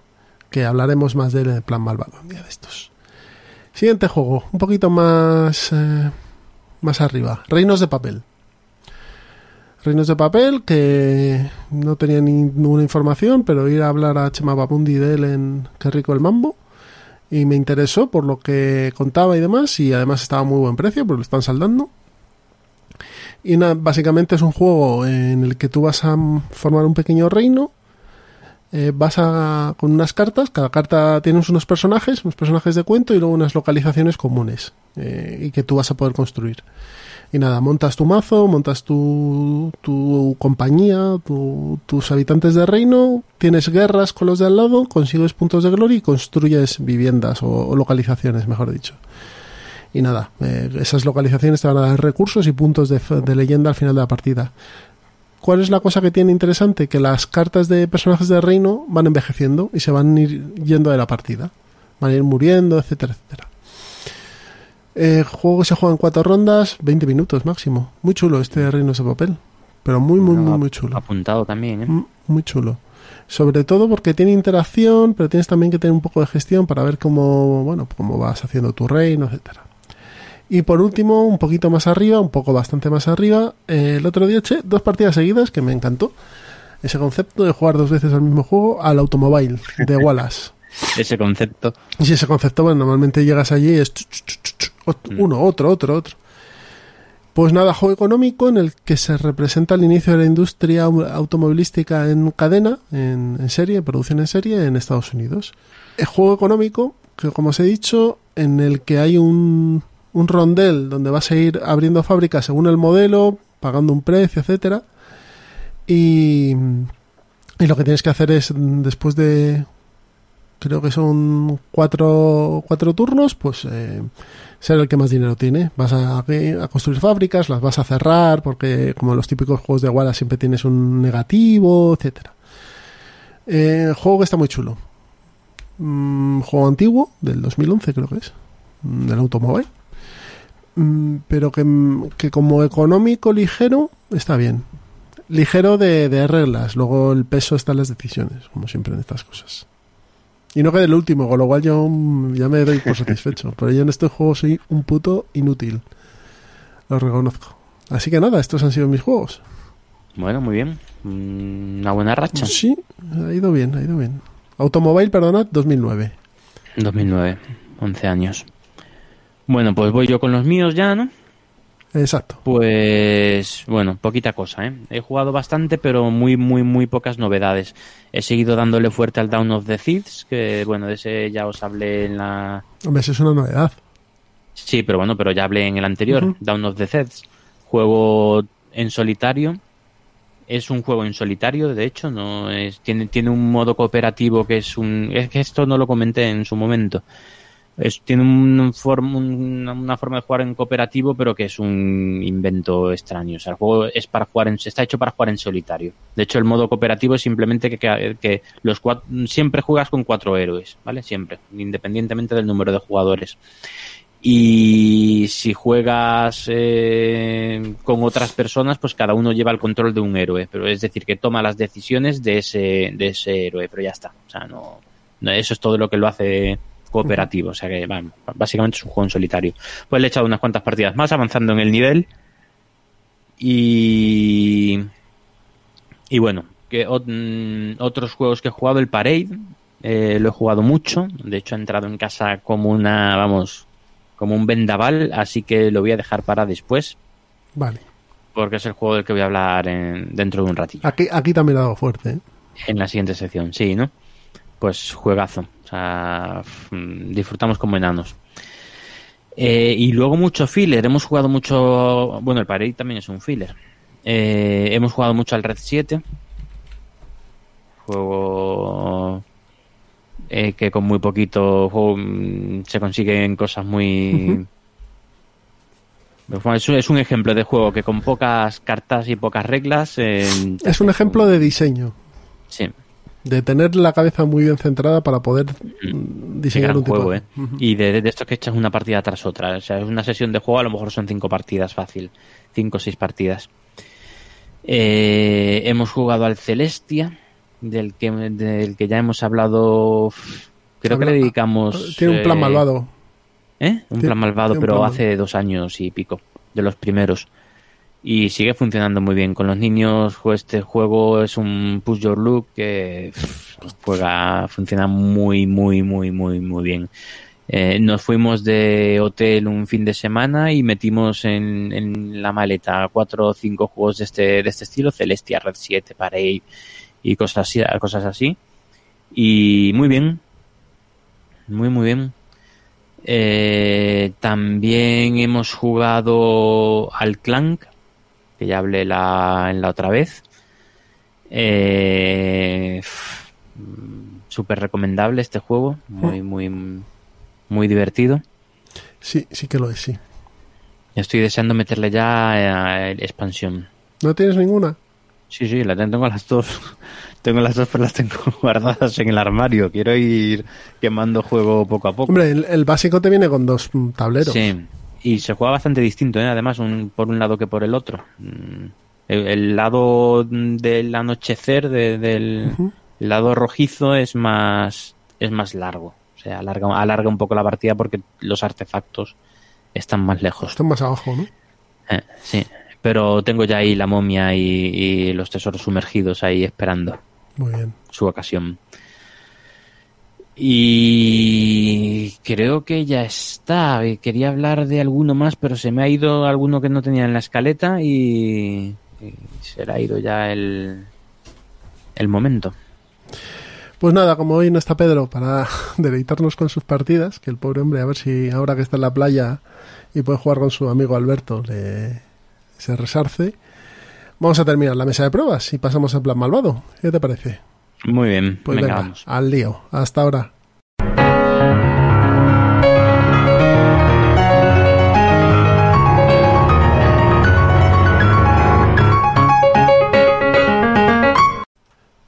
Speaker 2: Que hablaremos más de él en el plan malvado un día de estos. Siguiente juego, un poquito más eh, más arriba. Reinos de papel. Reinos de papel que no tenía ninguna información, pero ir a hablar a Chema Babundi de él en Qué rico el mambo. Y me interesó por lo que contaba y demás. Y además estaba muy buen precio, porque lo están saldando. Y básicamente es un juego en el que tú vas a formar un pequeño reino. eh, vas a con unas cartas, cada carta tienes unos personajes, unos personajes de cuento y luego unas localizaciones comunes. eh, y que tú vas a poder construir. Y nada, montas tu mazo, montas tu, tu compañía, tu- tus habitantes de reino, tienes guerras con los de al lado, consigues puntos de gloria y construyes viviendas o, localizaciones, mejor dicho. Y nada, eh, esas localizaciones te van a dar recursos y puntos de, de leyenda al final de la partida. ¿Cuál es la cosa que tiene interesante? Que las cartas de personajes de reino van envejeciendo y se van ir yendo de la partida. Van a ir muriendo, etcétera, etcétera. El juego se juega en cuatro rondas, 20 minutos máximo. Muy chulo este Reinos de Papel. Pero muy, muy, muy, muy chulo.
Speaker 3: Apuntado también, ¿eh?
Speaker 2: Muy chulo. Sobre todo porque tiene interacción, pero tienes también que tener un poco de gestión para ver cómo, bueno, cómo vas haciendo tu reino, etcétera. Y por último, un poquito más arriba, un poco bastante más arriba, eh, el otro día eché dos partidas seguidas que me encantó. Ese concepto de jugar dos veces al mismo juego al automóvil de (laughs) Wallace.
Speaker 3: Ese concepto.
Speaker 2: Y ese concepto, bueno, normalmente llegas allí y es ch, ch, uno, otro, otro, otro. Pues nada, juego económico en el que se representa el inicio de la industria au- automovilística en cadena, en, en serie, producción en serie en Estados Unidos. El juego económico, que como os he dicho, en el que hay un, un rondel donde vas a ir abriendo fábricas según el modelo, pagando un precio, etcétera. Y, y lo que tienes que hacer es, mm, después de, creo que son cuatro, cuatro turnos, pues eh, ser el que más dinero tiene. Vas a, a construir fábricas, las vas a cerrar, porque como los típicos juegos de Wallace siempre tienes un negativo, etcétera. Eh, juego que está muy chulo. Mm, juego antiguo, del 2011 creo que es, mm, del automóvil. Mm, pero que, que como económico ligero está bien. Ligero de, de reglas, luego el peso está en las decisiones, como siempre en estas cosas. Y no quede el último, con lo cual yo ya me doy por satisfecho. Pero yo en este juego soy un puto inútil. Lo reconozco. Así que nada, estos han sido mis juegos.
Speaker 3: Bueno, muy bien. Mm, Una buena racha.
Speaker 2: Sí, ha ido bien, ha ido bien. Automobile, perdonad, 2009.
Speaker 3: 2009, 11 años. Bueno, pues voy yo con los míos ya, ¿no?
Speaker 2: Exacto.
Speaker 3: Pues bueno, poquita cosa, ¿eh? He jugado bastante, pero muy, muy, muy pocas novedades. He seguido dándole fuerte al Down of the Thieves, que bueno, de ese ya os hablé en la...
Speaker 2: Hombre, eso es una novedad.
Speaker 3: Sí, pero bueno, pero ya hablé en el anterior,
Speaker 2: Ujú.
Speaker 3: Down of the Thieves. Juego en solitario. Es un juego en solitario, de hecho, no es, tiene, tiene un modo cooperativo que es un... Es que esto no lo comenté en su momento. Es, tiene un una forma de jugar en cooperativo, pero que es un invento extraño. O sea, el juego es para jugar en, está hecho para jugar en solitario. De hecho, el modo cooperativo es simplemente que, los cuat- siempre juegas con cuatro héroes, ¿vale? Siempre, independientemente del número de jugadores. Y si juegas eh, con otras personas, pues cada uno lleva el control de un héroe. Pero es decir, que toma las decisiones de ese, de ese héroe, pero ya está. O sea, no, no- eso es todo lo que lo hace cooperativo. O sea que, bueno, básicamente es un juego en solitario. Pues le he echado unas cuantas partidas más, avanzando en el nivel. Y. Y bueno, que mm, otros juegos que he jugado, el Parade, eh, lo he jugado mucho. De hecho, he entrado en casa como una, vamos, como un vendaval, así que lo voy a dejar para después,
Speaker 2: Vale.
Speaker 3: porque es el juego del que voy a hablar en- dentro de un ratillo.
Speaker 2: Aquí, aquí también ha dado fuerte. ¿eh?
Speaker 3: En la siguiente sección, sí, ¿no? Pues juegazo. Sea, mm, disfrutamos como enanos. Eh, y luego mucho filler. Hemos jugado mucho. Bueno, el Parade también es un filler. Eh, hemos jugado mucho al Red 7. Juego. eh, que con muy poquito juego, mm, se consiguen cosas muy. Es un- es un ejemplo de juego que con pocas cartas y pocas reglas. eh,
Speaker 2: Es un ejemplo de diseño.
Speaker 3: Sí.
Speaker 2: De tener la cabeza muy bien centrada para poder mm,
Speaker 3: Qué
Speaker 2: diseñar un tipo
Speaker 3: juego,
Speaker 2: de-
Speaker 3: ¿eh? Y de, de esto que echas una partida tras otra. O sea, es una sesión de juego, a lo mejor son cinco partidas fácil. Cinco o seis partidas. Eh, hemos jugado al Celestia, del que, del que ya hemos hablado. Creo que le dedicamos.
Speaker 2: Tiene un plan
Speaker 3: eh,
Speaker 2: malvado.
Speaker 3: ¿Eh? Un plan malvado, pero
Speaker 2: plan
Speaker 3: hace dos años y pico, de los primeros. Y sigue funcionando muy bien. Con los niños, este juego es un push your look que juega, funciona muy, muy, muy, muy, muy bien. Eh, nos fuimos de hotel un fin de semana y metimos en, en la maleta cuatro o cinco juegos de este, de este estilo, Celestia, Red 7, Parade y cosas así, cosas así. Y muy bien. Muy, muy bien. Eh, también hemos jugado al Clank, que ya hablé la, en la otra vez. Eh, Súper recomendable este juego, muy, muy, muy divertido.
Speaker 2: Sí, sí que lo es, sí.
Speaker 3: Estoy deseando meterle ya eh, expansión.
Speaker 2: ¿No tienes ninguna?
Speaker 3: Sí, sí, la tengo las dos. (laughs) Tengo las dos, pero las tengo (laughs) guardadas en el armario. Quiero ir quemando juego poco a poco.
Speaker 2: Hombre, el, el básico te viene con dos mm, tableros.
Speaker 3: Sí, y se juega bastante distinto, ¿eh? además, un, por un lado que por el otro. Mm, El, el lado del anochecer, de- del lado rojizo, es más, es más largo. O sea, alarga, alarga un poco la partida porque los artefactos están más lejos.
Speaker 2: Están más abajo, ¿no?
Speaker 3: Eh, sí, pero tengo ya ahí la momia y, y los tesoros sumergidos ahí esperando
Speaker 2: Muy bien.
Speaker 3: su ocasión. Y creo que ya está. Y Quería hablar de alguno más, pero se me ha ido alguno que no tenía en la escaleta y, y se le ha ido ya el, el momento.
Speaker 2: Pues nada, como hoy no está Pedro para (laughs) deleitarnos con sus partidas, que el pobre hombre, a ver si ahora que está en la playa y puede jugar con su amigo Alberto, le, se resarce. Vamos a terminar la mesa de pruebas y pasamos al plan malvado. ¿Qué te parece?
Speaker 3: Muy bien,
Speaker 2: Pues
Speaker 3: venga,
Speaker 2: venga,
Speaker 3: vamos.
Speaker 2: al lío. Hasta ahora.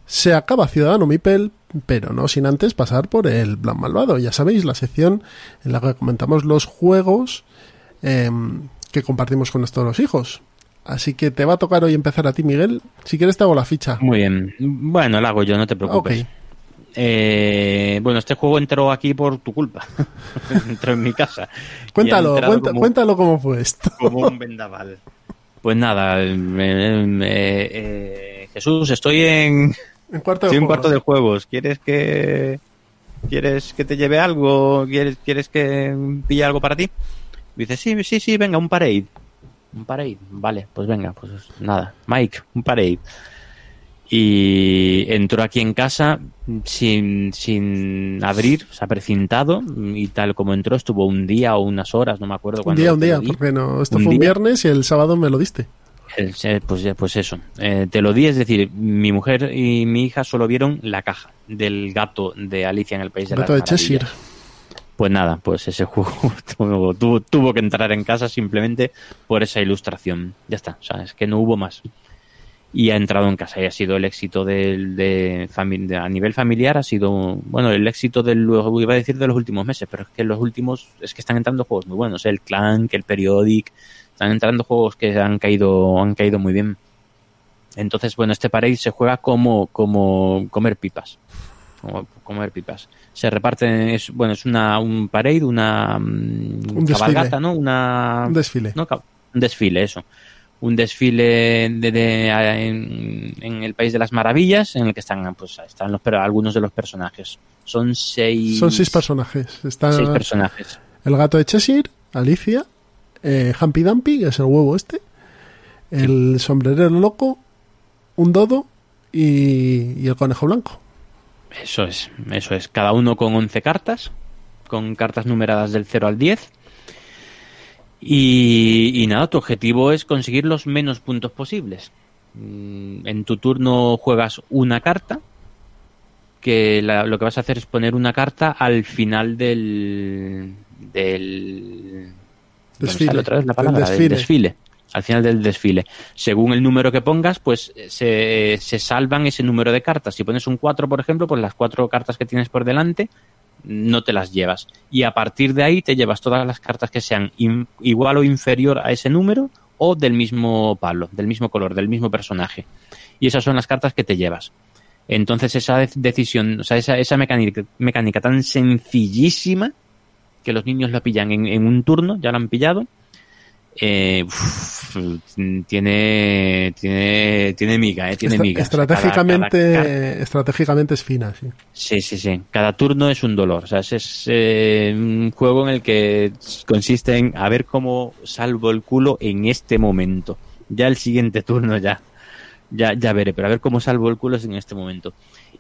Speaker 2: Se acaba Ciudadano Mipel, pero no sin antes pasar por el plan malvado. Ya sabéis, la sección en la que comentamos los juegos em, que compartimos con nuestros hijos. Así que te va a tocar hoy empezar a ti, Miguel. Si quieres te hago la ficha.
Speaker 3: Muy bien. Bueno, lo hago yo, no te preocupes.
Speaker 2: Ok.
Speaker 3: Eh, bueno, este juego entró aquí por tu culpa. (laughs) entró en mi casa. Y
Speaker 2: Cuéntalo, cuenta-
Speaker 3: como-
Speaker 2: cuéntalo cómo fue esto. (laughs)
Speaker 3: como un vendaval. Pues nada, eh, eh, eh, Jesús, estoy en,
Speaker 2: En cuarto de
Speaker 3: estoy en
Speaker 2: juego.
Speaker 3: cuarto de juegos. ¿Quieres que quieres que te lleve algo? ¿Quieres, quieres que pille algo para ti? Dice, sí, sí, sí, venga, un parade. Un parade, vale, pues venga, pues nada. Mike, un parade. Y entró aquí en casa sin, sin abrir, o sea, precintado, y tal como entró, estuvo un día o unas horas, no me acuerdo
Speaker 2: Un
Speaker 3: cuándo
Speaker 2: día, un día,
Speaker 3: lo di.
Speaker 2: porque no, esto
Speaker 3: Un
Speaker 2: fue un
Speaker 3: día.
Speaker 2: viernes y el sábado me lo diste.
Speaker 3: Pues, pues eso. Eh, te lo di, es decir, mi mujer y mi hija solo vieron la caja del gato de Alicia en el País de
Speaker 2: Gato de Cheshire.
Speaker 3: Pues nada, pues ese juego (laughs) tuvo, tuvo, tuvo que entrar en casa simplemente por esa ilustración. Ya está, o sea, es que no hubo más. Y ha entrado en casa y ha sido el éxito de, a nivel familiar, ha sido, bueno, el éxito del, iba a decir de los últimos meses, pero es que los últimos, es que están entrando juegos muy buenos, el Clank, el Periodic, están entrando juegos que han caído, han caído muy bien. Entonces, bueno, este parade se juega como, como comer pipas. Como comer pipas. Se reparten, es, bueno, es una, un parade, una mm,
Speaker 2: Un
Speaker 3: cabalgata, ¿no? Una,
Speaker 2: Un desfile.
Speaker 3: no, un desfile, eso. Un desfile de, de- en, en el País de las Maravillas, en el que están, pues, están los, pero algunos de los personajes. Son seis,
Speaker 2: Son seis personajes.
Speaker 3: Seis personajes.
Speaker 2: el gato de Cheshire, Alicia, eh, Humpy Dumpy, que es el huevo este, el sombrerero loco, un dodo y, y el conejo blanco.
Speaker 3: Eso es, eso es. Cada uno con 11 cartas, con cartas numeradas del 0 al 10. Y, y nada, tu objetivo es conseguir los menos puntos posibles. Mm, En tu turno juegas una carta, que la- lo que vas a hacer es poner una carta al final del... del ¿dónde
Speaker 2: Desfile,
Speaker 3: otra vez la palabra? Del
Speaker 2: desfile.
Speaker 3: desfile. Al final del desfile. Según el número que pongas, pues se, se salvan ese número de cartas. Si pones un 4, por ejemplo, pues las cuatro cartas que tienes por delante no te las llevas. Y a partir de ahí te llevas todas las cartas que sean igual o inferior a ese número o del mismo palo, del mismo color, del mismo personaje. Y esas son las cartas que te llevas. Entonces esa de- decisión, o sea, esa, esa mecánica, mecánica tan sencillísima que los niños la pillan en, en un turno, ya la han pillado, eh, uf, tiene, tiene, tiene miga, eh, tiene miga. Cada-
Speaker 2: estratégicamente,
Speaker 3: cada
Speaker 2: estratégicamente es fina, sí.
Speaker 3: Sí, sí, sí. Cada turno es un dolor. O sea, es eh, un juego en el que consiste en a ver cómo salvo el culo en este momento. Ya el siguiente turno ya, ya, ya veré, pero a ver cómo salvo el culo es en este momento.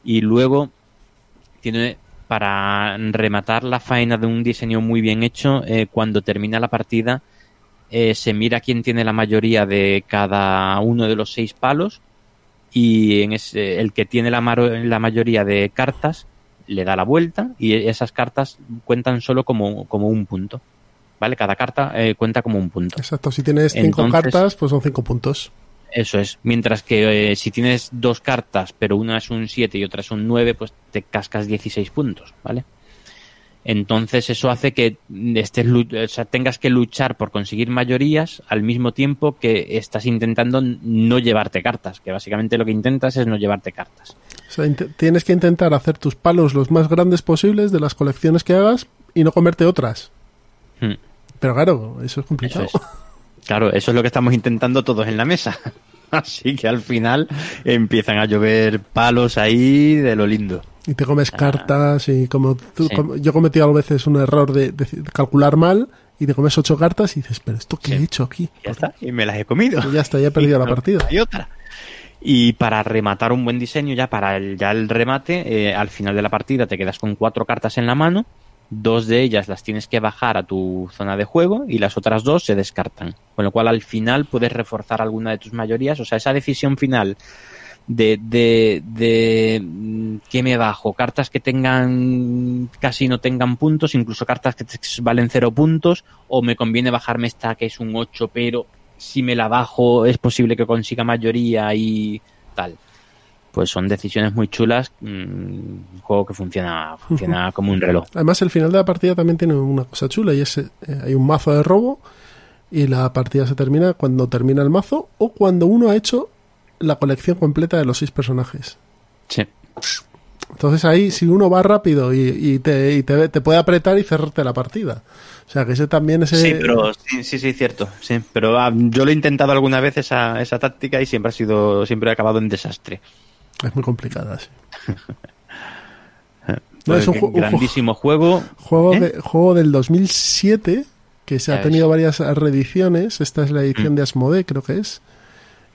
Speaker 3: Y luego tiene para rematar la faena de un diseño muy bien hecho, eh, cuando termina la partida, eh, se mira quién tiene la mayoría de cada uno de los seis palos y en ese- el que tiene la, la mayoría de cartas le da la vuelta y esas cartas cuentan solo como, como un punto. ¿Vale? Cada carta eh, cuenta como un punto.
Speaker 2: Exacto, si tienes cinco
Speaker 3: Entonces-
Speaker 2: cartas, pues son cinco puntos.
Speaker 3: Eso es. Mientras que eh, si tienes dos cartas, pero una es un 7 y otra es un 9, pues te cascas 16 puntos, ¿vale? Entonces eso hace que estés, lu- o sea, tengas que luchar por conseguir mayorías al mismo tiempo que estás intentando no llevarte cartas, que básicamente lo que intentas es no llevarte cartas.
Speaker 2: O sea, tienes que intentar hacer tus palos los más grandes posibles de las colecciones que hagas y no comerte otras.
Speaker 3: Hmm.
Speaker 2: Pero claro, eso es complicado.
Speaker 3: Eso es. (laughs) Claro, eso es lo que estamos intentando todos en la mesa. (laughs) Así que al final empiezan a llover palos ahí de lo lindo.
Speaker 2: Y te comes cartas y como tú,
Speaker 3: Ah. Sí.
Speaker 2: como- yo he cometido a veces un error de, de calcular mal y te comes ocho cartas y dices, pero ¿esto qué
Speaker 3: Sí.
Speaker 2: he hecho aquí?
Speaker 3: Ya está, y me las he comido.
Speaker 2: Y ya está, ya he perdido
Speaker 3: Y
Speaker 2: la
Speaker 3: no
Speaker 2: partida.
Speaker 3: Hay otra. Y para rematar un buen diseño, ya para el, ya el remate, eh, al final de la partida te quedas con cuatro cartas en la mano, dos de ellas las tienes que bajar a tu zona de juego y las otras dos se descartan. Con lo cual al final puedes reforzar alguna de tus mayorías, o sea, esa decisión final de, de, de mm, que me bajo, cartas que tengan casi no tengan puntos, incluso cartas que te valen cero puntos, o me conviene bajarme esta que es un 8, pero si me la bajo es posible que consiga mayoría y tal. Pues son decisiones muy chulas, mm, un juego que funciona, funciona (laughs) como un reloj.
Speaker 2: Además, el final de la partida también tiene una cosa chula y es, eh, hay un mazo de robo y la partida se termina cuando termina el mazo o cuando uno ha hecho la colección completa de los seis personajes.
Speaker 3: Sí.
Speaker 2: Entonces ahí, si uno va rápido y, y te, y te, te puede apretar y cerrarte la partida. O sea, que ese también ese...
Speaker 3: Sí, pero sí, sí, sí, cierto. Sí, pero ah, yo lo he intentado alguna vez esa, esa táctica y siempre ha sido, siempre ha acabado en desastre.
Speaker 2: Es muy complicada, sí. (laughs) No, es un
Speaker 3: grandísimo juego.
Speaker 2: Juego,
Speaker 3: ¿Eh?
Speaker 2: de- juego del 2007 que se
Speaker 3: Ya
Speaker 2: ha tenido
Speaker 3: ves.
Speaker 2: varias reediciones. Esta es la edición
Speaker 3: Mm.
Speaker 2: de Asmodee, creo que es.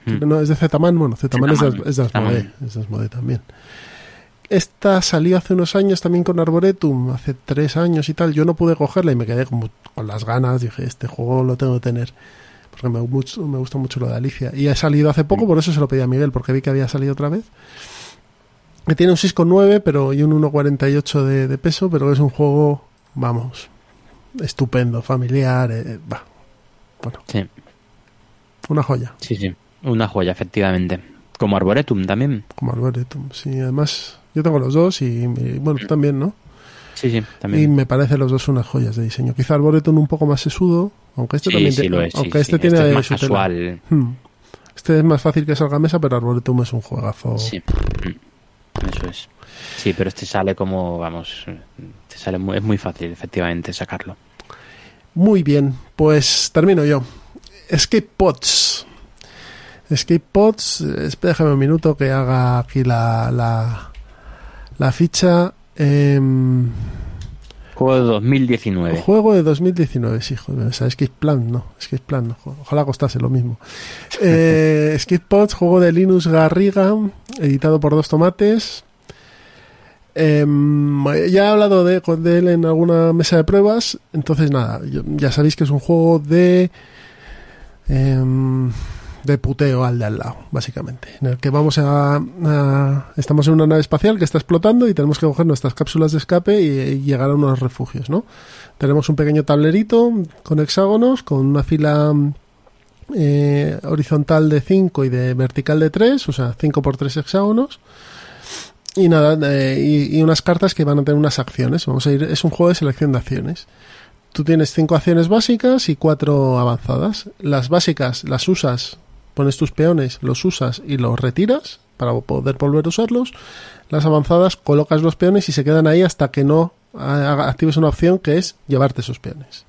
Speaker 3: Mm.
Speaker 2: No, es de Zetaman. Bueno, Zetaman es de,
Speaker 3: Zetaman,
Speaker 2: es de.
Speaker 3: Zetaman.
Speaker 2: Es de Asmodee también. Esta salió hace unos años también con Arboretum, hace tres años y tal. Yo no pude cogerla y me quedé como con las ganas. Dije, este juego lo tengo que tener. Porque me, mucho- me gusta mucho lo de Alicia. Y ha salido hace poco, por eso se lo pedí a Miguel, porque vi que había salido otra vez. Que tiene un 6,9 pero, y un 1,48 de, de peso, pero es un juego, vamos, estupendo, familiar. eh, va. Bueno,
Speaker 3: Sí,
Speaker 2: una joya,
Speaker 3: sí, sí. Una joya, efectivamente. Como Arboretum también.
Speaker 2: como Arboretum. Sí, además, yo tengo los dos y, y, bueno, tú también, ¿no?
Speaker 3: Sí, sí,
Speaker 2: Y
Speaker 3: también.
Speaker 2: me parecen los dos unas joyas de diseño. Quizá Arboretum un poco más sesudo, aunque este
Speaker 3: sí,
Speaker 2: también
Speaker 3: sí, lo es.
Speaker 2: aunque este tiene
Speaker 3: es más casual.
Speaker 2: Hmm. Este es más fácil que salga a mesa, pero Arboretum es un juegazo.
Speaker 3: Sí. Mm. Eso es. Sí, pero este sale como, vamos, te sale muy, es muy fácil, efectivamente, sacarlo.
Speaker 2: Muy bien, pues termino yo. Escape Pods. Escape Pods, eh, espera, déjame un minuto que haga aquí la, la, la ficha. Em,
Speaker 3: Juego de 2019.
Speaker 2: juego de 2019, sí, joder, o sea, Escape Plan, no, Escape Plan, no, ojalá costase lo mismo. (laughs) Eh, Escape Pods, juego de Linus Garriga, editado por Dos Tomates. Em, ya he hablado de, él en alguna mesa de pruebas, entonces nada, ya sabéis que es un juego de em, de puteo al de al lado, básicamente, en el que vamos a, estamos en una nave espacial que está explotando y tenemos que coger nuestras cápsulas de escape y, llegar a unos refugios, ¿no? Tenemos un pequeño tablerito con hexágonos, con una fila eh, horizontal de 5 y de vertical de 3, o sea, 5 por 3 hexágonos. Y nada, eh, y unas cartas que van a tener unas acciones. Vamos a ir, es un juego de selección de acciones. Tú tienes cinco acciones básicas y cuatro avanzadas. Las básicas las usas, pones tus peones, los usas y los retiras para poder volver a usarlos. Las avanzadas colocas los peones y se quedan ahí hasta que no haga- actives una opción que es llevarte esos peones.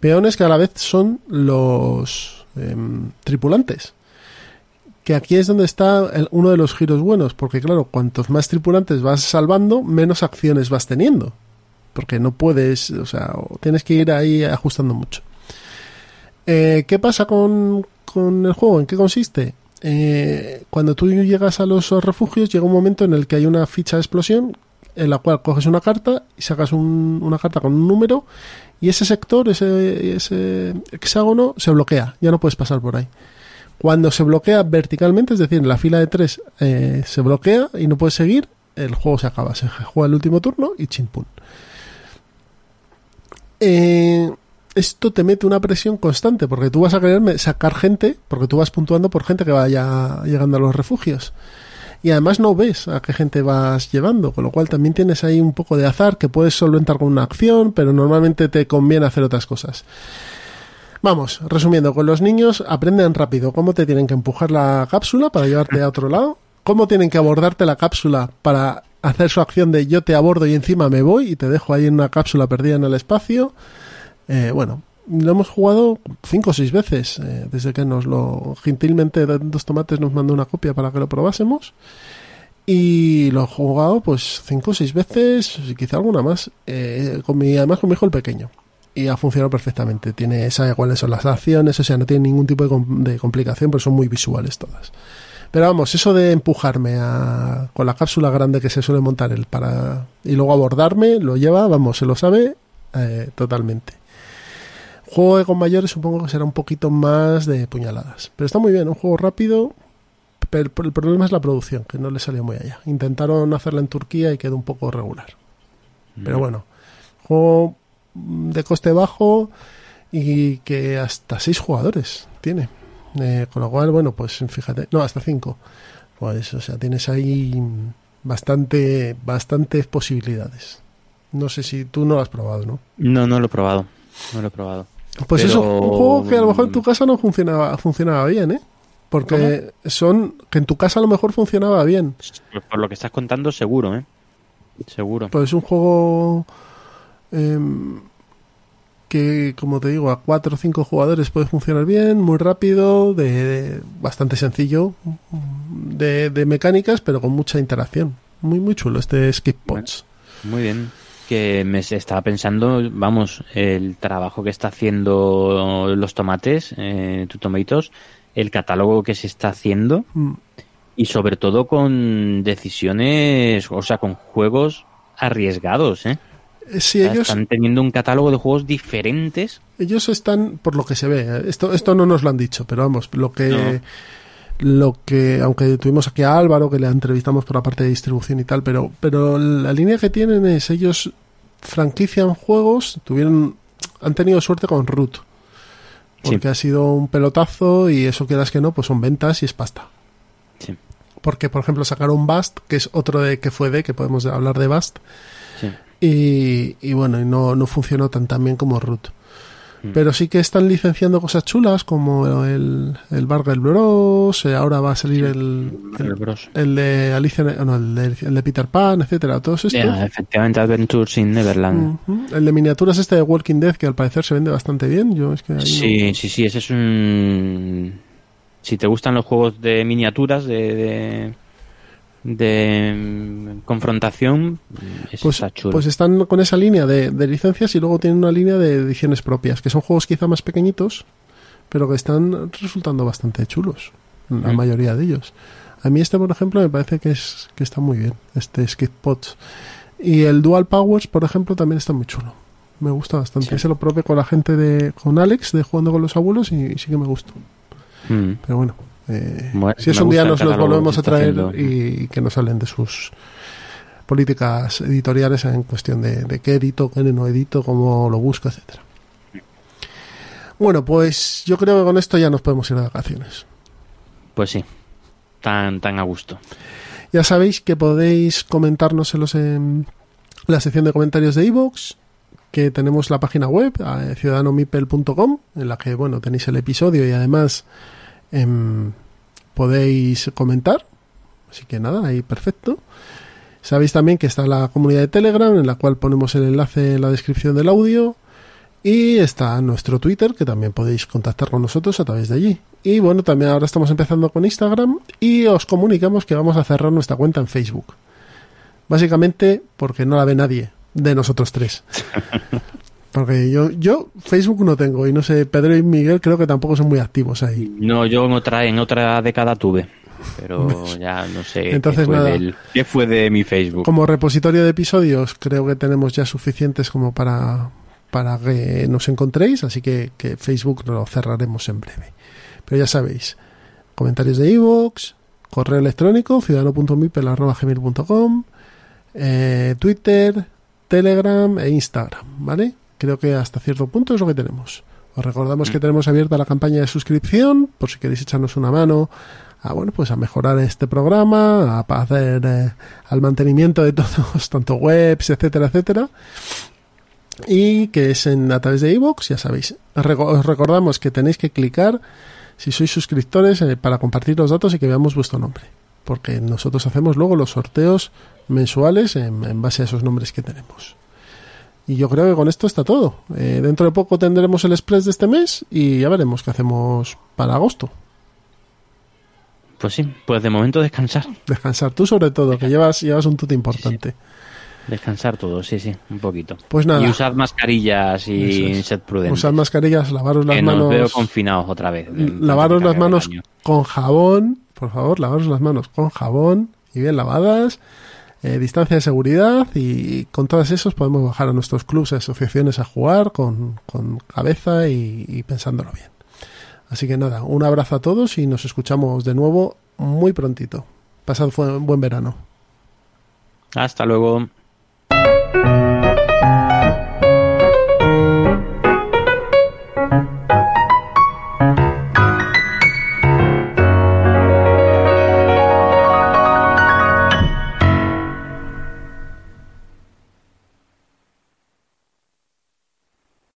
Speaker 2: Peones que a la vez son los em, tripulantes. Que aquí es donde está uno de los giros buenos, porque claro, cuantos más tripulantes vas salvando, menos acciones vas teniendo. Porque no puedes, o sea, tienes que ir ahí ajustando mucho. Eh, ¿Qué pasa con, con el juego? ¿En qué consiste? Eh, cuando tú llegas a los refugios, llega un momento en el que hay una ficha de explosión en la cual coges una carta y sacas un- una carta con un número y ese sector, ese, ese hexágono, se bloquea, ya no puedes pasar por ahí. Cuando se bloquea verticalmente, es decir, en la fila de tres eh, se bloquea y no puedes seguir, el juego se acaba. Se juega el último turno y chimpún. Eh, esto te mete una presión constante porque tú vas a querer me- sacar gente, porque tú vas puntuando por gente que vaya llegando a los refugios. Y además no ves a qué gente vas llevando, con lo cual también tienes ahí un poco de azar que puedes solventar con una acción, pero normalmente te conviene hacer otras cosas. Vamos, resumiendo, con los niños aprenden rápido cómo te tienen que empujar la cápsula para llevarte a otro lado, cómo tienen que abordarte la cápsula para hacer su acción de yo te abordo y encima me voy y te dejo ahí en una cápsula perdida en el espacio. Eh, bueno, lo hemos jugado cinco o seis veces eh, desde que nos lo gentilmente dos tomates nos mandó una copia para que lo probásemos. Y lo he jugado pues cinco o seis veces quizá alguna más eh, con mi, además con mi hijo el pequeño. Y ha funcionado perfectamente. Tiene sabe cuáles son las acciones o sea no tiene ningún tipo de complicación pero son muy visuales todas. Pero vamos eso de empujarme a, con la cápsula grande que se suele montar él para y luego abordarme lo lleva vamos se lo sabe eh, totalmente Juego de con mayores supongo que será un poquito más de puñaladas. Pero está muy bien, un juego rápido. Pero el problema es la producción, que no le salió muy allá. Intentaron hacerla en Turquía y quedó un poco regular. Pero bueno, juego de coste bajo y que hasta seis jugadores tiene. Eh, con lo cual, bueno, pues fíjate, no, hasta cinco. Pues, o sea, tienes ahí bastante, bastantes posibilidades. No sé si tú no lo has probado, ¿no?
Speaker 3: No, no lo he probado. No lo he probado.
Speaker 2: Pues
Speaker 3: Pero-
Speaker 2: eso, un juego que a lo mejor en tu casa no funcionaba, funcionaba bien, ¿eh? Porque son que en tu casa a lo mejor funcionaba bien.
Speaker 3: Por, por lo que estás contando, seguro, ¿eh? Seguro.
Speaker 2: Pues es un juego em, que, como te digo, a cuatro o cinco jugadores puede funcionar bien, muy rápido, de, de- bastante sencillo, de, de mecánicas, pero con mucha interacción. Muy, muy chulo este Skip Pots.
Speaker 3: Muy bien. Que me estaba pensando, vamos, el trabajo que está haciendo los tomates, eh, tu el catálogo que se está haciendo
Speaker 2: Mm.
Speaker 3: y sobre todo con decisiones, o sea, con juegos arriesgados, ¿eh?
Speaker 2: Eh, Sí,
Speaker 3: O sea,
Speaker 2: ellos,
Speaker 3: Están teniendo un catálogo de juegos diferentes.
Speaker 2: ellos están, por lo que se ve, eh, esto, esto no nos lo han dicho, pero vamos, lo que,
Speaker 3: No.
Speaker 2: lo que, aunque tuvimos aquí a Álvaro, que le entrevistamos por la parte de distribución y tal, pero, pero la línea que tienen es ellos franquician juegos, tuvieron, han tenido suerte con Root,
Speaker 3: Sí.
Speaker 2: porque ha sido un pelotazo y eso quieras que no, pues son ventas y es pasta.
Speaker 3: Sí.
Speaker 2: Porque, por ejemplo, sacaron Bast, que es otro de que fue de, que podemos hablar de Bast,
Speaker 3: Sí.
Speaker 2: y, y bueno, y no, no funcionó tan, tan bien como Root.
Speaker 3: Mm.
Speaker 2: Pero sí que están licenciando cosas chulas como el, el Bargel Bros, eh, ahora va a salir el,
Speaker 3: El
Speaker 2: el,
Speaker 3: Bros.
Speaker 2: el de Alicia, no, el de, el de Peter Pan, etcétera, todos estos.
Speaker 3: Efectivamente, Adventures in Neverland.
Speaker 2: El de miniaturas este de Walking Dead que al parecer se vende bastante bien. Yo es que ahí no-
Speaker 3: Sí, sí, sí, ese es un... Si te gustan los juegos de miniaturas, de... de... de, mm, confrontación, ese
Speaker 2: pues, pues están con esa línea de, de licencias y luego tienen una línea de ediciones propias, que son juegos quizá más pequeñitos, pero que están resultando bastante chulos, la
Speaker 3: Mm.
Speaker 2: mayoría de ellos. A mí este, por ejemplo, me parece que, es, que está muy bien, este Skip Pots. Y el Dual Powers, por ejemplo, también está muy chulo. Me gusta bastante.
Speaker 3: Sí.
Speaker 2: Ese lo probé con la gente de, con Alex, de Jugando con los Abuelos, y, sí que me gustó.
Speaker 3: Mm.
Speaker 2: Pero bueno, eh,
Speaker 3: Bueno,
Speaker 2: si es un día nos los volvemos a traer y, y que nos hablen de sus políticas editoriales en cuestión de, de qué edito, qué no edito, cómo lo busco, etcétera. Bueno, pues yo creo que con esto ya nos podemos ir de vacaciones.
Speaker 3: Pues sí, tan, tan a gusto.
Speaker 2: Ya sabéis que podéis comentárnoslos en la sección de comentarios de iVoox, que tenemos la página web, eh, ciudadanomipel.com, en la que bueno tenéis el episodio y además em, podéis comentar. Así que nada, ahí perfecto. Sabéis también que está la comunidad de Telegram, en la cual ponemos el enlace en la descripción del audio. Y está nuestro Twitter, que también podéis contactar con nosotros a través de allí. Y bueno, también ahora estamos empezando con Instagram y os comunicamos que vamos a cerrar nuestra cuenta en Facebook. Básicamente porque no la ve nadie de nosotros tres. (laughs) Porque yo, yo Facebook no tengo y no sé, Pedro y Miguel creo que tampoco son muy activos ahí.
Speaker 3: No, yo en otra, en otra década tuve. pero (laughs) ya no sé
Speaker 2: Entonces,
Speaker 3: qué, fue
Speaker 2: nada.
Speaker 3: del- qué fue de mi Facebook.
Speaker 2: Como repositorio de episodios, creo que tenemos ya suficientes como para, para que nos encontréis, así que, que Facebook lo cerraremos en breve. Pero ya sabéis, comentarios de iVoox, correo electrónico, ciudadano.mipel.gmail.com, eh, Twitter, Telegram e Instagram, ¿vale? Creo que hasta cierto punto es lo que tenemos. Os recordamos que tenemos abierta la campaña de suscripción, por si queréis echarnos una mano a bueno pues a mejorar este programa, a hacer eh, al mantenimiento de (laughs) todos, tanto webs, etcétera, etcétera. Y que es en, a través de iVoox, ya sabéis. Os reco- os recordamos que tenéis que clicar si sois suscriptores eh, para compartir los datos y que veamos vuestro nombre. Porque nosotros hacemos luego los sorteos mensuales en, en base a esos nombres que tenemos. Y yo creo que con esto está todo. Eh, dentro de poco tendremos el express de este mes y ya veremos qué hacemos para agosto.
Speaker 3: Pues sí, pues de momento descansar.
Speaker 2: Descansar tú sobre todo, que llevas, llevas un tute importante.
Speaker 3: Descansar todo, sí, sí, un poquito.
Speaker 2: Pues nada.
Speaker 3: Y usad mascarillas y
Speaker 2: es.
Speaker 3: sed prudentes.
Speaker 2: Usad mascarillas, lavaros las
Speaker 3: que nos veo
Speaker 2: manos.
Speaker 3: confinados otra vez.
Speaker 2: Lavaros las manos con jabón, por favor, lavaros las manos con jabón y bien lavadas. Eh, distancia de seguridad y con todas esos podemos bajar a nuestros clubs y asociaciones a jugar con, con cabeza y, pensándolo bien. Así que nada, un abrazo a todos y nos escuchamos de nuevo muy prontito. Pasad fu- buen verano.
Speaker 3: Hasta luego.